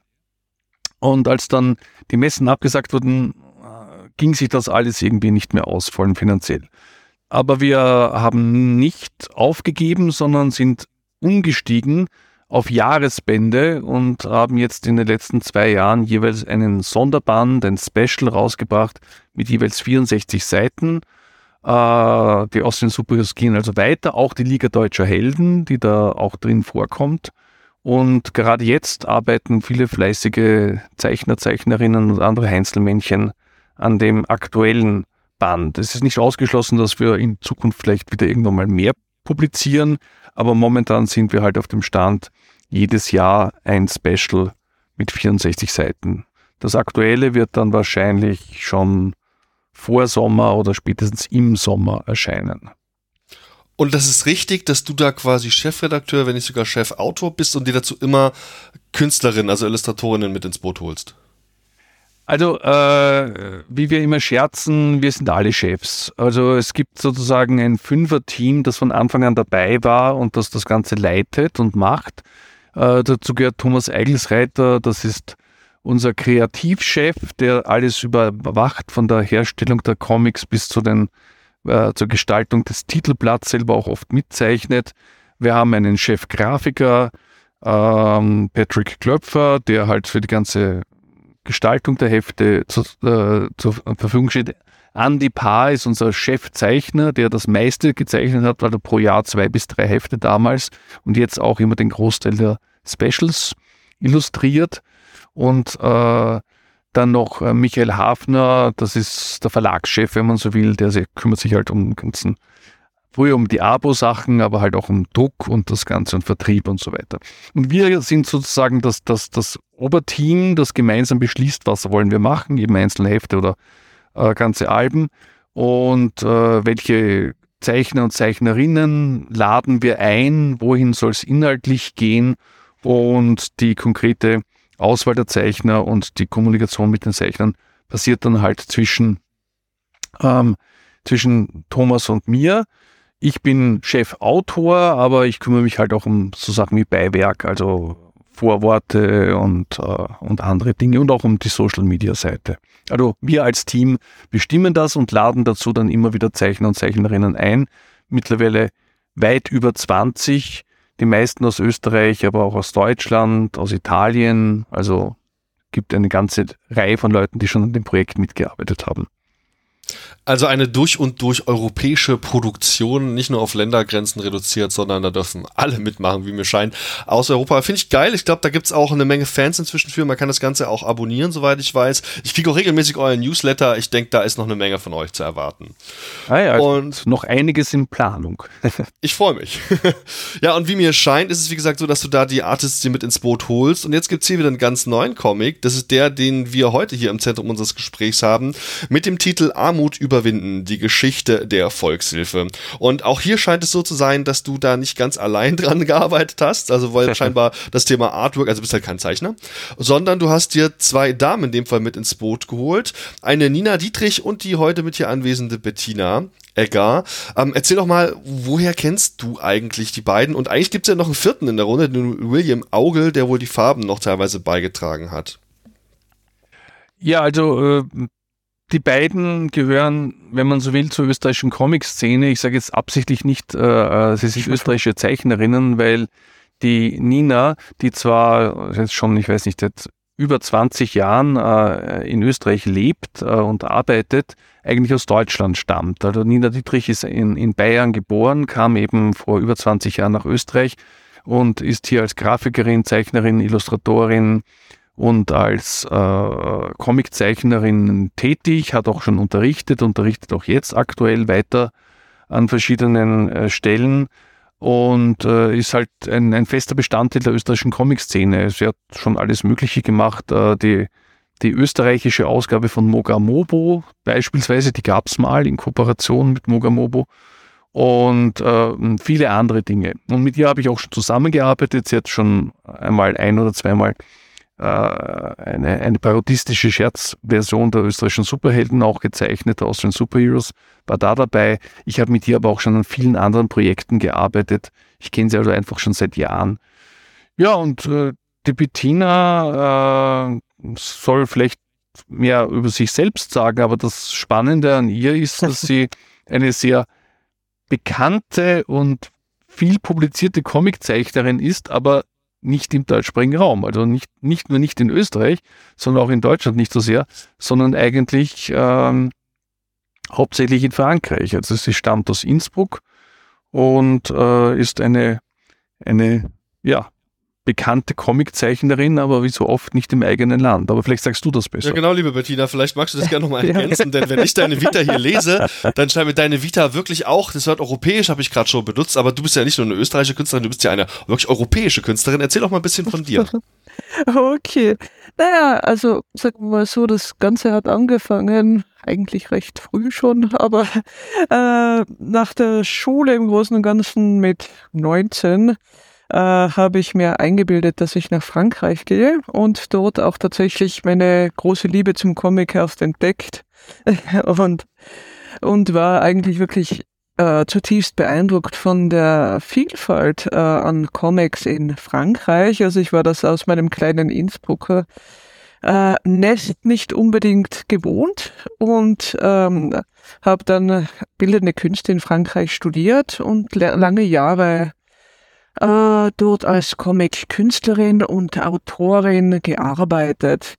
Und als dann die Messen abgesagt wurden, äh, ging sich das alles irgendwie nicht mehr aus, vor allem finanziell. Aber wir haben nicht aufgegeben, sondern sind umgestiegen auf Jahresbände und haben jetzt in den letzten zwei Jahren jeweils einen Sonderband, ein Special rausgebracht mit jeweils 64 Seiten. Äh, die Austrian Superheroes gehen also weiter, auch die Liga Deutscher Helden, die da auch drin vorkommt. Und gerade jetzt arbeiten viele fleißige Zeichner, Zeichnerinnen und andere Einzelmännchen an dem aktuellen Band. Es ist nicht ausgeschlossen, dass wir in Zukunft vielleicht wieder irgendwann mal mehr publizieren, aber momentan sind wir halt auf dem Stand, jedes Jahr ein Special mit 64 Seiten. Das aktuelle wird dann wahrscheinlich schon vor Sommer oder spätestens im Sommer erscheinen. Und das ist richtig, dass du da quasi Chefredakteur, wenn nicht sogar Chefautor bist und dir dazu immer Künstlerinnen, also Illustratorinnen mit ins Boot holst. Also, äh, wie wir immer scherzen, wir sind alle Chefs. Also es gibt sozusagen ein Fünfer-Team, das von Anfang an dabei war und das das Ganze leitet und macht. Äh, dazu gehört Thomas Eigelsreiter, das ist unser Kreativchef, der alles überwacht, von der Herstellung der Comics bis zu den, äh, zur Gestaltung des Titelblatts selber auch oft mitzeichnet. Wir haben einen Chef-Grafiker, ähm, Patrick Klöpfer, der halt für die ganze Gestaltung der Hefte zu, äh, zur Verfügung steht. Andy Paar ist unser Chefzeichner, der das meiste gezeichnet hat, weil er pro Jahr zwei bis drei Hefte damals und jetzt auch immer den Großteil der Specials illustriert. Und äh, dann noch äh, Michael Hafner, das ist der Verlagschef, wenn man so will, der kümmert sich halt um ganzen früher um die Abo-Sachen, aber halt auch um Druck und das Ganze und Vertrieb und so weiter. Und wir sind sozusagen das, das, das Oberteam, das gemeinsam beschließt, was wollen wir machen, eben einzelne Hefte oder äh, ganze Alben. Und äh, welche Zeichner und Zeichnerinnen laden wir ein, wohin soll es inhaltlich gehen? Und die konkrete Auswahl der Zeichner und die Kommunikation mit den Zeichnern passiert dann halt zwischen, ähm, zwischen Thomas und mir. Ich bin Chefautor, aber ich kümmere mich halt auch um so Sachen wie Beiwerk, also Vorworte und, äh, und andere Dinge und auch um die Social Media Seite. Also wir als Team bestimmen das und laden dazu dann immer wieder Zeichner und Zeichnerinnen ein. Mittlerweile weit über 20, die meisten aus Österreich, aber auch aus Deutschland, aus Italien. Also gibt eine ganze Reihe von Leuten, die schon an dem Projekt mitgearbeitet haben. Also eine durch und durch europäische Produktion, nicht nur auf Ländergrenzen reduziert, sondern da dürfen alle mitmachen, wie mir scheint, aus Europa. Finde ich geil. Ich glaube, da gibt's auch eine Menge Fans inzwischen für. Man kann das Ganze auch abonnieren, soweit ich weiß. Ich kriege auch regelmäßig euren Newsletter. Ich denke, da ist noch eine Menge von euch zu erwarten. Ah ja, und noch einiges in Planung. [LAUGHS] ich freue mich. [LAUGHS] ja, und wie mir scheint, ist es wie gesagt so, dass du da die Artists dir mit ins Boot holst. Und jetzt gibt's hier wieder einen ganz neuen Comic. Das ist der, den wir heute hier im Zentrum unseres Gesprächs haben, mit dem Titel Armut über überwinden, die Geschichte der Volkshilfe. Und auch hier scheint es so zu sein, dass du da nicht ganz allein [LAUGHS] dran gearbeitet hast, also weil [LAUGHS] scheinbar das Thema Artwork, also bist halt kein Zeichner, sondern du hast dir zwei Damen in dem Fall mit ins Boot geholt, eine Nina Dietrich und die heute mit hier anwesende Bettina. Eggar. Ähm, erzähl doch mal, woher kennst du eigentlich die beiden? Und eigentlich gibt es ja noch einen vierten in der Runde, den William Augel, der wohl die Farben noch teilweise beigetragen hat. Ja, also äh, die beiden gehören, wenn man so will, zur österreichischen Comic-Szene. Ich sage jetzt absichtlich nicht, äh, äh sie sind österreichische Zeichnerinnen, weil die Nina, die zwar jetzt schon, ich weiß nicht, seit über 20 Jahren äh, in Österreich lebt äh, und arbeitet, eigentlich aus Deutschland stammt. Also Nina Dietrich ist in, in Bayern geboren, kam eben vor über 20 Jahren nach Österreich und ist hier als Grafikerin, Zeichnerin, Illustratorin, und als äh, Comiczeichnerin tätig, hat auch schon unterrichtet, unterrichtet auch jetzt aktuell weiter an verschiedenen äh, Stellen und äh, ist halt ein, ein, fester Bestandteil der österreichischen Comic-Szene. Sie hat schon alles Mögliche gemacht. Äh, die, die österreichische Ausgabe von Mogamobo beispielsweise, die gab es mal in Kooperation mit Mogamobo. und äh, viele andere Dinge. Und mit ihr habe ich auch schon zusammengearbeitet. Sie hat schon einmal ein oder zweimal eine, eine parodistische Scherzversion der österreichischen Superhelden auch gezeichnet, der Austrian Superheroes, war da dabei. Ich habe mit ihr aber auch schon an vielen anderen Projekten gearbeitet. Ich kenne sie also einfach schon seit Jahren. Ja, und äh, die Bettina äh, soll vielleicht mehr über sich selbst sagen, aber das Spannende an ihr ist, dass sie eine sehr bekannte und viel publizierte Comiczeichnerin ist, aber nicht im deutschsprachigen Raum. Also nicht, nicht nur nicht in Österreich, sondern auch in Deutschland nicht so sehr, sondern eigentlich ähm, hauptsächlich in Frankreich. Also sie stammt aus Innsbruck und äh, ist eine, eine ja, bekannte Comiczeichnerin, aber wie so oft nicht im eigenen Land. Aber vielleicht sagst du das besser. Ja, genau, liebe Bettina, vielleicht magst du das gerne nochmal [LAUGHS] [LAUGHS] ergänzen, denn wenn ich deine Vita hier lese, dann scheint mir deine Vita wirklich auch, das Wort europäisch habe ich gerade schon benutzt, aber du bist ja nicht nur eine österreichische Künstlerin, du bist ja eine wirklich europäische Künstlerin. Erzähl doch mal ein bisschen von dir. [LAUGHS] Okay. Naja, also sagen wir mal so, das Ganze hat angefangen, eigentlich recht früh schon, aber äh, nach der Schule im Großen und Ganzen mit 19 äh, habe ich mir eingebildet, dass ich nach Frankreich gehe und dort auch tatsächlich meine große Liebe zum Comic erst entdeckt [LAUGHS] und, und war eigentlich wirklich äh, zutiefst beeindruckt von der Vielfalt äh, an Comics in Frankreich. Also ich war das aus meinem kleinen Innsbrucker äh, Nest nicht unbedingt gewohnt und ähm, habe dann bildende Künste in Frankreich studiert und lange Jahre äh, dort als Comic-Künstlerin und Autorin gearbeitet.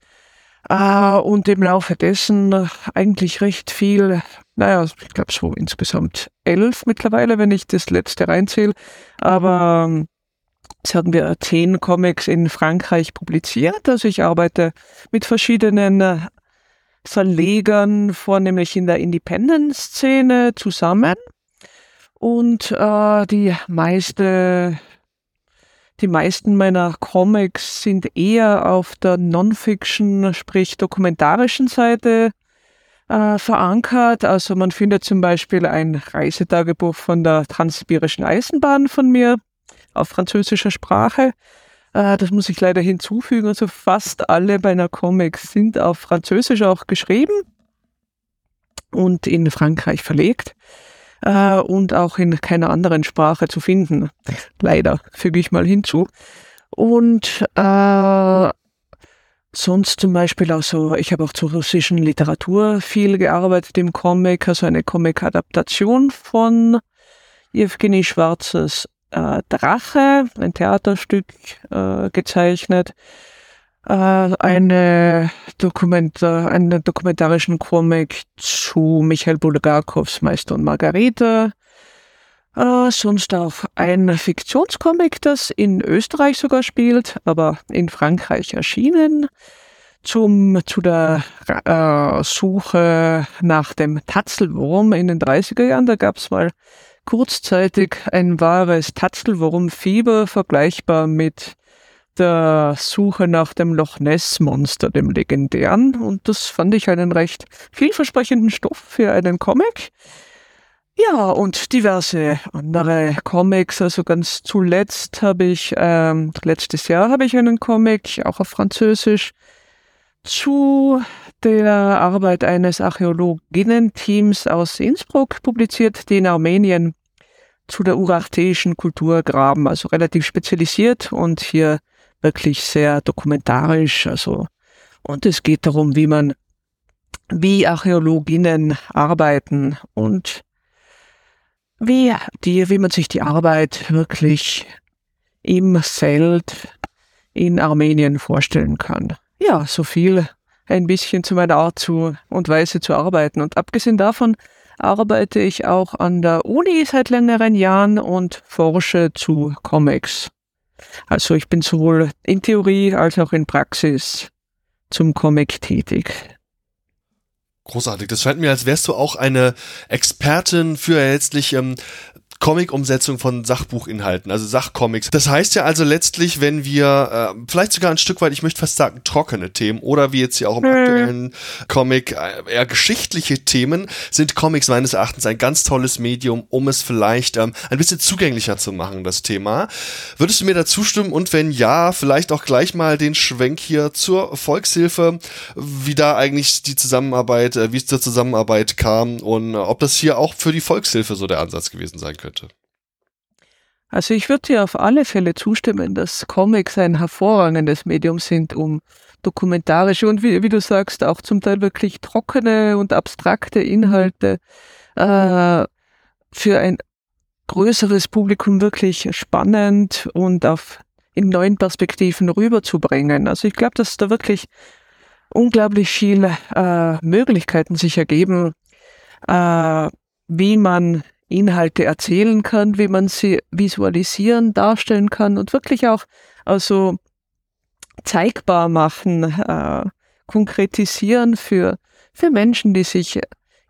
Äh, und im Laufe dessen eigentlich recht viel, naja, ich glaube so insgesamt elf mittlerweile, wenn ich das letzte reinzähle. Aber ähm, Jetzt hatten wir zehn Comics in Frankreich publiziert. Also ich arbeite mit verschiedenen Verlegern, vornehmlich in der Independent-Szene zusammen. Und äh, die meiste, die meisten meiner Comics sind eher auf der Non-Fiction, sprich dokumentarischen Seite äh, verankert. Also man findet zum Beispiel ein Reisetagebuch von der Transsibirischen Eisenbahn von mir auf französischer Sprache. Äh, das muss ich leider hinzufügen. Also fast alle meiner Comics sind auf Französisch auch geschrieben und in Frankreich verlegt äh, und auch in keiner anderen Sprache zu finden. Leider, füge ich mal hinzu. Und äh, sonst zum Beispiel auch so, ich habe auch zur russischen Literatur viel gearbeitet im Comic, also eine Comic-Adaptation von Evgeny Schwarzes äh, Drache, ein Theaterstück äh, gezeichnet eine Dokumenta einen dokumentarischen Comic zu Michael Bulgakows Meister und Margarete. Äh, sonst auch ein Fiktionscomic, das in Österreich sogar spielt, aber in Frankreich erschienen. Zum, zu der äh, Suche nach dem Tatzelwurm in den 30er Jahren. Da gab es mal kurzzeitig ein wahres Tatzelwurmfieber, vergleichbar mit der Suche nach dem Loch Ness Monster, dem legendären. Und das fand ich einen recht vielversprechenden Stoff für einen Comic. Ja, und diverse andere Comics. Also ganz zuletzt habe ich, ähm, letztes Jahr habe ich einen Comic, auch auf Französisch, zu der Arbeit eines Archäologinnen-Teams aus Innsbruck publiziert, die in Armenien zu der urartäischen Kultur graben, also relativ spezialisiert und hier wirklich sehr dokumentarisch. Also, und es geht darum, wie man, wie Archäologinnen arbeiten und wie die, wie man sich die Arbeit wirklich im Feld in Armenien vorstellen kann. Ja, so viel ein bisschen zu meiner Art zu und Weise zu arbeiten. Und abgesehen davon arbeite ich auch an der Uni seit längeren Jahren und forsche zu Comics. Also ich bin sowohl in Theorie als auch in Praxis zum Comic tätig. Großartig. Das scheint mir, als wärst du auch eine Expertin für letztlich ähm, Comic-Umsetzung von Sachbuchinhalten, also Sachcomics. Das heißt ja also letztlich, wenn wir äh, vielleicht sogar ein Stück weit, ich möchte fast sagen, trockene Themen oder wie jetzt hier auch im aktuellen Comic äh, eher geschichtliche Themen, sind Comics meines Erachtens ein ganz tolles Medium, um es vielleicht ähm, ein bisschen zugänglicher zu machen, das Thema. Würdest du mir da zustimmen und wenn ja, vielleicht auch gleich mal den Schwenk hier zur Volkshilfe, wie da eigentlich die Zusammenarbeit, äh, wie es zur Zusammenarbeit kam und äh, ob das hier auch für die Volkshilfe so der Ansatz gewesen sein könnte? Könnte. Also ich würde dir auf alle Fälle zustimmen, dass Comics ein hervorragendes Medium sind, um dokumentarische und wie, wie du sagst, auch zum Teil wirklich trockene und abstrakte Inhalte äh, für ein größeres Publikum wirklich spannend und auf in neuen Perspektiven rüberzubringen. Also ich glaube, dass da wirklich unglaublich viele äh, Möglichkeiten sich ergeben, äh, wie man Inhalte erzählen kann, wie man sie visualisieren, darstellen kann und wirklich auch also zeigbar machen, äh, konkretisieren für, für Menschen, die sich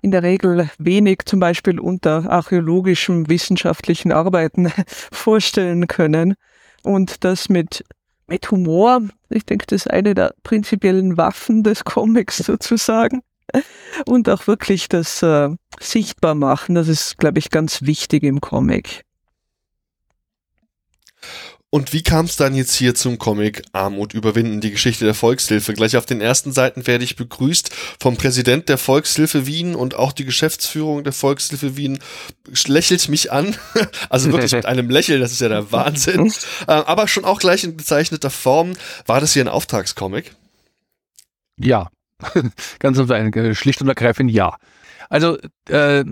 in der Regel wenig zum Beispiel unter archäologischen wissenschaftlichen Arbeiten [LAUGHS] vorstellen können. Und das mit, mit Humor, ich denke, das ist eine der prinzipiellen Waffen des Comics [LAUGHS] sozusagen [LAUGHS] und auch wirklich das äh, sichtbar machen. Das ist, glaube ich, ganz wichtig im Comic. Und wie kam es dann jetzt hier zum Comic Armut überwinden, die Geschichte der Volkshilfe? Gleich auf den ersten Seiten werde ich begrüßt vom Präsident der Volkshilfe Wien und auch die Geschäftsführung der Volkshilfe Wien lächelt mich an. [LAUGHS] Also wirklich mit einem Lächeln, das ist ja der [LAUGHS] Wahnsinn. Äh, aber schon auch gleich in bezeichneter Form. War das hier ein Auftragscomic? Ja, [LAUGHS] Ganz einfach, schlicht und ergreifend ja. Also äh,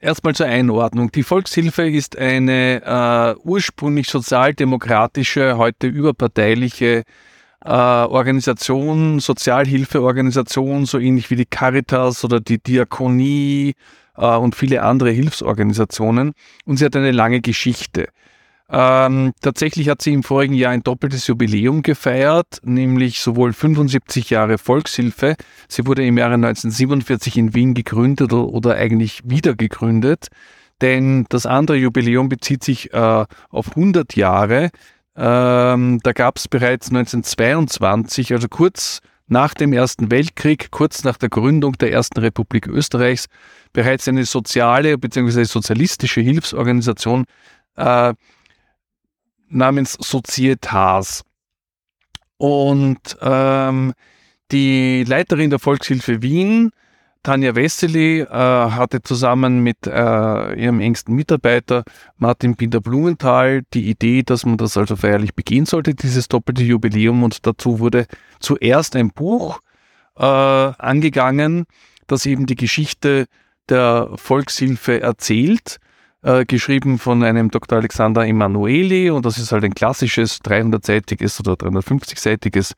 erstmal zur Einordnung. Die Volkshilfe ist eine äh, ursprünglich sozialdemokratische, heute überparteiliche äh, Organisation, Sozialhilfeorganisation, so ähnlich wie die Caritas oder die Diakonie äh, und viele andere Hilfsorganisationen. Und sie hat eine lange Geschichte. Ähm, tatsächlich hat sie im vorigen Jahr ein doppeltes Jubiläum gefeiert, nämlich sowohl 75 Jahre Volkshilfe. Sie wurde im Jahre 1947 in Wien gegründet oder eigentlich wieder gegründet, denn das andere Jubiläum bezieht sich äh, auf 100 Jahre. Ähm, da gab es bereits 1922, also kurz nach dem Ersten Weltkrieg, kurz nach der Gründung der Ersten Republik Österreichs, bereits eine soziale bzw. sozialistische Hilfsorganisation, äh, namens Societas. Und ähm, die Leiterin der Volkshilfe Wien, Tanja Wessely, äh, hatte zusammen mit äh, ihrem engsten Mitarbeiter Martin Binder-Blumenthal die Idee, dass man das also feierlich begehen sollte, dieses doppelte Jubiläum. Und dazu wurde zuerst ein Buch äh, angegangen, das eben die Geschichte der Volkshilfe erzählt äh, geschrieben von einem Dr. Alexander Emanueli und das ist halt ein klassisches 300-seitiges oder 350-seitiges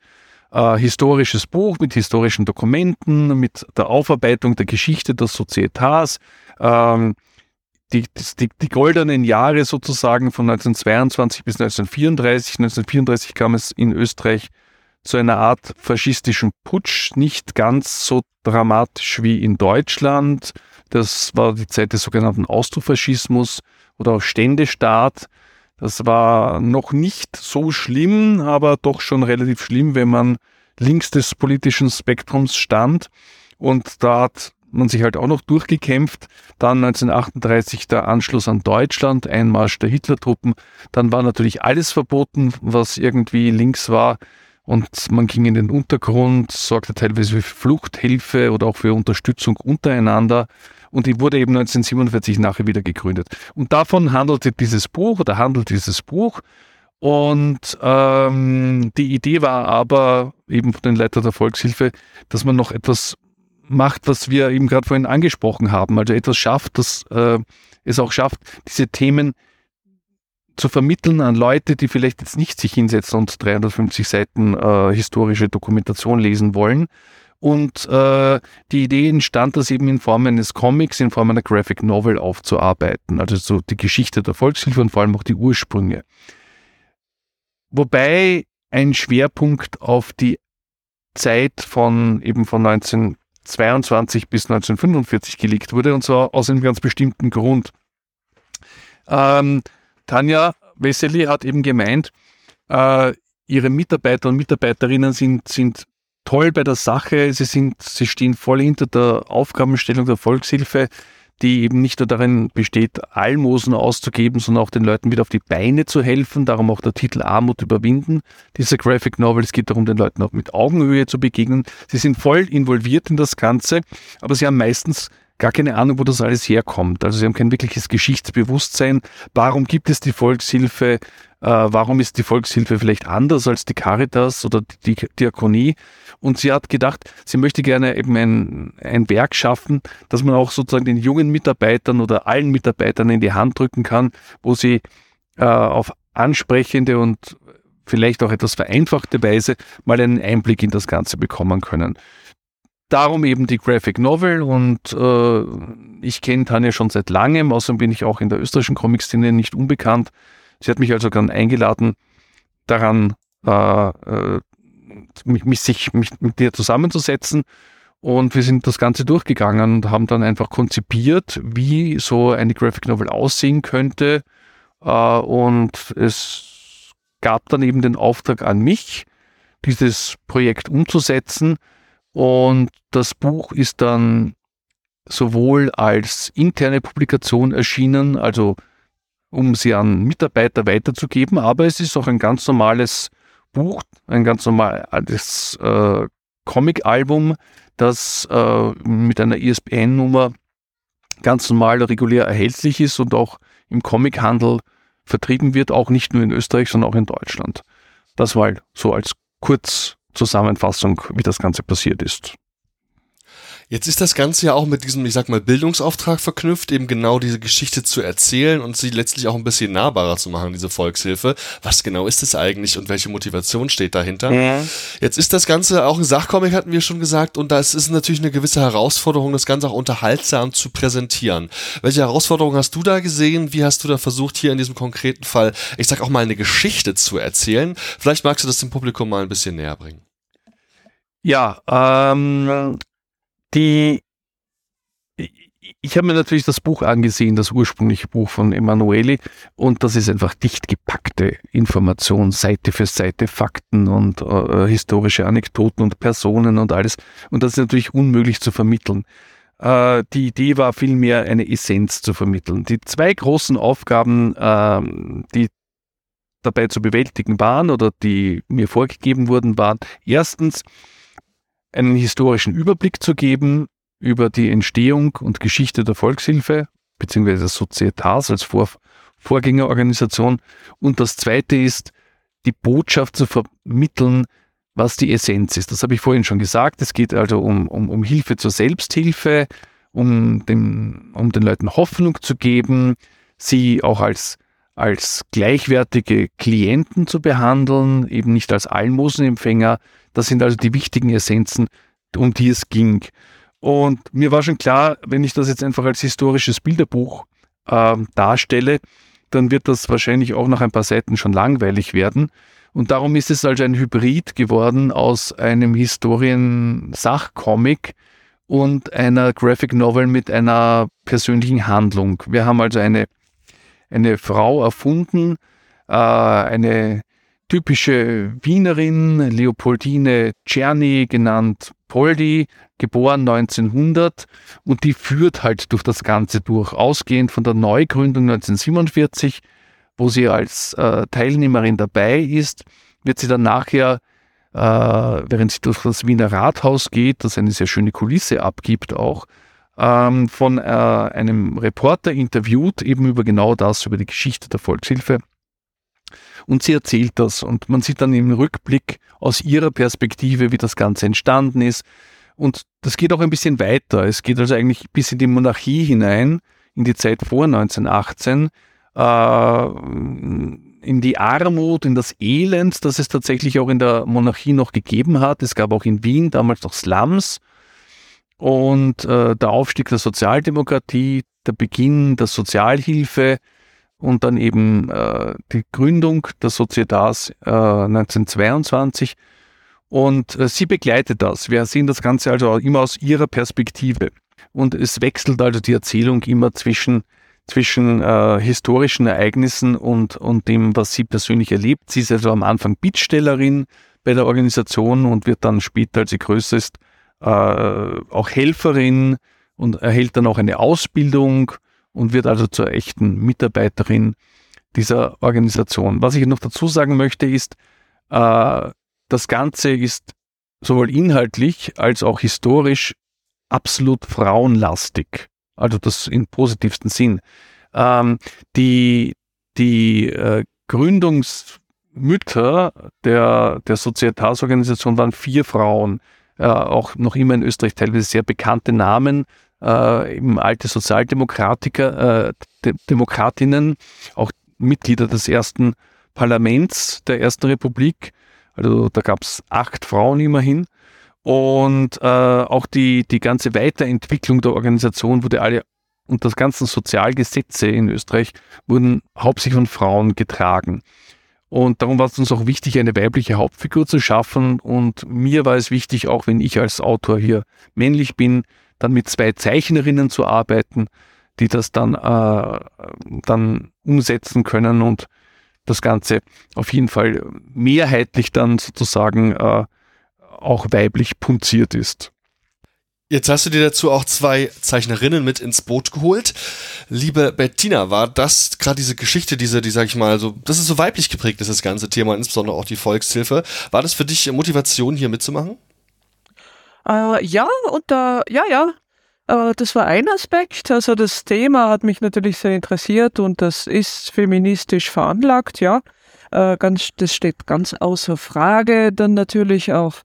äh, historisches Buch mit historischen Dokumenten, mit der Aufarbeitung der Geschichte des Societas, ähm, die, die, die, goldenen Jahre sozusagen von 1922 bis 1934. 1934 kam es in Österreich zu einer Art faschistischen Putsch, nicht ganz so dramatisch wie in Deutschland. Das war die Zeit des sogenannten Austrofaschismus oder auch Ständestaat. Das war noch nicht so schlimm, aber doch schon relativ schlimm, wenn man links des politischen Spektrums stand. Und da hat man sich halt auch noch durchgekämpft. Dann 1938 der Anschluss an Deutschland, Einmarsch der Hitlertruppen. Dann war natürlich alles verboten, was irgendwie links war. Und man ging in den Untergrund, sorgte teilweise für Fluchthilfe oder auch für Unterstützung untereinander und die wurde eben 1947 nachher wieder gegründet. Und davon handelte dieses Buch oder handelt dieses Buch. Und ähm, die Idee war aber eben von den Leitern der Volkshilfe, dass man noch etwas macht, was wir eben gerade vorhin angesprochen haben. Also etwas schafft, das äh, es auch schafft, diese Themen zu vermitteln an Leute, die vielleicht jetzt nicht sich hinsetzen und 350 Seiten äh, historische Dokumentation lesen wollen, und äh, die Idee entstand, das eben in Form eines Comics, in Form einer Graphic Novel aufzuarbeiten. Also so die Geschichte der Volkshilfe und vor allem auch die Ursprünge. Wobei ein Schwerpunkt auf die Zeit von eben von 1922 bis 1945 gelegt wurde und zwar aus einem ganz bestimmten Grund. Ähm, Tanja Wessely hat eben gemeint, äh, ihre Mitarbeiter und Mitarbeiterinnen sind, sind toll bei der Sache, sie, sind, sie stehen voll hinter der Aufgabenstellung der Volkshilfe, die eben nicht nur darin besteht, Almosen auszugeben, sondern auch den Leuten wieder auf die Beine zu helfen. Darum auch der Titel Armut überwinden. Dieser Graphic Novel, es geht darum, den Leuten auch mit Augenhöhe zu begegnen. Sie sind voll involviert in das Ganze, aber sie haben meistens gar keine Ahnung, wo das alles herkommt. Also sie haben kein wirkliches Geschichtsbewusstsein. Warum gibt es die Volkshilfe? Äh, warum ist die Volkshilfe vielleicht anders als die Caritas oder die Diakonie? Und sie hat gedacht, sie möchte gerne eben ein, ein Werk schaffen, das man auch sozusagen den jungen Mitarbeitern oder allen Mitarbeitern in die Hand drücken kann, wo sie äh, auf ansprechende und vielleicht auch etwas vereinfachte Weise mal einen Einblick in das Ganze bekommen können. Darum eben die Graphic Novel und äh, ich kenne Tanja schon seit langem, außerdem bin ich auch in der österreichischen Comic-Szene nicht unbekannt. Sie hat mich also gern eingeladen, daran äh, äh, mich, mich, sich mich mit dir zusammenzusetzen. Und wir sind das Ganze durchgegangen und haben dann einfach konzipiert, wie so eine Graphic Novel aussehen könnte. Äh, und es gab dann eben den Auftrag an mich, dieses Projekt umzusetzen. Und das Buch ist dann sowohl als interne Publikation erschienen, also um sie an Mitarbeiter weiterzugeben, aber es ist auch ein ganz normales Buch, ein ganz normales äh, Comic-Album, das äh, mit einer ISBN-Nummer ganz normal regulär erhältlich ist und auch im Comichandel vertrieben wird, auch nicht nur in Österreich, sondern auch in Deutschland. Das war so als Kurzzusammenfassung, wie das Ganze passiert ist. Jetzt ist das Ganze ja auch mit diesem, ich sag mal, Bildungsauftrag verknüpft, eben genau diese Geschichte zu erzählen und sie letztlich auch ein bisschen nahbarer zu machen, diese Volkshilfe. Was genau ist es eigentlich und welche Motivation steht dahinter? Ja. Jetzt ist das Ganze auch ein Sachcomic, hatten wir schon gesagt, und da ist es natürlich eine gewisse Herausforderung, das Ganze auch unterhaltsam zu präsentieren. Welche Herausforderungen hast du da gesehen? Wie hast du da versucht, hier in diesem konkreten Fall, ich sag auch mal, eine Geschichte zu erzählen? Vielleicht magst du das dem Publikum mal ein bisschen näher bringen. Ja, ähm, die, ich habe mir natürlich das Buch angesehen, das ursprüngliche Buch von Emanueli, und das ist einfach dicht gepackte Information, Seite für Seite, Fakten und äh, historische Anekdoten und Personen und alles. Und das ist natürlich unmöglich zu vermitteln. Äh, die Idee war vielmehr eine Essenz zu vermitteln. Die zwei großen Aufgaben, äh, die dabei zu bewältigen waren oder die mir vorgegeben wurden, waren erstens, einen historischen Überblick zu geben über die Entstehung und Geschichte der Volkshilfe beziehungsweise Societas als Vor Vorgängerorganisation. Und das Zweite ist, die Botschaft zu vermitteln, was die Essenz ist. Das habe ich vorhin schon gesagt. Es geht also um, um, um Hilfe zur Selbsthilfe, um, dem, um den Leuten Hoffnung zu geben, sie auch als, als gleichwertige Klienten zu behandeln, eben nicht als Almosenempfänger, das sind also die wichtigen Essenzen, um die es ging. Und mir war schon klar, wenn ich das jetzt einfach als historisches Bilderbuch äh, darstelle, dann wird das wahrscheinlich auch nach ein paar Seiten schon langweilig werden. Und darum ist es also ein Hybrid geworden aus einem Historien-Sachcomic und einer Graphic Novel mit einer persönlichen Handlung. Wir haben also eine, eine Frau erfunden, äh, eine typische Wienerin, Leopoldine Czerny, genannt Poldi, geboren 1900 und die führt halt durch das Ganze durch, ausgehend von der Neugründung 1947, wo sie als äh, Teilnehmerin dabei ist, wird sie dann nachher, äh, während sie durch das Wiener Rathaus geht, das eine sehr schöne Kulisse abgibt auch, ähm, von äh, einem Reporter interviewt, eben über genau das, über die Geschichte der Volkshilfe und sie erzählt das und man sieht dann im Rückblick aus ihrer Perspektive, wie das Ganze entstanden ist. Und das geht auch ein bisschen weiter. Es geht also eigentlich bis in die Monarchie hinein, in die Zeit vor 1918, äh, in die Armut, in das Elend, das es tatsächlich auch in der Monarchie noch gegeben hat. Es gab auch in Wien damals noch Slums und äh, der Aufstieg der Sozialdemokratie, der Beginn der Sozialhilfe, und dann eben äh, die Gründung der Societas äh, 1922. Und äh, sie begleitet das. Wir sehen das Ganze also immer aus ihrer Perspektive. Und es wechselt also die Erzählung immer zwischen, zwischen äh, historischen Ereignissen und, und dem, was sie persönlich erlebt. Sie ist also am Anfang Bittstellerin bei der Organisation und wird dann später, als sie größer ist, äh, auch Helferin und erhält dann auch eine Ausbildung und wird also zur echten Mitarbeiterin dieser Organisation. Was ich noch dazu sagen möchte, ist, äh, das Ganze ist sowohl inhaltlich als auch historisch absolut frauenlastig. Also das im positivsten Sinn. Ähm, die die äh, Gründungsmütter der, der Sozietatsorganisation waren vier Frauen, äh, auch noch immer in Österreich teilweise sehr bekannte Namen, äh, eben alte Sozialdemokratiker, äh, De Demokratinnen, auch Mitglieder des ersten Parlaments der Ersten Republik. Also da gab es acht Frauen immerhin. Und äh, auch die, die ganze Weiterentwicklung der Organisation wurde alle und das ganzen Sozialgesetze in Österreich wurden hauptsächlich von Frauen getragen. Und darum war es uns auch wichtig, eine weibliche Hauptfigur zu schaffen. Und mir war es wichtig, auch wenn ich als Autor hier männlich bin, dann mit zwei Zeichnerinnen zu arbeiten, die das dann, äh, dann umsetzen können und das Ganze auf jeden Fall mehrheitlich dann sozusagen äh, auch weiblich punziert ist. Jetzt hast du dir dazu auch zwei Zeichnerinnen mit ins Boot geholt. Liebe Bettina, war das gerade diese Geschichte, diese, die sag ich mal, so, das ist so weiblich geprägt, ist das ganze Thema, insbesondere auch die Volkshilfe. War das für dich Motivation, hier mitzumachen? Äh, ja, und da, ja, ja. Äh, das war ein Aspekt. Also das Thema hat mich natürlich sehr interessiert und das ist feministisch veranlagt, ja. Äh, ganz, das steht ganz außer Frage. Dann natürlich auch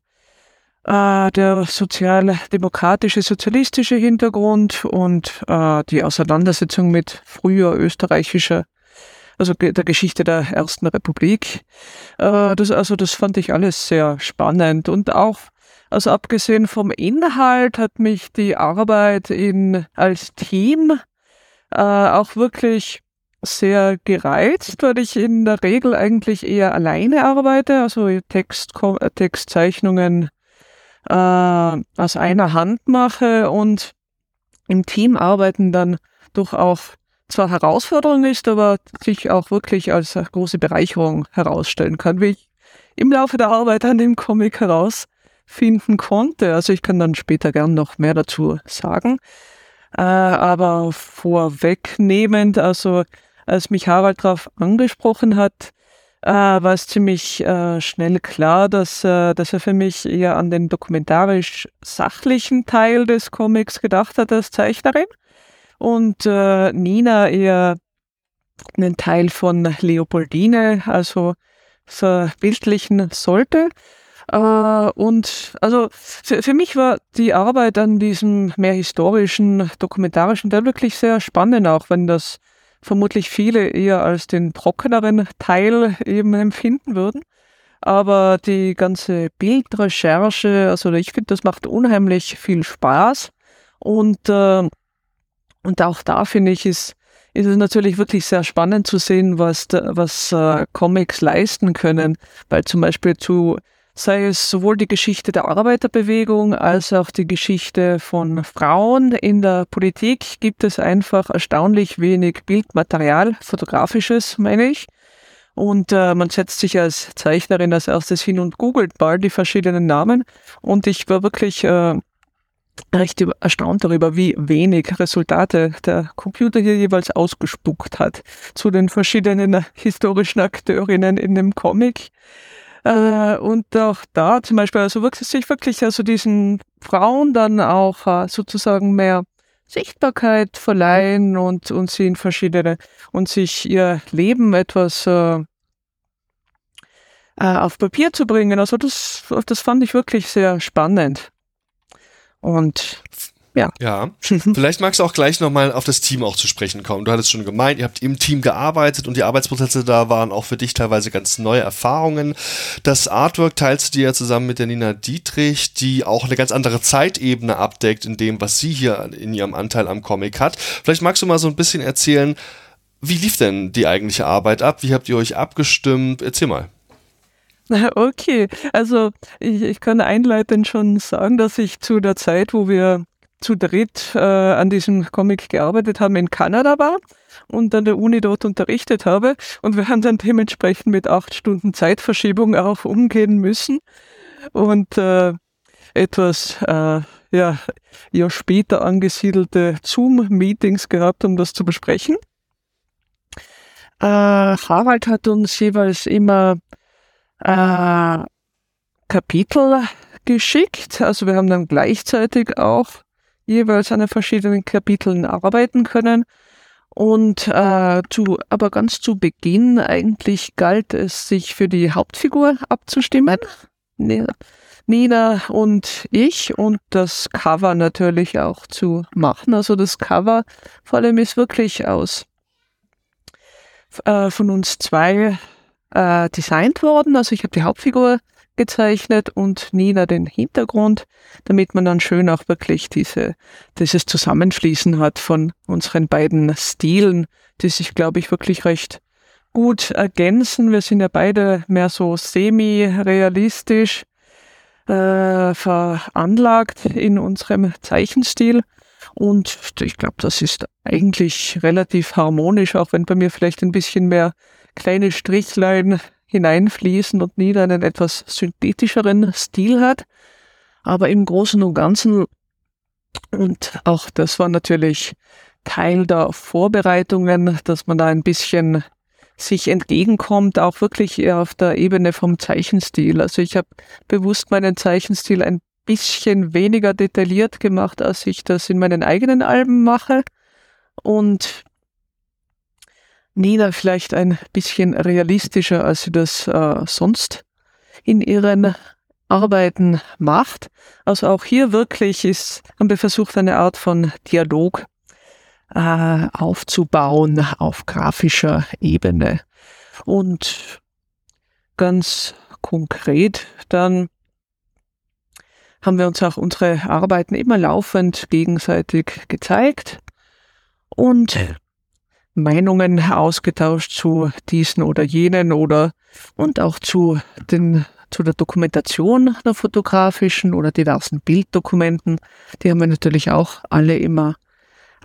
äh, der sozialdemokratische, sozialistische Hintergrund und äh, die Auseinandersetzung mit früher österreichischer, also der Geschichte der Ersten Republik. Äh, das, also das fand ich alles sehr spannend und auch also abgesehen vom Inhalt hat mich die Arbeit in, als Team äh, auch wirklich sehr gereizt, weil ich in der Regel eigentlich eher alleine arbeite, also Text, Textzeichnungen äh, aus einer Hand mache und im Team arbeiten dann doch auch zwar Herausforderung ist, aber sich auch wirklich als große Bereicherung herausstellen kann, wie ich im Laufe der Arbeit an dem Comic herausfinden konnte. Also ich kann dann später gern noch mehr dazu sagen. Äh, aber vorwegnehmend, also als mich Harald darauf angesprochen hat, äh, war es ziemlich äh, schnell klar, dass, dass er für mich eher an den dokumentarisch-sachlichen Teil des Comics gedacht hat als Zeichnerin und Nina eher einen Teil von Leopoldine, also so bildlichen sollte. Äh, und also für, mich war die Arbeit an diesem mehr historischen, dokumentarischen Teil wirklich sehr spannend, auch wenn das vermutlich viele eher als den trockeneren Teil eben empfinden würden. Aber die ganze Bildrecherche, also ich finde, das macht unheimlich viel Spaß. Und, äh, und auch da finde ich, ist, ist es natürlich wirklich sehr spannend zu sehen, was, was äh, Comics leisten können. Weil zum Beispiel zu sei es sowohl die Geschichte der Arbeiterbewegung als auch die Geschichte von Frauen in der Politik, gibt es einfach erstaunlich wenig Bildmaterial, fotografisches meine ich. Und äh, man setzt sich als Zeichnerin als erstes hin und googelt mal die verschiedenen Namen. Und ich war wirklich äh, recht erstaunt darüber, wie wenig Resultate der Computer hier jeweils ausgespuckt hat zu den verschiedenen historischen Akteurinnen in dem Comic. Äh, und auch da zum Beispiel, also wirklich, sich wirklich also diesen Frauen dann auch äh, sozusagen mehr Sichtbarkeit verleihen und, und sie in verschiedene und sich ihr Leben etwas äh, äh auf Papier zu bringen. Also das, das fand ich wirklich sehr spannend. Und ja. Ja. Vielleicht magst du auch gleich nochmal auf das Team auch zu sprechen kommen. Du hattest schon gemeint, ihr habt im Team gearbeitet und die Arbeitsprozesse da waren auch für dich teilweise ganz neue Erfahrungen. Das Artwork teilst du dir ja zusammen mit der Nina Dietrich, die auch eine ganz andere Zeitebene abdeckt in dem, was sie hier in ihrem Anteil am Comic hat. Vielleicht magst du mal so ein bisschen erzählen, wie lief denn die eigentliche Arbeit ab? Wie habt ihr euch abgestimmt? Erzähl mal. Okay, also ich, ich kann einleitend schon sagen, dass ich zu der Zeit, wo wir zu dritt äh, an diesem Comic gearbeitet haben, in Kanada war und an der Uni dort unterrichtet habe. Und wir haben dann dementsprechend mit acht Stunden Zeitverschiebung auch umgehen müssen. Und äh, etwas äh, ja, ja später angesiedelte Zoom-Meetings gehabt, um das zu besprechen. Äh, Harald hat uns jeweils immer äh, Kapitel geschickt. Also wir haben dann gleichzeitig auch jeweils an den verschiedenen Kapiteln arbeiten können. Und äh, zu, aber ganz zu Beginn eigentlich galt es, sich für die Hauptfigur abzustimmen. Nina und ich und das Cover natürlich auch zu machen. Also das Cover vor allem ist wirklich aus äh, von uns zwei äh, designt worden. Also ich habe die Hauptfigur gezeichnet und Nina den Hintergrund, damit man dann schön auch wirklich diese, dieses Zusammenfließen hat von unseren beiden Stilen, die sich, glaube ich, wirklich recht gut ergänzen. Wir sind ja beide mehr so semi-realistisch äh, veranlagt in unserem Zeichenstil. Und ich glaube, das ist eigentlich relativ harmonisch, auch wenn bei mir vielleicht ein bisschen mehr kleine Strichlein hineinfließen und Nina einen etwas synthetischeren Stil hat. Aber im Großen und Ganzen, und auch das war natürlich Teil der Vorbereitungen, dass man da ein bisschen sich entgegenkommt, auch wirklich eher auf der Ebene vom Zeichenstil. Also ich habe bewusst meinen Zeichenstil ein bisschen weniger detailliert gemacht, als ich das in meinen eigenen Alben mache. Und Nina vielleicht ein bisschen realistischer, als sie das äh, sonst in ihren Arbeiten macht. Also auch hier wirklich ist, haben wir versucht, eine Art von Dialog äh, aufzubauen auf grafischer Ebene. Und ganz konkret dann haben wir uns auch unsere Arbeiten immer laufend gegenseitig gezeigt und Meinungen ausgetauscht zu diesen oder jenen oder und auch zu den zu der Dokumentation der fotografischen oder diversen Bilddokumenten. Die haben wir natürlich auch alle immer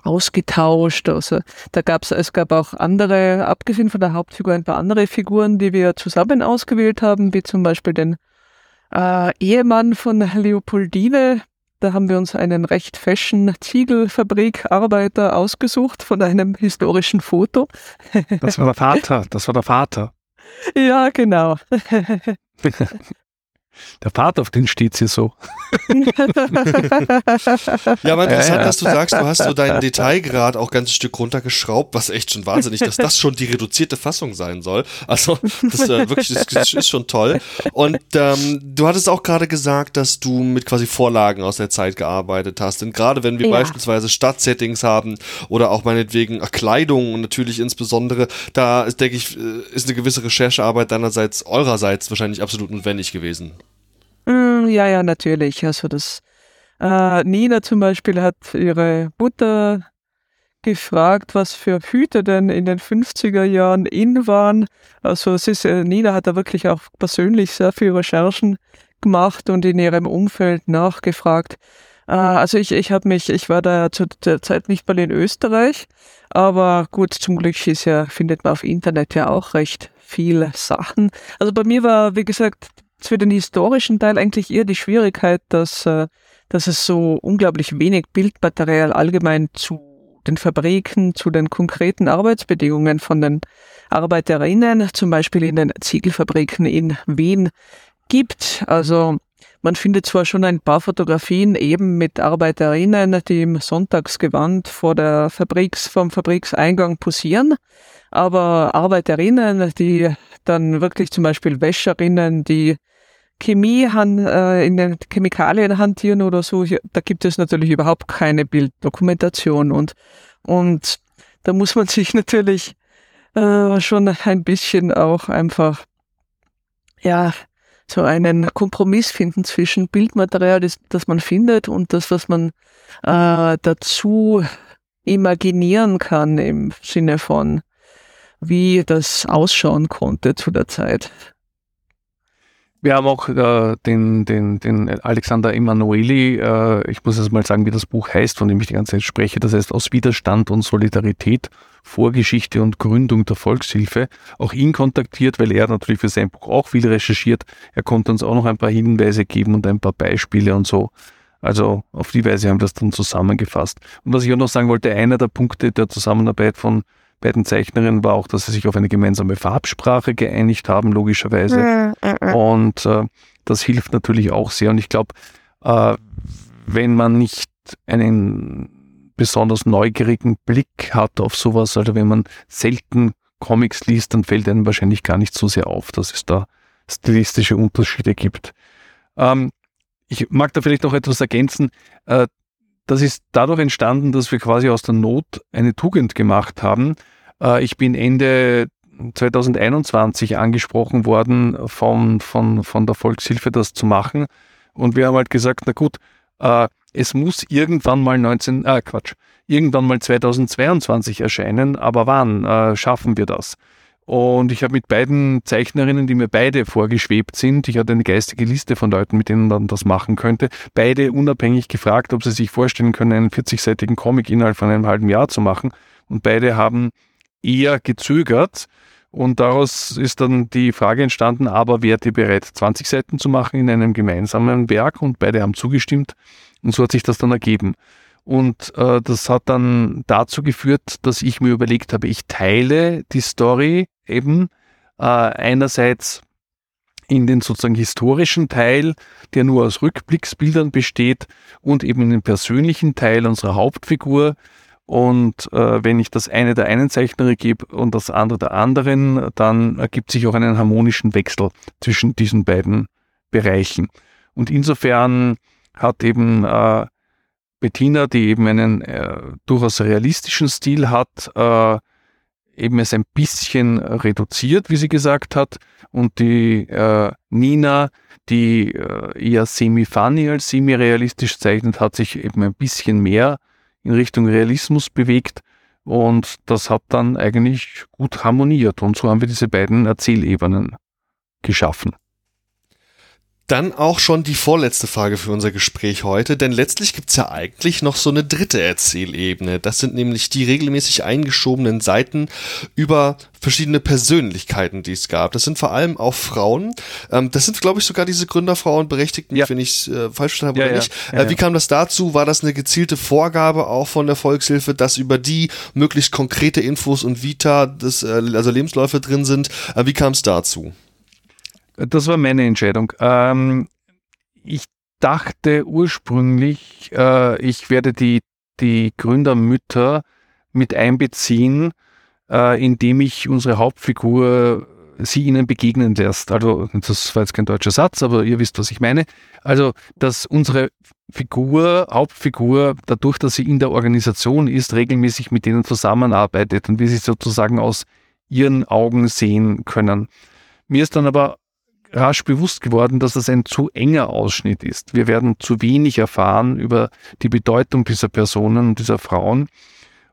ausgetauscht. Also da gab es, es gab auch andere, abgesehen von der Hauptfigur, ein paar andere Figuren, die wir zusammen ausgewählt haben, wie zum Beispiel den äh, Ehemann von Leopoldine, da haben wir uns einen recht fashion Ziegelfabrikarbeiter ausgesucht von einem historischen Foto. Das war der Vater, das war der Vater. [LAUGHS] Ja, genau. [LAUGHS] Der Vater, auf den steht sie so. [LAUGHS] ja, aber interessant, ja, ja. dass du sagst, du hast so deinen Detailgrad auch ganz ein Stück runtergeschraubt, was echt schon wahnsinnig, dass das schon die reduzierte Fassung sein soll. Also, das äh, wirklich, das, das, ist schon toll. Und ähm, du hattest auch gerade gesagt, dass du mit quasi Vorlagen aus der Zeit gearbeitet hast. Denn gerade wenn wir ja. beispielsweise Stadtsettings haben oder auch meinetwegen Kleidung und natürlich insbesondere, da ist, denke ich, äh, ist eine gewisse Recherchearbeit deinerseits, eurerseits wahrscheinlich absolut notwendig gewesen. Mm, ja, ja, natürlich. Also das äh, Nina zum Beispiel hat ihre Mutter gefragt, was für Hüte denn in den 50er Jahren in waren. Also es ist, äh, Nina hat da wirklich auch persönlich sehr viel Recherchen gemacht und in ihrem Umfeld nachgefragt. Äh, also ich, ich habe mich, ich war da zu der Zeit nicht mal in Österreich, aber gut, zum Glück ist ja, findet man auf Internet ja auch recht viele Sachen. Also bei mir war, wie gesagt, für den historischen Teil eigentlich eher die Schwierigkeit, dass, äh, dass es so unglaublich wenig Bildmaterial allgemein zu den Fabriken, zu den konkreten Arbeitsbedingungen von den Arbeiterinnen, zum Beispiel in den Ziegelfabriken in Wien gibt. Also man findet zwar schon ein paar Fotografien eben mit Arbeiterinnen, die im Sonntagsgewand vor der Fabriks, vom Fabrikseingang posieren, aber Arbeiterinnen, die dann wirklich zum Beispiel Wäscherinnen, die Chemie äh, in den Chemikalien hantieren oder so, da gibt es natürlich überhaupt keine Bilddokumentation und, und da muss man [LAUGHS] sich natürlich äh, schon ein bisschen auch einfach, ja, so einen Kompromiss finden zwischen Bildmaterial, das, das man findet und das, was man äh, dazu imaginieren kann im Sinne von, wie das ausschauen konnte zu der Zeit. Wir haben auch äh, den, den, den Alexander Emanueli, äh, ich muss jetzt mal sagen, wie das Buch heißt, von dem ich die ganze Zeit spreche. Das heißt Aus Widerstand und Solidarität, Vorgeschichte und Gründung der Volkshilfe. Auch ihn kontaktiert, weil er natürlich für sein Buch auch viel recherchiert. Er konnte uns auch noch ein paar Hinweise geben und ein paar Beispiele und so. Also auf die Weise haben wir das dann zusammengefasst. Und was ich auch noch sagen wollte, einer der Punkte der Zusammenarbeit von beiden Zeichnerinnen war auch, dass sie sich auf eine gemeinsame Farbsprache geeinigt haben, logischerweise. Und äh, das hilft natürlich auch sehr. Und ich glaube, äh, wenn man nicht einen besonders neugierigen Blick hat auf sowas, also wenn man selten Comics liest, dann fällt einem wahrscheinlich gar nicht so sehr auf, dass es da stilistische Unterschiede gibt. Ähm, ich mag da vielleicht noch etwas ergänzen. Äh, das ist dadurch entstanden, dass wir quasi aus der Not eine Tugend gemacht haben. Äh, ich bin Ende 2021 angesprochen worden von, von, von der Volkshilfe, das zu machen. Und wir haben halt gesagt, na gut, äh, es muss irgendwann mal 19, äh, Quatsch, irgendwann mal 2022 erscheinen, aber wann äh, schaffen wir das? Und ich habe mit beiden Zeichnerinnen, die mir beide vorgeschwebt sind, ich hatte eine geistige Liste von Leuten, mit denen man das machen könnte, beide unabhängig gefragt, ob sie sich vorstellen können, einen 40-seitigen Comic innerhalb von einem halben Jahr zu machen. Und beide haben eher gezögert. Und daraus ist dann die Frage entstanden, aber wärt ihr bereit, 20 Seiten zu machen in einem gemeinsamen Werk? Und beide haben zugestimmt. Und so hat sich das dann ergeben. Und äh, das hat dann dazu geführt, dass ich mir überlegt habe, ich teile die Story eben äh, einerseits in den sozusagen historischen Teil, der nur aus Rückblicksbildern besteht, und eben in den persönlichen Teil unserer Hauptfigur. Und äh, wenn ich das eine der einen Zeichnerin gebe und das andere der anderen, dann ergibt sich auch einen harmonischen Wechsel zwischen diesen beiden Bereichen. Und insofern hat eben äh, Bettina, die eben einen äh, durchaus realistischen Stil hat, äh, eben es ein bisschen reduziert, wie sie gesagt hat. Und die äh, Nina, die äh, eher semi-funny als semi-realistisch zeichnet, hat sich eben ein bisschen mehr in Richtung Realismus bewegt. Und das hat dann eigentlich gut harmoniert. Und so haben wir diese beiden Erzählebenen geschaffen. Dann auch schon die vorletzte Frage für unser Gespräch heute, denn letztlich gibt's ja eigentlich noch so eine dritte Erzählebene. Das sind nämlich die regelmäßig eingeschobenen Seiten über verschiedene Persönlichkeiten, die es gab. Das sind vor allem auch Frauen. Ähm, das sind, glaube ich, sogar diese Gründerfrauen berechtigt, ja. wenn ich äh, falsch verstanden habe ja, oder ja. nicht. Äh, wie kam das dazu? War das eine gezielte Vorgabe auch von der Volkshilfe, dass über die möglichst konkrete Infos und Vita, des, äh, also Lebensläufe drin sind? Äh, wie kam es dazu? Das war meine Entscheidung. Ähm, ich dachte ursprünglich, äh, ich werde die, die Gründermütter mit einbeziehen, äh, indem ich unsere Hauptfigur sie ihnen begegnen lässt. Also, das war jetzt kein deutscher Satz, aber ihr wisst, was ich meine. Also, dass unsere Figur, Hauptfigur, dadurch, dass sie in der Organisation ist, regelmäßig mit denen zusammenarbeitet und wir sie sozusagen aus ihren Augen sehen können. Mir ist dann aber rasch bewusst geworden, dass das ein zu enger Ausschnitt ist. Wir werden zu wenig erfahren über die Bedeutung dieser Personen und dieser Frauen.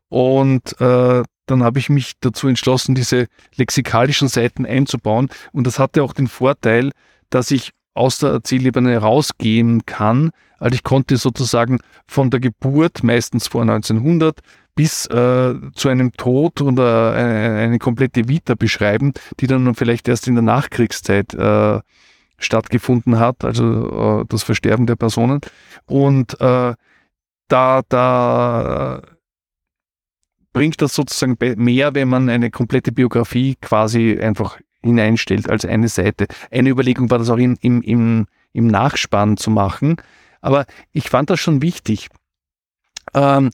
Und äh, dann habe ich mich dazu entschlossen, diese lexikalischen Seiten einzubauen. Und das hatte auch den Vorteil, dass ich aus der Erzählebene rausgehen kann. Also ich konnte sozusagen von der Geburt, meistens vor 1900, bis äh, zu einem Tod oder eine, eine, komplette Vita beschreiben, die dann vielleicht erst in der Nachkriegszeit äh, stattgefunden hat, also äh, das Versterben der Personen. Und äh, da, da bringt das sozusagen mehr, wenn man eine komplette Biografie quasi einfach hineinstellt als eine Seite. Eine Überlegung war das auch in, im, im, im Nachspann zu machen. Aber ich fand das schon wichtig. Ähm,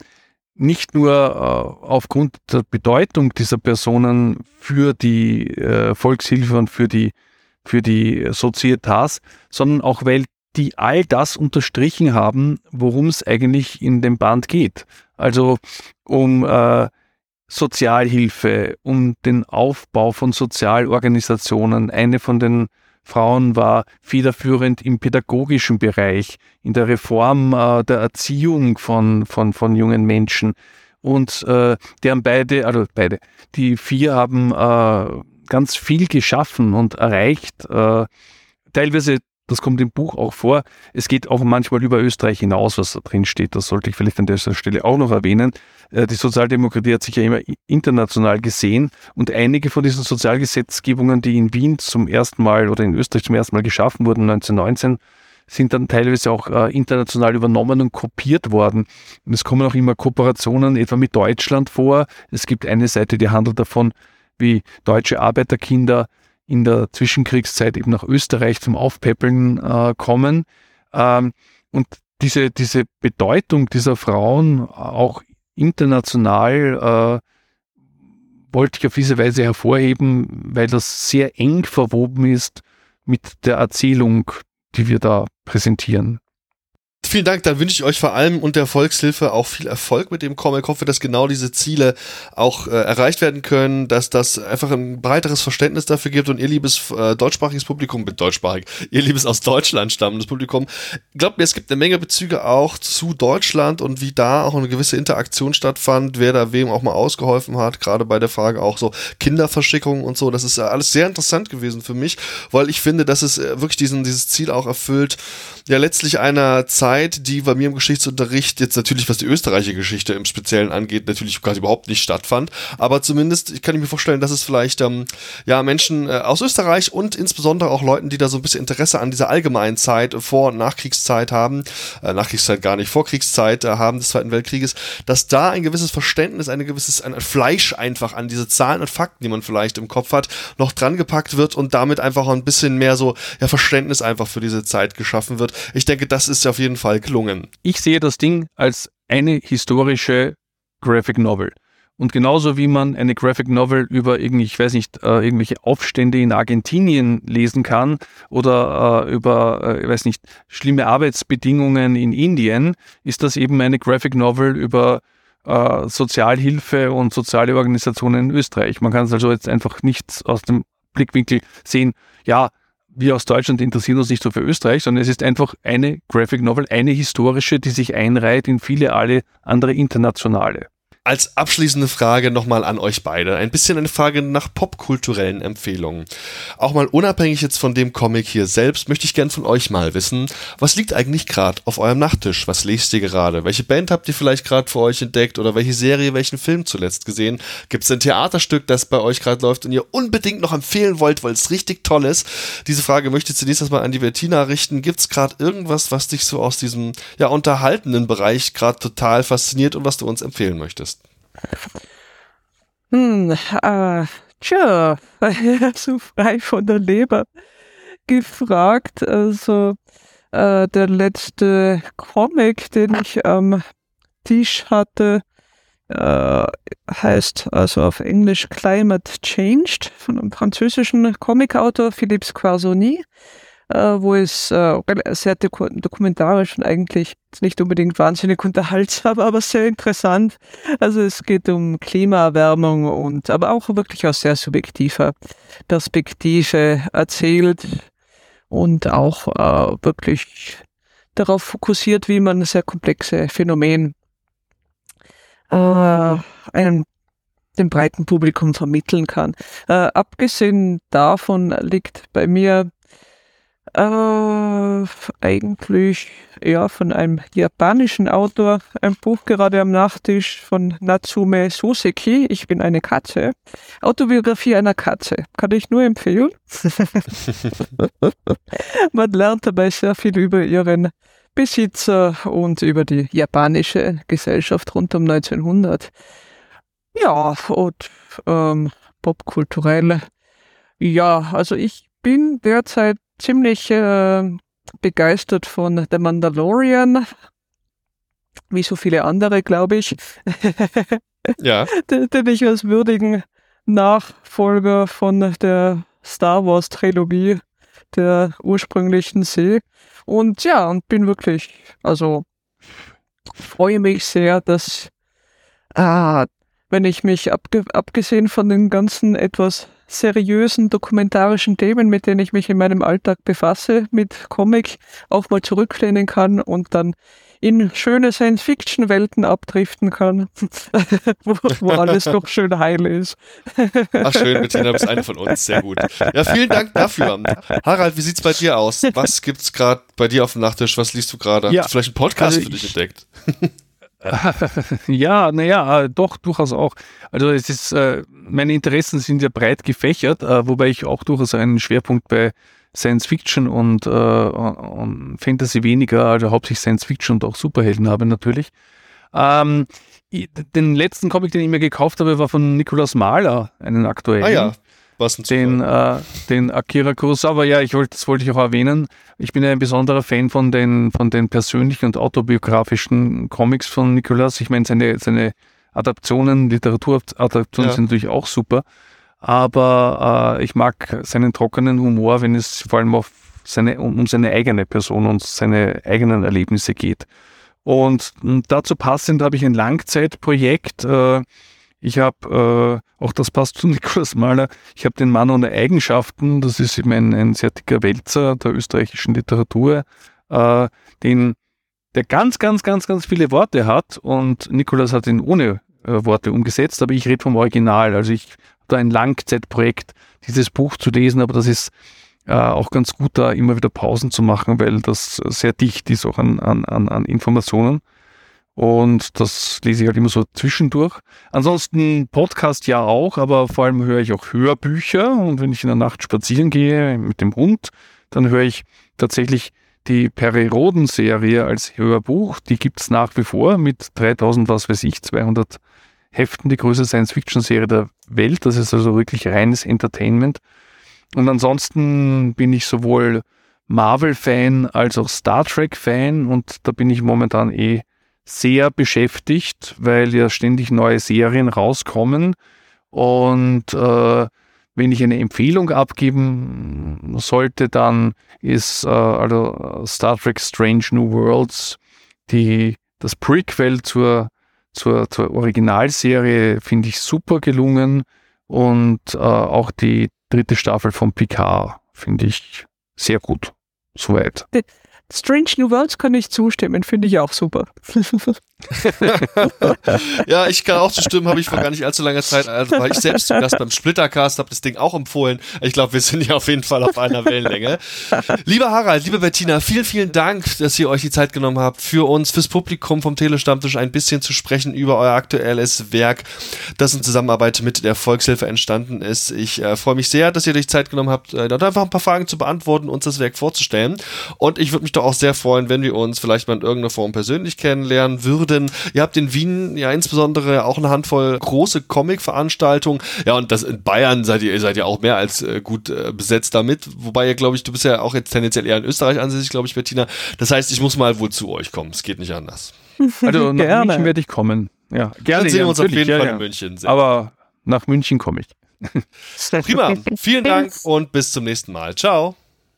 nicht nur äh, aufgrund der Bedeutung dieser Personen für die äh, Volkshilfe und für die, für die Societas, sondern auch weil die all das unterstrichen haben, worum es eigentlich in dem Band geht. Also um äh, Sozialhilfe, um den Aufbau von Sozialorganisationen. Eine von den Frauen war federführend im pädagogischen Bereich, in der Reform äh, der Erziehung von, von, von jungen Menschen. Und äh, die haben beide, also beide, die vier haben äh, ganz viel geschaffen und erreicht. Äh, teilweise, das kommt im Buch auch vor, es geht auch manchmal über Österreich hinaus, was da drin steht. Das sollte ich vielleicht an dieser Stelle auch noch erwähnen. Äh, die Sozialdemokratie hat sich ja immer international gesehen und einige von diesen Sozialgesetzgebungen, die in Wien zum ersten Mal oder in Österreich zum ersten Mal geschaffen wurden, 1919, sind dann teilweise auch äh, international übernommen und kopiert worden. Und es kommen auch immer Kooperationen etwa mit Deutschland vor. Es gibt eine Seite, die handelt davon, wie deutsche Arbeiterkinder in der Zwischenkriegszeit eben nach Österreich zum Aufpäppeln äh, kommen. Ähm, und diese, diese Bedeutung dieser Frauen auch international äh, wollte ich auf diese Weise hervorheben, weil das sehr eng verwoben ist mit der Erzählung die wir da präsentieren. Vielen Dank, dann wünsche ich euch vor allem und der Volkshilfe auch viel Erfolg mit dem Comic. Ich hoffe, dass genau diese Ziele auch äh, erreicht werden können, dass das einfach ein breiteres Verständnis dafür gibt und ihr liebes äh, deutschsprachiges Publikum, mit deutschsprachig, ihr liebes aus Deutschland stammendes Publikum, glaubt mir, es gibt eine Menge Bezüge auch zu Deutschland und wie da auch eine gewisse Interaktion stattfand, wer da wem auch mal ausgeholfen hat, gerade bei der Frage auch so Kinderverschickungen und so. Das ist alles sehr interessant gewesen für mich, weil ich finde, dass es äh, wirklich diesen, dieses Ziel auch erfüllt, ja letztlich einer Zeit, die bei mir im Geschichtsunterricht jetzt natürlich, was die österreichische Geschichte im Speziellen angeht, natürlich quasi überhaupt nicht stattfand. Aber zumindest kann ich mir vorstellen, dass es vielleicht ähm, ja Menschen äh, aus Österreich und insbesondere auch Leuten, die da so ein bisschen Interesse an dieser allgemeinen Zeit, Vor- und Nachkriegszeit haben, äh, Nachkriegszeit gar nicht, Vorkriegszeit äh, haben des Zweiten Weltkrieges, dass da ein gewisses Verständnis, ein gewisses ein Fleisch einfach an diese Zahlen und Fakten, die man vielleicht im Kopf hat, noch dran gepackt wird und damit einfach ein bisschen mehr so ja, Verständnis einfach für diese Zeit geschaffen wird. Ich denke, das ist auf jeden Fall gelungen. Ich sehe das Ding als eine historische Graphic Novel. Und genauso wie man eine Graphic Novel über irgendwie, ich weiß nicht, äh, irgendwelche Aufstände in Argentinien lesen kann oder äh, über, äh, ich weiß nicht, schlimme Arbeitsbedingungen in Indien, ist das eben eine Graphic Novel über äh, Sozialhilfe und soziale Organisationen in Österreich. Man kann es also jetzt einfach nicht aus dem Blickwinkel sehen, ja, wir aus Deutschland interessieren uns nicht so für Österreich, sondern es ist einfach eine Graphic Novel, eine historische, die sich einreiht in viele alle andere internationale. Als abschließende Frage nochmal an euch beide. Ein bisschen eine Frage nach popkulturellen Empfehlungen. Auch mal unabhängig jetzt von dem Comic hier selbst, möchte ich gern von euch mal wissen, was liegt eigentlich gerade auf eurem Nachttisch? Was lest ihr gerade? Welche Band habt ihr vielleicht gerade für euch entdeckt? Oder welche Serie, welchen Film zuletzt gesehen? Gibt es ein Theaterstück, das bei euch gerade läuft und ihr unbedingt noch empfehlen wollt, weil es richtig toll ist? Diese Frage möchte ich zunächst erstmal an die Bettina richten. Gibt es gerade irgendwas, was dich so aus diesem ja unterhaltenden Bereich gerade total fasziniert und was du uns empfehlen möchtest? Hm, äh, tja, [LAUGHS] so frei von der Leber gefragt. Also äh, der letzte Comic, den ich am Tisch hatte, äh, heißt also auf Englisch Climate Changed von einem französischen Comicautor Philippe Squarzoni äh, wo es äh, sehr dokumentarisch und eigentlich nicht unbedingt wahnsinnig unterhaltsam, [LAUGHS] aber sehr interessant. Also es geht um Klimaerwärmung und aber auch wirklich aus sehr subjektiver Perspektive erzählt und auch äh, wirklich darauf fokussiert, wie man sehr komplexe Phänomen äh, einem dem breiten Publikum vermitteln kann. Äh, abgesehen davon liegt bei mir äh, eigentlich ja von einem japanischen Autor ein Buch gerade am Nachtisch von Natsume Soseki. Ich bin eine Katze. Autobiografie einer Katze. Kann ich nur empfehlen. [LAUGHS] Man lernt dabei sehr viel über ihren Besitzer und über die japanische Gesellschaft rund um 1900. Ja, und ähm, popkulturell. Ja, also ich bin derzeit ziemlich äh, begeistert von The Mandalorian, wie so viele andere, glaube ich. ja. [LAUGHS] den, den ich als würdigen Nachfolger von der Star Wars Trilogie der ursprünglichen sehe. Und ja, und bin wirklich, also freue mich sehr, dass ah, wenn ich mich abge abgesehen von den ganzen etwas seriösen dokumentarischen Themen, mit denen ich mich in meinem Alltag befasse, mit Comic auch mal zurücklehnen kann und dann in schöne Science-Fiction-Welten abdriften kann, [LAUGHS] wo, wo alles doch schön heil ist. Ach schön, Bettina, du bist eine von uns, sehr gut. Ja, vielen Dank dafür. Harald, wie sieht's bei dir aus? Was gibt's gerade bei dir auf dem Nachttisch? Was liest du gerade? Ja, Hast du vielleicht einen Podcast also für dich ich- entdeckt? [LAUGHS] ja, naja, doch, durchaus auch. Also es ist, äh, meine Interessen sind ja breit gefächert, äh, wobei ich auch durchaus einen Schwerpunkt bei Science Fiction und, äh, und Fantasy weniger, also hauptsächlich Science Fiction und auch Superhelden habe natürlich. Ähm, den letzten Comic, den ich mir gekauft habe, war von Nikolaus Mahler, einen aktuellen Ah ja, ein den, äh, den Akira Kurosawa, ja, ich wollte, das wollte ich auch erwähnen. Ich bin ein besonderer Fan von den, von den persönlichen und autobiografischen Comics von Nicolas. Ich meine, seine, seine Adaptionen, Literaturadaptionen Ja. sind natürlich auch super. Aber äh, ich mag seinen trockenen Humor, wenn es vor allem auf seine, um, seine eigene Person und seine eigenen Erlebnisse geht. Und dazu passend habe ich ein Langzeitprojekt. Äh, ich habe, äh, auch das passt zu [LAUGHS] Nikolaus Mahler, ich habe den Mann ohne Eigenschaften, das ist eben ein, ein sehr dicker Wälzer der österreichischen Literatur, äh, den, der ganz, ganz, ganz, ganz viele Worte hat und Nikolaus hat ihn ohne äh, Worte umgesetzt, aber ich rede vom Original. Also ich habe da ein Langzeitprojekt, dieses Buch zu lesen, aber das ist äh, auch ganz gut, da immer wieder Pausen zu machen, weil das sehr dicht ist auch an, an, an, an Informationen. Und das lese ich halt immer so zwischendurch. Ansonsten Podcast ja auch, aber vor allem höre ich auch Hörbücher. Und wenn ich in der Nacht spazieren gehe mit dem Hund, dann höre ich tatsächlich die Peri-Roden-Serie als Hörbuch. Die gibt's nach wie vor mit 3000, was weiß ich, 200 Heften, die größte Science-Fiction-Serie der Welt. Das ist also wirklich reines Entertainment. Und ansonsten bin ich sowohl Marvel-Fan als auch Star Trek-Fan und da bin ich momentan eh sehr beschäftigt, weil ja ständig neue Serien rauskommen. Und äh, wenn ich eine Empfehlung abgeben sollte, dann ist äh, also Star Trek Strange New Worlds die, das Prequel zur, zur, zur Originalserie, finde ich super gelungen. Und äh, auch die dritte Staffel von Picard finde ich sehr gut. Soweit. Strange New Worlds kann ich zustimmen, finde ich auch super. [LAUGHS] [LAUGHS] Ja, ich kann auch zustimmen, habe ich vor gar nicht allzu langer Zeit, also war ich selbst zu Gast beim Splittercast, habe das Ding auch empfohlen. Ich glaube, wir sind ja auf jeden Fall auf einer Wellenlänge. Lieber Harald, liebe Bettina, vielen, vielen Dank, dass ihr euch die Zeit genommen habt, für uns, fürs Publikum vom Telestammtisch ein bisschen zu sprechen über euer aktuelles Werk, das in Zusammenarbeit mit der Volkshilfe entstanden ist. Ich äh, freue mich sehr, dass ihr euch Zeit genommen habt, äh, dort einfach ein paar Fragen zu beantworten, uns das Werk vorzustellen. Und ich würde mich doch auch sehr freuen, wenn wir uns vielleicht mal in irgendeiner Form persönlich kennenlernen würden. Ihr habt in Wien ja insbesondere auch eine Handvoll große Comic-Veranstaltungen. Ja, und das in Bayern seid ihr, seid ihr auch mehr als äh, gut äh, besetzt damit. Wobei ihr, glaube ich, du bist ja auch jetzt tendenziell eher in Österreich ansässig, glaube ich, Bettina. Das heißt, ich muss mal wohl zu euch kommen. Es geht nicht anders. [LAUGHS] Also nach Gerne. München werde ich kommen. Ja, gerne. Dann sehen wir uns auf jeden ja, Fall ja. in München. Sehr Aber nach München komme ich. [LAUGHS] Prima. Vielen Dank und bis zum nächsten Mal. Ciao.